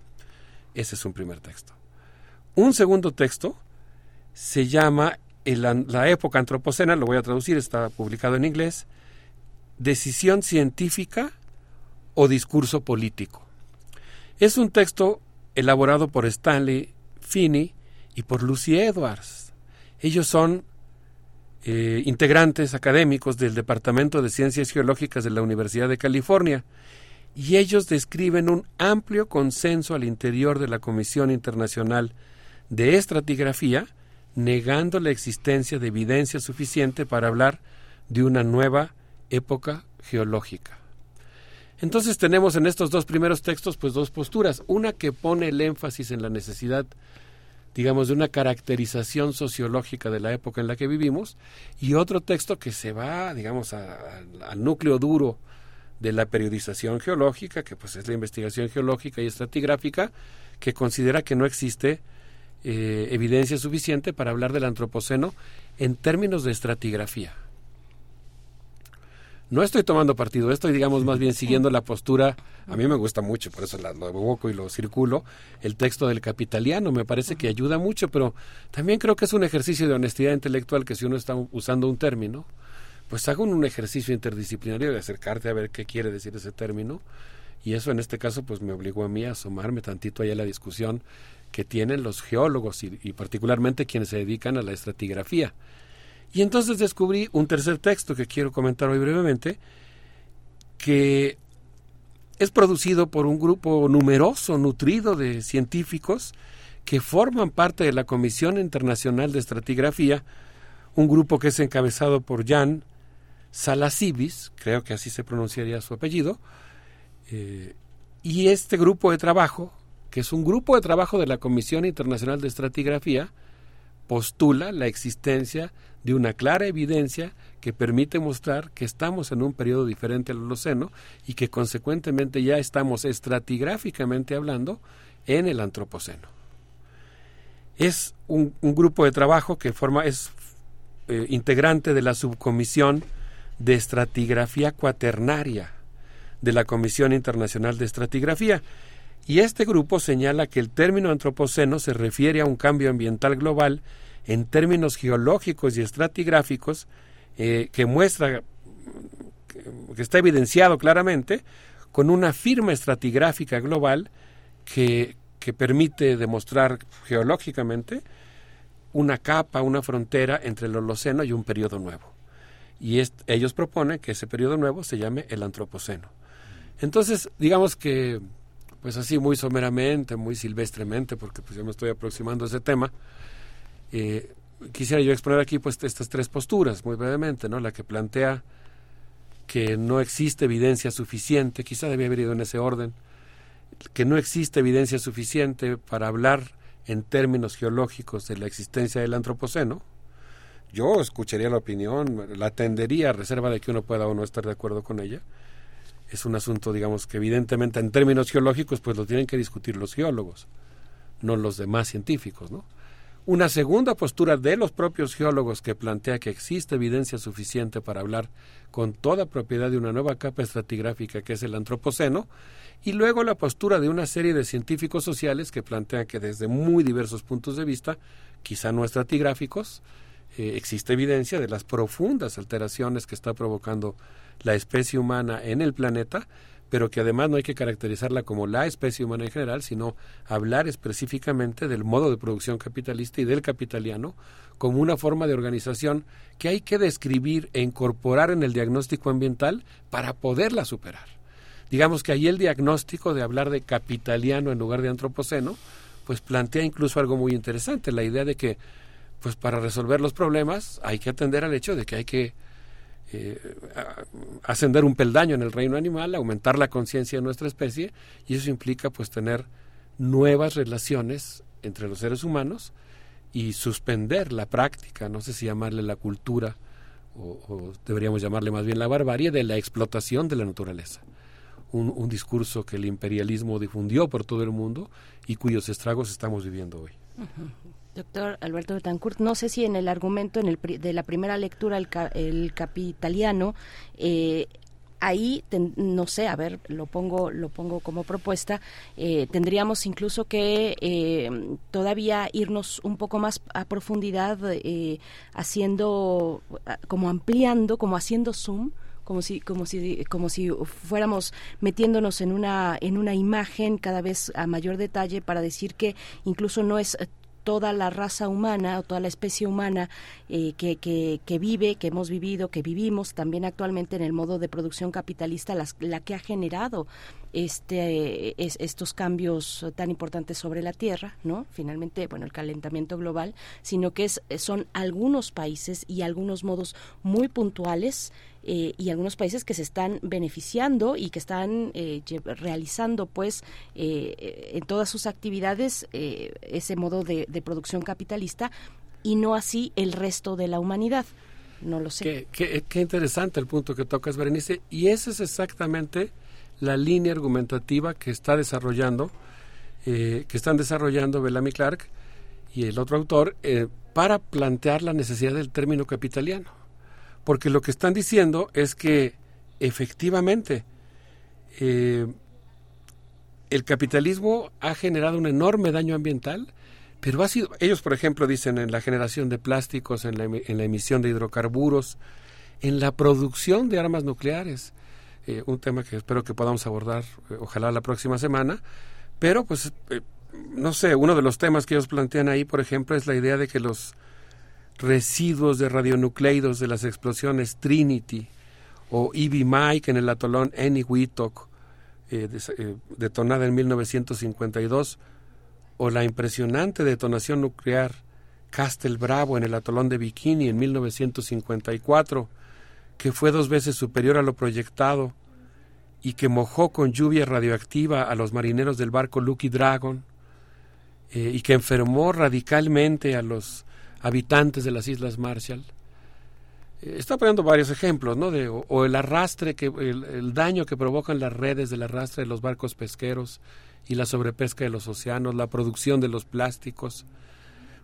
Ese es un primer texto. Un segundo texto se llama La época antropocena, lo voy a traducir, está publicado en inglés, Decisión científica o discurso político. Es un texto elaborado por Stanley Finney y por Lucy Edwards. Ellos son eh, integrantes académicos del Departamento de Ciencias Geológicas de la Universidad de California, y ellos describen un amplio consenso al interior de la Comisión Internacional de Estratigrafía, negando la existencia de evidencia suficiente para hablar de una nueva época geológica. Entonces tenemos en estos dos primeros textos pues dos posturas, una que pone el énfasis en la necesidad digamos, de una caracterización sociológica de la época en la que vivimos, y otro texto que se va, digamos, al núcleo duro de la periodización geológica, que pues es la investigación geológica y estratigráfica, que considera que no existe eh, evidencia suficiente para hablar del antropoceno en términos de estratigrafía. No estoy tomando partido, estoy, digamos, más bien siguiendo la postura, a mí me gusta mucho, por eso lo evoco y lo circulo, el texto del capitaliano, me parece que ayuda mucho, pero también creo que es un ejercicio de honestidad intelectual que si uno está usando un término, pues hago un ejercicio interdisciplinario de acercarte a ver qué quiere decir ese término, y eso en este caso pues me obligó a mí a asomarme tantito allá a la discusión que tienen los geólogos y, y particularmente quienes se dedican a la estratigrafía y entonces descubrí un tercer texto que quiero comentar hoy brevemente, que es producido por un grupo numeroso, nutrido de científicos que forman parte de la Comisión Internacional de Estratigrafía, un grupo que es encabezado por Jan Salasibis, creo que así se pronunciaría su apellido, eh, y este grupo de trabajo, que es un grupo de trabajo de la Comisión Internacional de Estratigrafía, postula la existencia de una clara evidencia que permite mostrar que estamos en un periodo diferente al Holoceno y que consecuentemente ya estamos estratigráficamente hablando en el Antropoceno. Es un, grupo de trabajo que forma, es eh, integrante de la subcomisión de estratigrafía cuaternaria de la Comisión Internacional de Estratigrafía. Y este grupo señala que el término antropoceno se refiere a un cambio ambiental global en términos geológicos y estratigráficos eh, que muestra, que está evidenciado claramente, con una firma estratigráfica global que, que permite demostrar geológicamente una capa, una frontera entre el Holoceno y un periodo nuevo. Y ellos proponen que ese periodo nuevo se llame el Antropoceno. Entonces, digamos que, pues así muy someramente, muy silvestremente, porque pues ya me estoy aproximando a ese tema, eh, quisiera yo exponer aquí pues estas tres posturas, muy brevemente, ¿no? La que plantea que no existe evidencia suficiente, quizá debía haber ido en ese orden, que no existe evidencia suficiente para hablar en términos geológicos de la existencia del antropoceno, yo escucharía la opinión, la atendería a reserva de que uno pueda o no estar de acuerdo con ella. Es un asunto, digamos, que evidentemente en términos geológicos, pues lo tienen que discutir los geólogos, no los demás científicos, ¿no? Una segunda postura de los propios geólogos que plantea que existe evidencia suficiente para hablar con toda propiedad de una nueva capa estratigráfica que es el antropoceno, y luego la postura de una serie de científicos sociales que plantean que desde muy diversos puntos de vista, quizá no estratigráficos, eh, existe evidencia de las profundas alteraciones que está provocando la especie humana en el planeta pero que además no hay que caracterizarla como la especie humana en general, sino hablar específicamente del modo de producción capitalista y del capitaliano como una forma de organización que hay que describir e incorporar en el diagnóstico ambiental para poderla superar. Digamos que ahí el diagnóstico de hablar de capitaliano en lugar de antropoceno, pues plantea incluso algo muy interesante, la idea de que pues para resolver los problemas hay que atender al hecho de que hay que ascender un peldaño en el reino animal, aumentar la conciencia de nuestra especie y eso implica pues tener nuevas relaciones entre los seres humanos y suspender la práctica, no sé si llamarle la cultura o, deberíamos llamarle más bien la barbarie de la explotación de la naturaleza. Un, discurso que el imperialismo difundió por todo el mundo y cuyos estragos estamos viviendo hoy. Doctor Alberto Betancourt, no sé si en el argumento en el, de la primera lectura, el, capitaliano, eh, ahí no sé a ver lo pongo lo pongo como propuesta eh, tendríamos incluso que eh, todavía irnos un poco más a profundidad haciendo como ampliando como haciendo zoom como si como si como si fuéramos metiéndonos en una en una imagen cada vez a mayor detalle para decir que incluso no es toda la raza humana o toda la especie humana eh, que, que, vive, que hemos vivido, que vivimos también actualmente en el modo de producción capitalista, la que ha generado este, estos cambios tan importantes sobre la Tierra, ¿no? Finalmente, bueno, el calentamiento global, sino que es, son algunos países y algunos modos muy puntuales eh, y algunos países que se están beneficiando y que están eh, realizando pues eh, en todas sus actividades ese modo de, producción capitalista y no así el resto de la humanidad. No lo sé. Qué, interesante el punto que tocas, Berenice. Y ese es exactamente la línea argumentativa que está desarrollando, que están desarrollando Bellamy Clark y el otro autor para plantear la necesidad del término capitaliano porque lo que están diciendo es que efectivamente eh, el capitalismo ha generado un enorme daño ambiental, pero ha sido, ellos por ejemplo dicen en la generación de plásticos, en la, emisión de hidrocarburos, en la producción de armas nucleares, eh, un tema que espero que podamos abordar, eh, ojalá la próxima semana, pero pues, no sé, uno de los temas que ellos plantean ahí, por ejemplo, es la idea de que los residuos de radionucleidos de las explosiones Trinity o Ivy Mike en el atolón Eniwetok, eh, eh, detonada en 1952, o la impresionante detonación nuclear Castle Bravo en el atolón de Bikini en 1954, que fue dos veces superior a lo proyectado y que mojó con lluvia radioactiva a los marineros del barco Lucky Dragon eh, y que enfermó radicalmente a los habitantes de las Islas Marshall. Eh, está poniendo varios ejemplos, ¿no? De, o, el arrastre, que, el, el, daño que provocan las redes del arrastre de los barcos pesqueros y la sobrepesca de los océanos, la producción de los plásticos.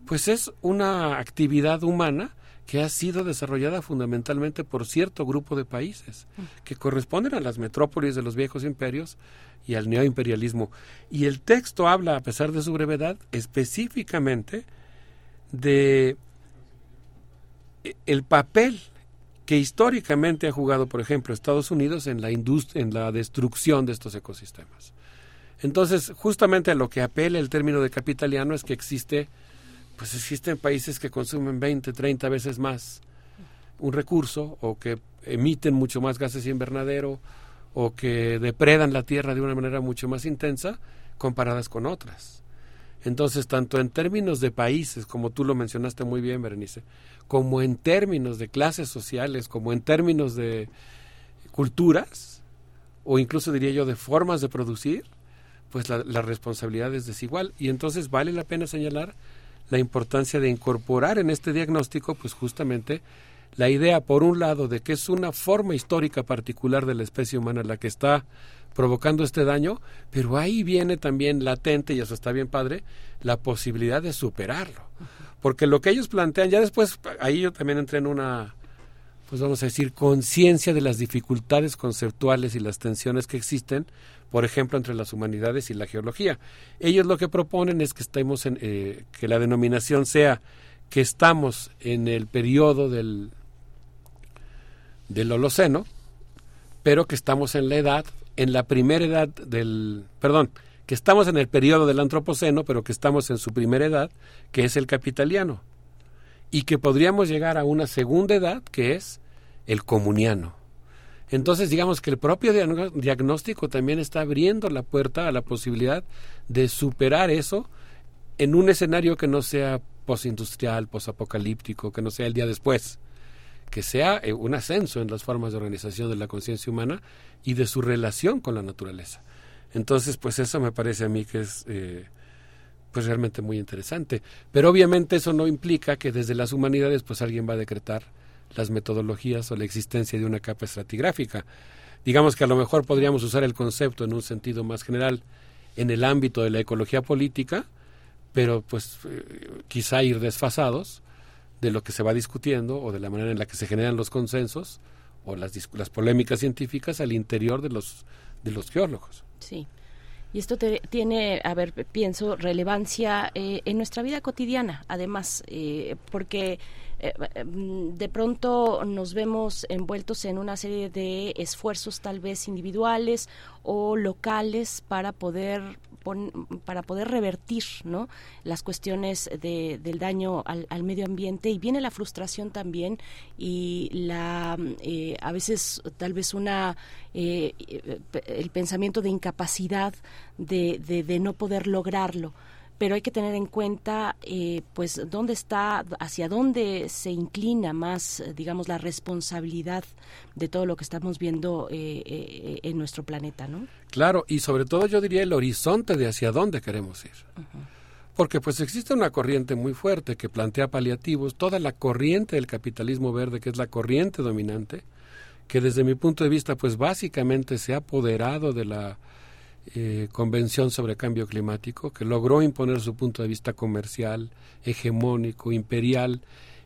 Pues es una actividad humana que ha sido desarrollada fundamentalmente por cierto grupo de países que corresponden a las metrópolis de los viejos imperios y al neoimperialismo. Y el texto habla, a pesar de su brevedad, específicamente de el papel que históricamente ha jugado, por ejemplo, Estados Unidos en la, en la destrucción de estos ecosistemas. Entonces, justamente a lo que apela el término de capitaliano es que existe pues existen países que consumen 20, 30 veces más un recurso o que emiten mucho más gases invernadero o que depredan la tierra de una manera mucho más intensa comparadas con otras. Entonces, tanto en términos de países, como tú lo mencionaste muy bien, Berenice, como en términos de clases sociales, como en términos de culturas, o incluso diría yo de formas de producir, pues la, la responsabilidad es desigual. Y entonces vale la pena señalar la importancia de incorporar en este diagnóstico, pues justamente la idea, por un lado, de que es una forma histórica particular de la especie humana la que está provocando este daño, pero ahí viene también latente, y eso está bien padre, la posibilidad de superarlo. Porque lo que ellos plantean, ya después, ahí yo también entré en una, pues vamos a decir, conciencia de las dificultades conceptuales y las tensiones que existen, por ejemplo, entre las humanidades y la geología. Ellos lo que proponen es que estemos en, eh, que la denominación sea que estamos en el periodo del, del Holoceno, pero que estamos en la edad, en la primera edad del, perdón, que estamos en el periodo del Antropoceno, pero que estamos en su primera edad, que es el capitaliano, y que podríamos llegar a una segunda edad, que es el comuniano. Entonces, digamos que el propio diagnóstico también está abriendo la puerta a la posibilidad de superar eso en un escenario que no sea postindustrial, posapocalíptico, que no sea el día después, que sea eh, un ascenso en las formas de organización de la conciencia humana y de su relación con la naturaleza. Entonces, pues eso me parece a mí que es eh, pues realmente muy interesante. Pero obviamente eso no implica que desde las humanidades pues alguien va a decretar las metodologías o la existencia de una capa estratigráfica. Digamos que a lo mejor podríamos usar el concepto en un sentido más general en el ámbito de la ecología política, pero pues eh, quizá ir desfasados de lo que se va discutiendo o de la manera en la que se generan los consensos o las, las polémicas científicas al interior de los, de los geólogos. Sí. Y esto tiene, a ver, pienso, relevancia eh, en nuestra vida cotidiana, además, eh, porque eh, mm, de pronto nos vemos envueltos en una serie de esfuerzos tal vez individuales o locales para poder para poder revertir ¿no? las cuestiones de, del daño al, al, medio ambiente y viene la frustración también y la eh, a veces tal vez una eh, el pensamiento de incapacidad de, de no poder lograrlo pero hay que tener en cuenta eh, pues dónde está hacia dónde se inclina más digamos la responsabilidad de todo lo que estamos viendo eh, eh, en nuestro planeta no claro y sobre todo yo diría el horizonte de hacia dónde queremos ir. Porque pues existe una corriente muy fuerte que plantea paliativos toda la corriente del capitalismo verde que es la corriente dominante que desde mi punto de vista pues básicamente se ha apoderado de la eh, Convención sobre Cambio Climático, que logró imponer su punto de vista comercial, hegemónico, imperial,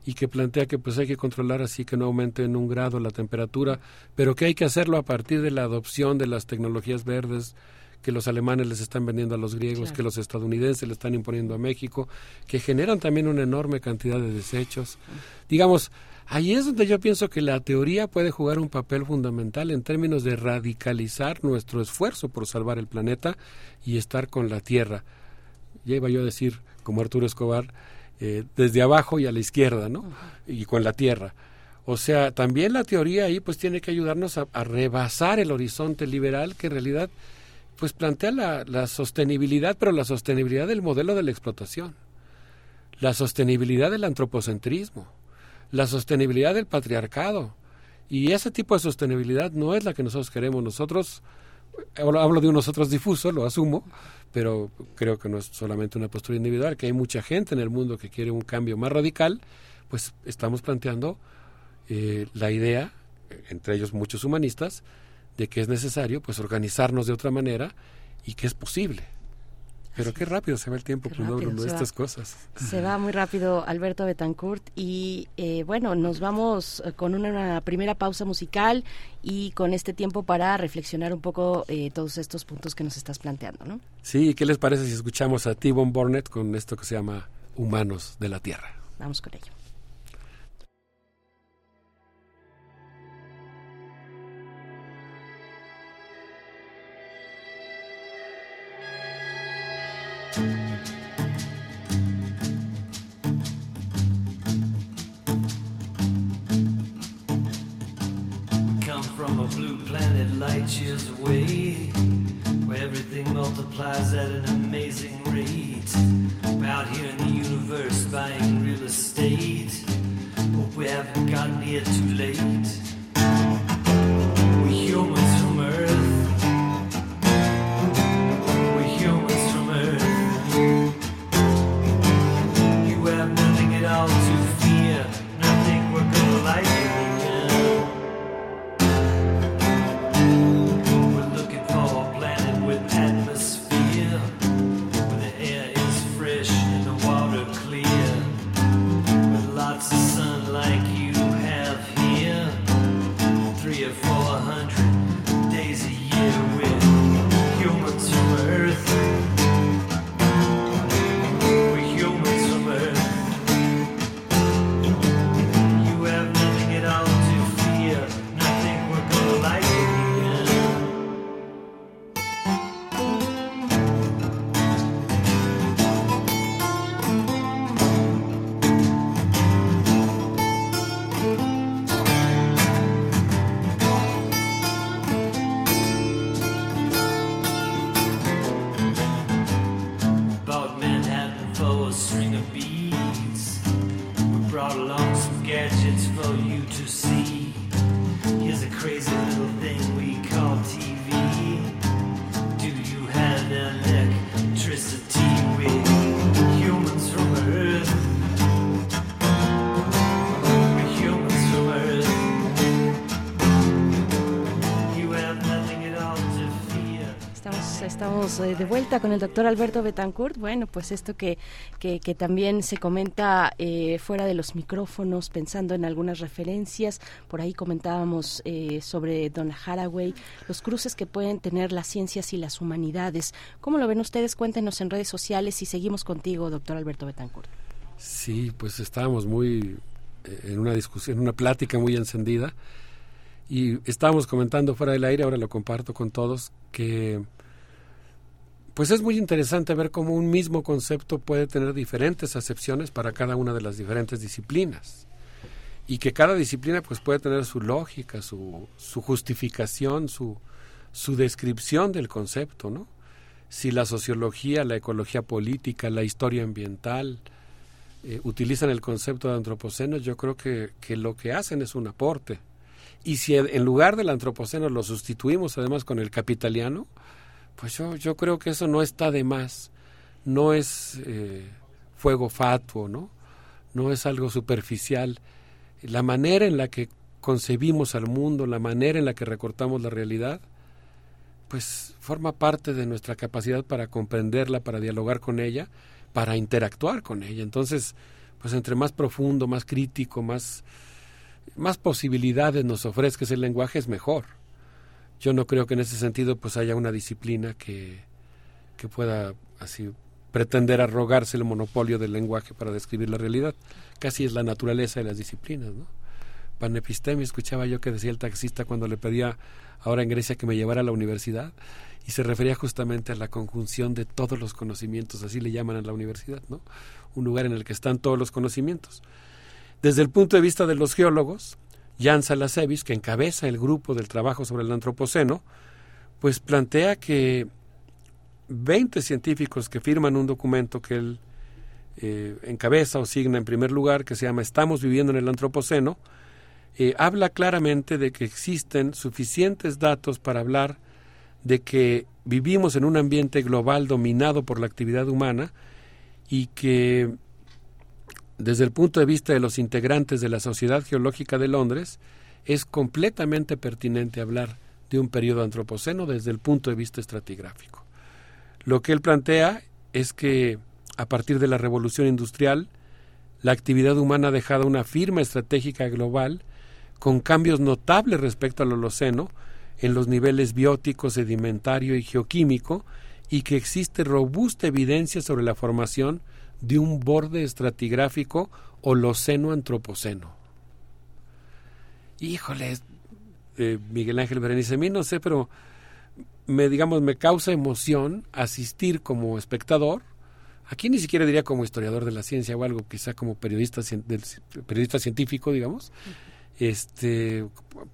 y que plantea que pues hay que controlar así que no aumente en un grado la temperatura, pero que hay que hacerlo a partir de la adopción de las tecnologías verdes que los alemanes les están vendiendo a los griegos, que los estadounidenses le están imponiendo a México, que generan también una enorme cantidad de desechos. Digamos, Ahí es donde yo pienso que la teoría puede jugar un papel fundamental en términos de radicalizar nuestro esfuerzo por salvar el planeta y estar con la Tierra. Ya iba yo a decir, como Arturo Escobar, eh, desde abajo y a la izquierda, ¿no? Y con la Tierra. O sea, también la teoría ahí pues tiene que ayudarnos a, rebasar el horizonte liberal que en realidad pues plantea la, la sostenibilidad, pero la sostenibilidad del modelo de la explotación, la sostenibilidad del antropocentrismo, la sostenibilidad del patriarcado Y ese tipo de sostenibilidad no es la que nosotros queremos. Nosotros, hablo de un nosotros difuso, lo asumo, pero creo que no es solamente una postura individual, que hay mucha gente en el mundo que quiere un cambio más radical, pues estamos planteando eh, la idea, entre ellos muchos humanistas, de que es necesario pues organizarnos de otra manera y que es posible. Pero qué rápido se va el tiempo cuando uno de estas cosas. Se va muy rápido Alberto Betancourt y eh, bueno, nos vamos eh, con una, primera pausa musical y con este tiempo para reflexionar un poco eh, todos estos puntos que nos estás planteando, ¿no? Sí, ¿qué les parece si escuchamos a T-Bone Burnett con esto que se llama Humanos de la Tierra? Vamos con ello. Light years away, where everything multiplies at an amazing rate. out here in the universe buying real estate. Hope we haven't gotten here too late. Eh, de vuelta con el doctor Alberto Betancourt. Bueno, pues esto que, que, también se comenta eh, fuera de los micrófonos, pensando en algunas referencias. Por ahí comentábamos eh, sobre Don Haraway, los cruces que pueden tener las ciencias y las humanidades. ¿Cómo lo ven ustedes? Cuéntenos en redes sociales y seguimos contigo, doctor Alberto Betancourt. Sí, pues estábamos muy en una discusión, en una plática muy encendida. Y estábamos comentando fuera del aire, ahora lo comparto con todos, que pues es muy interesante ver cómo un mismo concepto puede tener diferentes acepciones para cada una de las diferentes disciplinas y que cada disciplina pues puede tener su lógica, su, justificación, su, su descripción del concepto, ¿no? Si la sociología, la ecología política, la historia ambiental eh, utilizan el concepto de antropoceno, yo creo que, que lo que hacen es un aporte. Y si en lugar del antropoceno lo sustituimos además con el capitaliano, pues yo, yo creo que eso no está de más, no es eh, fuego fatuo, ¿no? No es algo superficial. La manera en la que concebimos al mundo, la manera en la que recortamos la realidad, pues forma parte de nuestra capacidad para comprenderla, para dialogar con ella, para interactuar con ella. Entonces, pues entre más profundo, más crítico, más, más posibilidades nos ofrezca ese lenguaje es mejor yo no creo que en ese sentido pues haya una disciplina que, que pueda así pretender arrogarse el monopolio del lenguaje para describir la realidad. Casi es la naturaleza de las disciplinas, ¿no? Panepistemi escuchaba yo que decía el taxista cuando le pedía ahora en Grecia que me llevara a la universidad y se refería justamente a la conjunción de todos los conocimientos, así le llaman a la universidad, ¿no? Un lugar en el que están todos los conocimientos. Desde el punto de vista de los geólogos, Jan Salasevis, que encabeza el grupo del trabajo sobre el antropoceno, pues plantea que 20 científicos que firman un documento que él eh, encabeza o signa en primer lugar, que se llama Estamos viviendo en el antropoceno, eh, habla claramente de que existen suficientes datos para hablar de que vivimos en un ambiente global dominado por la actividad humana y que desde el punto de vista de los integrantes de la Sociedad Geológica de Londres es completamente pertinente hablar de un periodo antropoceno desde el punto de vista estratigráfico. Lo que él plantea es que a partir de la revolución industrial, la actividad humana ha dejado una firma estratégica global con cambios notables respecto al Holoceno en los niveles biótico, sedimentario y geoquímico y que existe robusta evidencia sobre la formación de un borde estratigráfico holoceno-antropoceno. Híjole, eh, Miguel Ángel Berenice, a mí no sé, pero me digamos me causa emoción asistir como espectador. Aquí ni siquiera diría como historiador de la ciencia o algo quizá como periodista periodista científico digamos. Este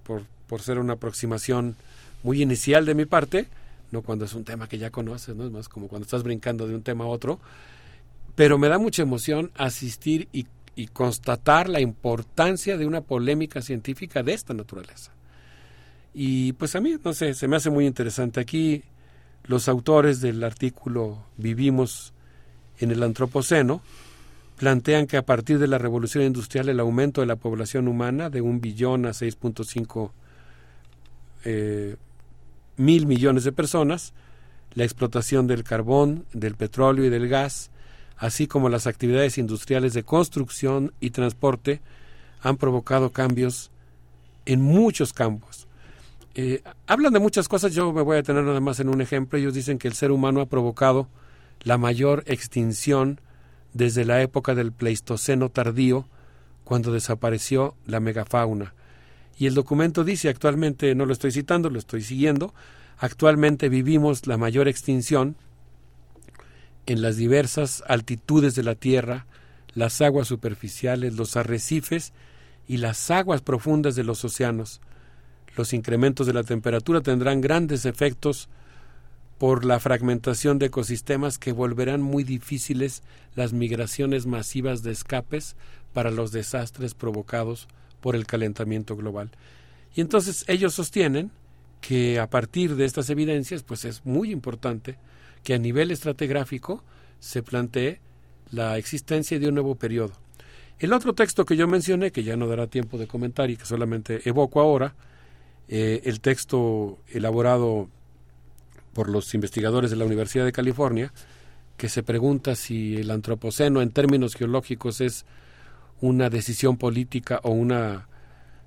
por, por ser una aproximación muy inicial de mi parte no cuando es un tema que ya conoces no es más como cuando estás brincando de un tema a otro pero me da mucha emoción asistir y, y constatar la importancia de una polémica científica de esta naturaleza y pues a mí, no sé, se me hace muy interesante. Aquí los autores del artículo Vivimos en el Antropoceno plantean que a partir de la revolución industrial el aumento de la población humana de un billón a 6.5 eh, mil millones de personas, la explotación del carbón, del petróleo y del gas, así como las actividades industriales de construcción y transporte, han provocado cambios en muchos campos eh, hablan de muchas cosas, yo me voy a tener nada más en un ejemplo. Ellos dicen que el ser humano ha provocado la mayor extinción desde la época del Pleistoceno tardío, cuando desapareció la megafauna. Y el documento dice actualmente, no lo estoy citando, lo estoy siguiendo, actualmente vivimos la mayor extinción en las diversas altitudes de la Tierra, las aguas superficiales, los arrecifes y las aguas profundas de los océanos los incrementos de la temperatura tendrán grandes efectos por la fragmentación de ecosistemas que volverán muy difíciles las migraciones masivas de escapes para los desastres provocados por el calentamiento global. Y entonces ellos sostienen que a partir de estas evidencias, pues es muy importante que a nivel estratigráfico se plantee la existencia de un nuevo periodo. El otro texto que yo mencioné, que ya no dará tiempo de comentar y que solamente evoco ahora, eh, el texto elaborado por los investigadores de la Universidad de California, que se pregunta si el antropoceno en términos geológicos es una decisión política o una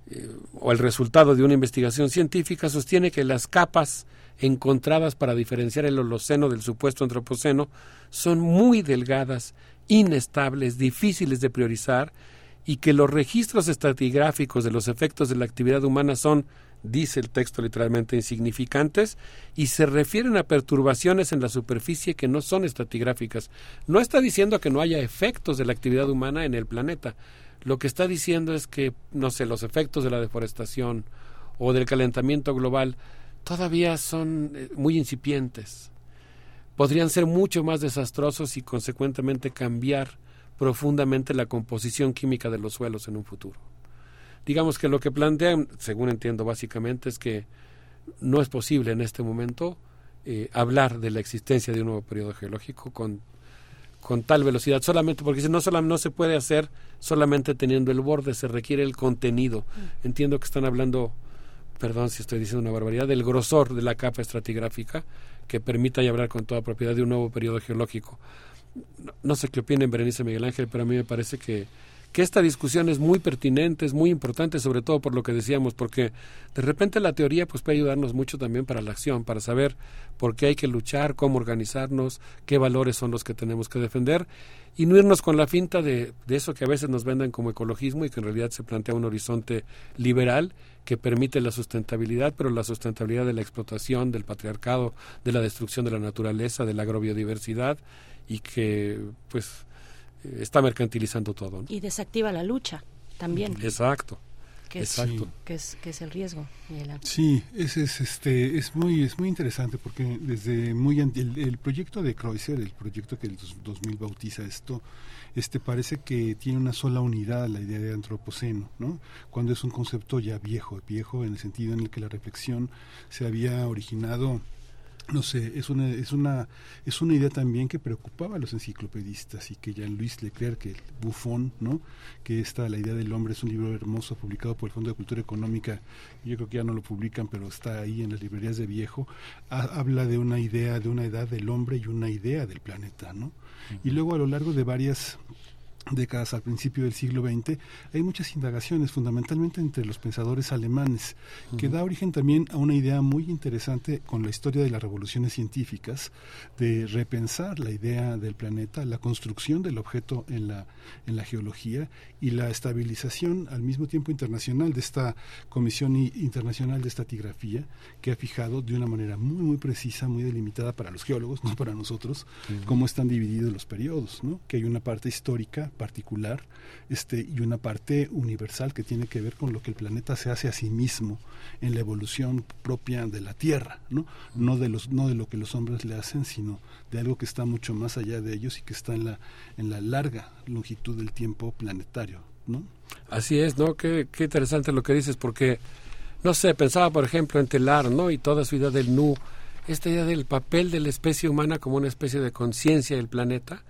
eh, o el resultado de una investigación científica sostiene que las capas encontradas para diferenciar el Holoceno del supuesto antropoceno son muy delgadas, inestables, difíciles de priorizar y que los registros estratigráficos de los efectos de la actividad humana son dice el texto literalmente insignificantes, y se refieren a perturbaciones en la superficie que no son estratigráficas. No está diciendo que no haya efectos de la actividad humana en el planeta. Lo que está diciendo es que, no sé, los efectos de la deforestación o del calentamiento global todavía son eh, muy incipientes. Podrían ser mucho más desastrosos y consecuentemente cambiar profundamente la composición química de los suelos en un futuro digamos que lo que plantean, según entiendo básicamente, es que no es posible en este momento eh, hablar de la existencia de un nuevo periodo geológico con, con tal velocidad, solamente porque no, solamente, no se puede hacer solamente teniendo el borde, se requiere el contenido. Mm. Entiendo que están hablando, perdón si estoy diciendo una barbaridad, del grosor de la capa estratigráfica que permita ya hablar con toda propiedad de un nuevo periodo geológico. No, sé qué opinen Berenice Miguel Ángel, pero a mí me parece que que esta discusión es muy pertinente, es muy importante, sobre todo por lo que decíamos, porque de repente la teoría pues puede ayudarnos mucho también para la acción, para saber por qué hay que luchar, cómo organizarnos, qué valores son los que tenemos que defender y no irnos con la finta de, de eso que a veces nos venden como ecologismo y que en realidad se plantea un horizonte liberal que permite la sustentabilidad, pero la sustentabilidad de la explotación, del patriarcado, de la destrucción de la naturaleza, de la agrobiodiversidad y que pues está mercantilizando todo. Y desactiva la lucha también. Exacto. que es, Exacto. que es, que es el riesgo. Miguel. Sí, es, es, este, es, muy, es muy interesante porque desde muy el, el proyecto de Kreuzer, el proyecto que el dos- 2000 bautiza esto, este parece que tiene una sola unidad la idea de antropoceno, ¿no? Cuando es un concepto ya viejo, viejo en el sentido en el que la reflexión se había originado no sé, es una, es una, es una idea también que preocupaba a los enciclopedistas y que Jean-Louis Leclerc, el bufón, ¿no? que esta, la idea del hombre es un libro hermoso publicado por el Fondo de Cultura Económica, yo creo que ya no lo publican, pero está ahí en las librerías de viejo, ha- habla de una idea, de una edad del hombre y una idea del planeta, ¿no? Y luego a lo largo de varias décadas al principio del siglo XX, hay muchas indagaciones, fundamentalmente entre los pensadores alemanes, que da origen también a una idea muy interesante con la historia de las revoluciones científicas, de repensar la idea del planeta, la construcción del objeto en la, en la geología y la estabilización al mismo tiempo internacional de esta Comisión Internacional de Estatigrafía, que ha fijado de una manera muy, muy precisa, muy delimitada para los geólogos, no para nosotros, cómo están divididos los periodos, ¿no? que hay una parte histórica particular este, y una parte universal que tiene que ver con lo que el planeta se hace a sí mismo en la evolución propia de la Tierra, ¿no? No, de, los, no de lo que los hombres le hacen, sino de algo que está mucho más allá de ellos y que está en la, en la larga longitud del tiempo planetario. ¿no? Así es, ¿no? Qué, qué interesante lo que dices, porque, no sé, pensaba, por ejemplo, en Telar, ¿no? Y toda su idea del nu, esta idea del papel de la especie humana como una especie de conciencia del planeta,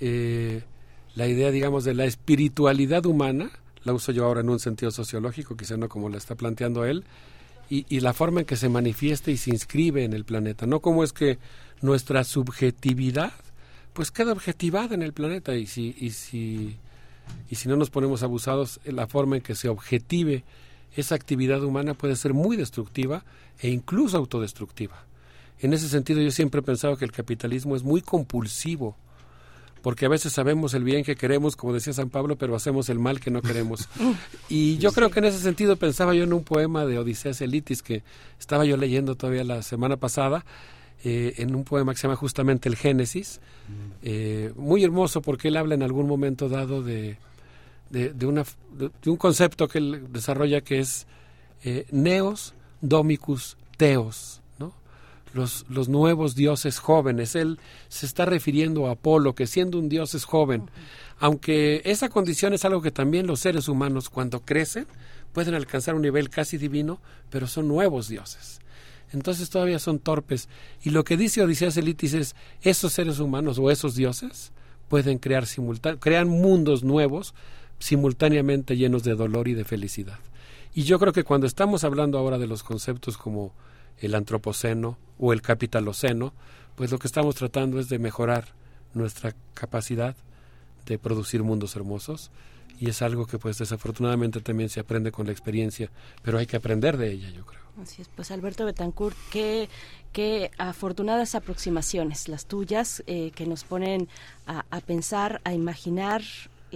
eh, la idea, digamos, de la espiritualidad humana, la uso yo ahora en un sentido sociológico, quizá no como la está planteando él, y, y la forma en que se manifiesta y se inscribe en el planeta, no como es que nuestra subjetividad, pues queda objetivada en el planeta, y si, y si y si no nos ponemos abusados, la forma en que se objetive esa actividad humana puede ser muy destructiva e incluso autodestructiva. En ese sentido yo siempre he pensado que el capitalismo es muy compulsivo, porque a veces sabemos el bien que queremos, como decía San Pablo, pero hacemos el mal que no queremos. Y yo creo que en ese sentido pensaba yo en un poema de Odiseas Elitis que estaba yo leyendo todavía la semana pasada, eh, en un poema que se llama justamente El Génesis, eh, muy hermoso porque él habla en algún momento dado de, de, de una, de, de un concepto que él desarrolla que es eh, neos domicus teos. Los, los nuevos dioses jóvenes. Él se está refiriendo a Apolo, que siendo un dios es joven, aunque esa condición es algo que también los seres humanos cuando crecen pueden alcanzar un nivel casi divino, pero son nuevos dioses. Entonces todavía son torpes. Y lo que dice Odiseas Elitis es, esos seres humanos o esos dioses pueden crear crean mundos nuevos simultáneamente llenos de dolor y de felicidad. Y yo creo que cuando estamos hablando ahora de los conceptos como el antropoceno o el capitaloceno, pues lo que estamos tratando es de mejorar nuestra capacidad de producir mundos hermosos y es algo que pues desafortunadamente también se aprende con la experiencia, pero hay que aprender de ella, yo creo. Así es, pues Alberto Betancourt, qué, qué afortunadas aproximaciones las tuyas eh, que nos ponen a, a pensar, a imaginar.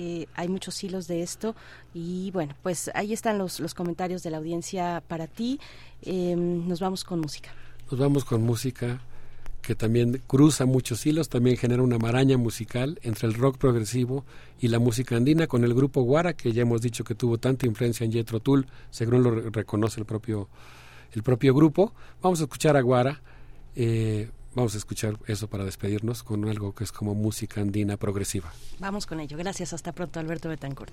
Eh, hay muchos hilos de esto y bueno, pues ahí están los, los comentarios de la audiencia para ti. Eh, nos vamos con música. Nos vamos con música que también cruza muchos hilos, también genera una maraña musical entre el rock progresivo y la música andina con el grupo Guara, que ya hemos dicho que tuvo tanta influencia en Jethro Tull, según lo re- reconoce el propio, el propio grupo. Vamos a escuchar a Guara, eh, vamos a escuchar eso para despedirnos con algo que es como música andina progresiva. Vamos con ello. Gracias. Hasta pronto, Alberto Betancourt.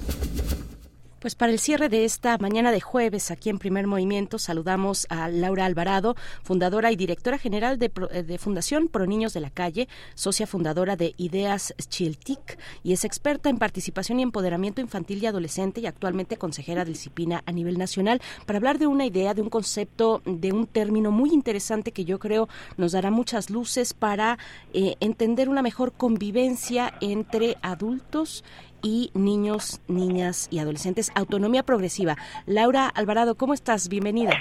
Pues para el cierre de esta mañana de jueves aquí en Primer Movimiento saludamos a Laura Alvarado, fundadora y directora general de, eh, de Fundación Pro Niños de la Calle, socia fundadora de Ideas Chiltic y es experta en participación y empoderamiento infantil y adolescente y actualmente consejera de disciplina a nivel nacional para hablar de una idea, de un concepto, de un término muy interesante que yo creo nos dará muchas luces para eh, entender una mejor convivencia entre adultos y niños, niñas y adolescentes. Autonomía progresiva. Laura Alvarado, ¿cómo estás? Bienvenida.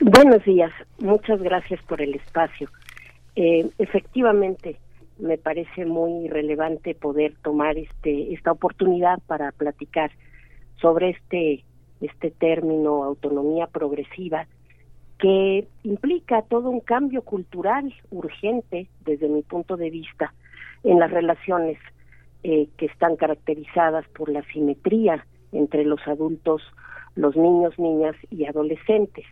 Buenos días. Muchas gracias por el espacio. Eh, efectivamente, me parece muy relevante poder tomar este esta oportunidad para platicar sobre este este término autonomía progresiva que implica todo un cambio cultural urgente desde mi punto de vista en las relaciones eh, que están caracterizadas por la simetría entre los adultos, los niños, niñas y adolescentes.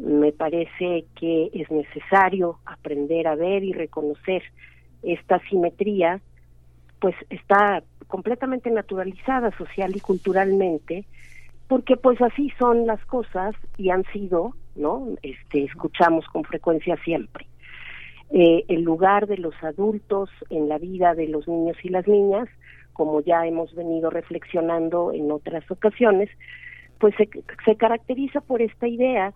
Me parece que es necesario aprender a ver y reconocer esta simetría, pues está completamente naturalizada social y culturalmente, porque pues así son las cosas y han sido, ¿no? Este, escuchamos con frecuencia siempre eh, el lugar de los adultos en la vida de los niños y las niñas, como ya hemos venido reflexionando en otras ocasiones, pues se, se caracteriza por esta idea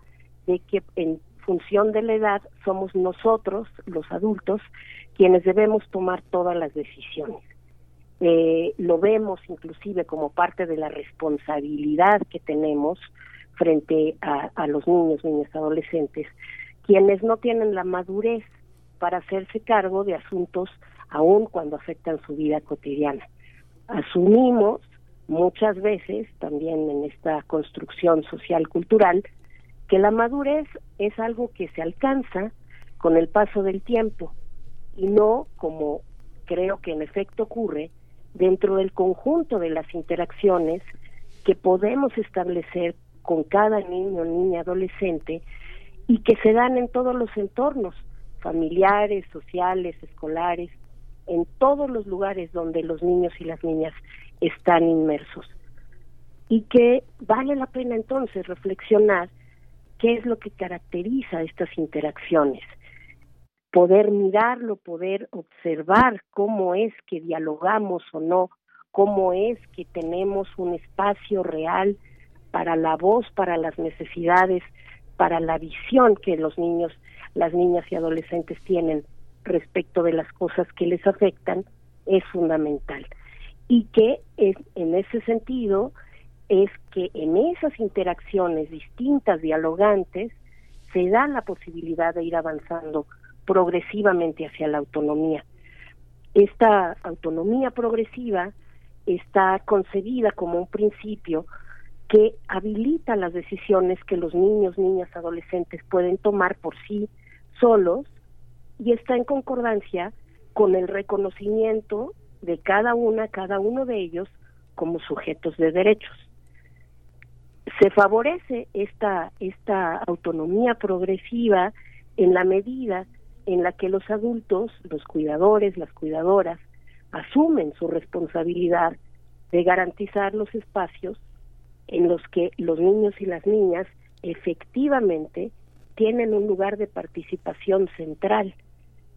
de que en función de la edad somos nosotros, los adultos, quienes debemos tomar todas las decisiones. Eh, lo vemos inclusive como parte de la responsabilidad que tenemos frente a, a los niños, niñas, adolescentes, quienes no tienen la madurez para hacerse cargo de asuntos aun cuando afectan su vida cotidiana. Asumimos muchas veces, también en esta construcción social cultural, que la madurez es algo que se alcanza con el paso del tiempo y no como creo que en efecto ocurre dentro del conjunto de las interacciones que podemos establecer con cada niño, niña, adolescente y que se dan en todos los entornos, familiares, sociales, escolares, en todos los lugares donde los niños y las niñas están inmersos. Y que vale la pena entonces reflexionar qué es lo que caracteriza estas interacciones. Poder mirarlo, poder observar cómo es que dialogamos o no, cómo es que tenemos un espacio real para la voz, para las necesidades, para la visión que los niños las niñas y adolescentes tienen respecto de las cosas que les afectan es fundamental. Y que es, en ese sentido es que en esas interacciones distintas, dialogantes, se da la posibilidad de ir avanzando progresivamente hacia la autonomía. Esta autonomía progresiva está concebida como un principio que habilita las decisiones que los niños, niñas, adolescentes pueden tomar por sí solos y está en concordancia con el reconocimiento de cada una, cada uno de ellos como sujetos de derechos. Se favorece esta, esta autonomía progresiva en la medida en la que los adultos, los cuidadores, las cuidadoras, asumen su responsabilidad de garantizar los espacios en los que los niños y las niñas efectivamente tienen un lugar de participación central,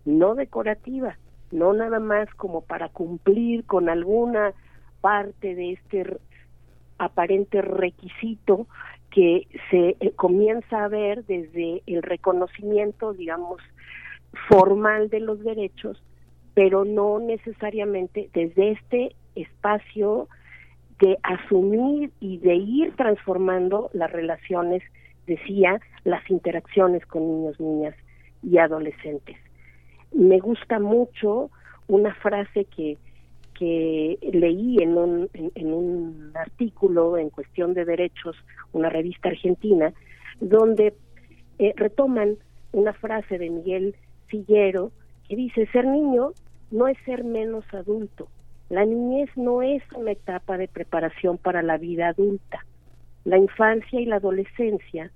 no decorativa, no nada más como para cumplir con alguna parte de este aparente requisito que se eh, comienza a ver desde el reconocimiento, digamos, formal de los derechos, pero no necesariamente desde este espacio de asumir y de ir transformando las relaciones decía, las interacciones con niños, niñas y adolescentes. Me gusta mucho una frase que que leí en un, en, un artículo en cuestión de derechos, una revista argentina, donde eh, retoman una frase de Miguel Sillero que dice, ser niño no es ser menos adulto. La niñez no es una etapa de preparación para la vida adulta. La infancia y la adolescencia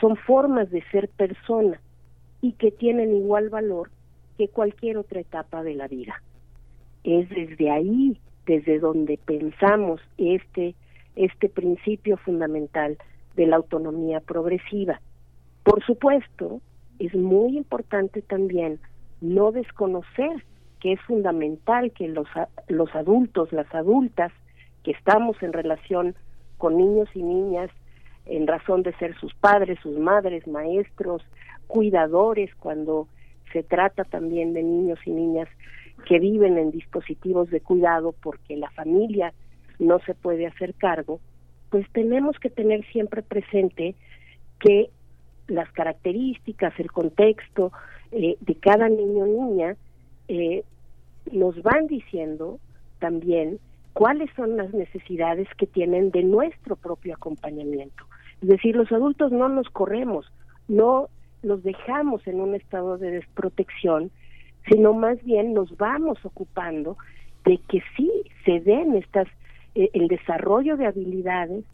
son formas de ser persona y que tienen igual valor que cualquier otra etapa de la vida. Es desde ahí, desde donde pensamos este, este principio fundamental de la autonomía progresiva. Por supuesto, es muy importante también no desconocer que es fundamental que los, los adultos, las adultas, que estamos en relación con niños y niñas en razón de ser sus padres, sus madres, maestros, cuidadores, cuando se trata también de niños y niñas que viven en dispositivos de cuidado porque la familia no se puede hacer cargo, pues tenemos que tener siempre presente que las características, el contexto eh, de cada niño o niña eh, nos van diciendo también cuáles son las necesidades que tienen de nuestro propio acompañamiento. Es decir, los adultos no nos corremos, no los dejamos en un estado de desprotección, sino más bien nos vamos ocupando de que sí se den estas eh, el desarrollo de habilidades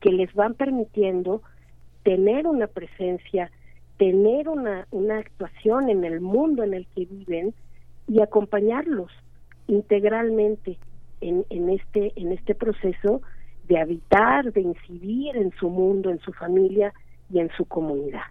que les van permitiendo tener una presencia, tener una, una actuación en el mundo en el que viven y acompañarlos integralmente en, en, este, en este proceso de habitar, de incidir en su mundo, en su familia y en su comunidad.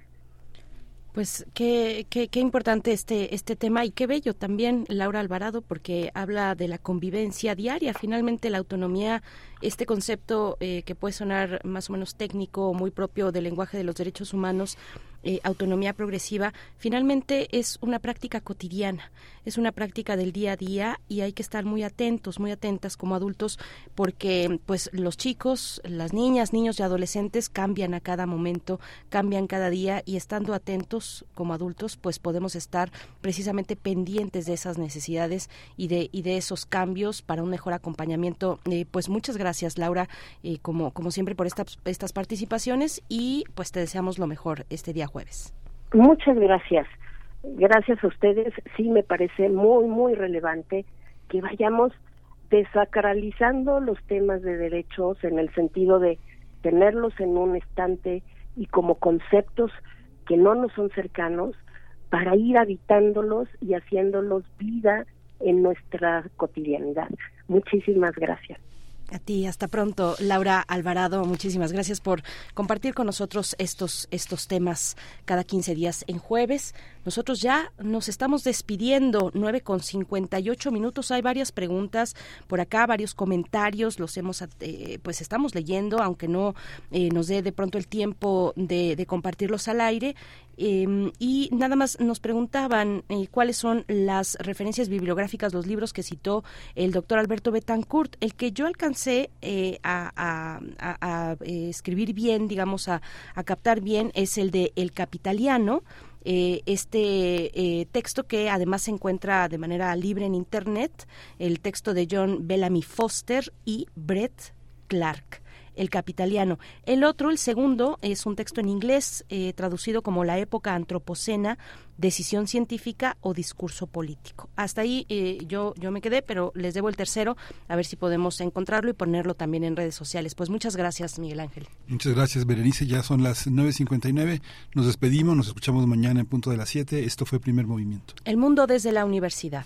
Pues qué, qué, qué, importante este, este tema y qué bello también, Laura Alvarado, porque habla de la convivencia diaria. Finalmente, la autonomía, este concepto eh, que puede sonar más o menos técnico, muy propio del lenguaje de los derechos humanos, eh, autonomía progresiva, finalmente es una práctica cotidiana, es una práctica del día a día y hay que estar muy atentos, muy atentas como adultos porque pues los chicos, las niñas, niños y adolescentes cambian a cada momento, cambian cada día y estando atentos como adultos pues podemos estar precisamente pendientes de esas necesidades y de, y de esos cambios para un mejor acompañamiento. Eh, pues muchas gracias Laura, eh, como, como siempre por estas, estas participaciones y pues te deseamos lo mejor este día jueves. Muchas gracias. Gracias a ustedes. Sí me parece muy, muy relevante que vayamos desacralizando los temas de derechos en el sentido de tenerlos en un estante y como conceptos que no nos son cercanos para ir habitándolos y haciéndolos vida en nuestra cotidianidad. Muchísimas gracias. A ti, hasta pronto, Laura Alvarado. Muchísimas gracias por compartir con nosotros estos, estos temas cada 15 días en jueves. Nosotros ya nos estamos despidiendo, 9 con 58 minutos. Hay varias preguntas por acá, varios comentarios, los hemos, eh, pues estamos leyendo, aunque no eh, nos dé de pronto el tiempo de, compartirlos al aire. Em, y nada más nos preguntaban eh, cuáles son las referencias bibliográficas, los libros que citó el doctor Alberto Betancourt. El que yo alcancé eh, a, eh, escribir bien, digamos, a, captar bien, es el de El Capitaliano. Este texto que además se encuentra de manera libre en Internet, el texto de John Bellamy Foster y Brett Clark el capitaliano. El otro, el segundo, es un texto en inglés eh, traducido como la época antropocena, decisión científica o discurso político. Hasta ahí eh, yo, yo me quedé, pero les debo el tercero, a ver si podemos encontrarlo y ponerlo también en redes sociales. Pues muchas gracias, Miguel Ángel. Muchas gracias, Berenice. Ya son las 9.59. Nos despedimos, nos escuchamos mañana en punto de las 7. Esto fue Primer Movimiento. El mundo desde la universidad.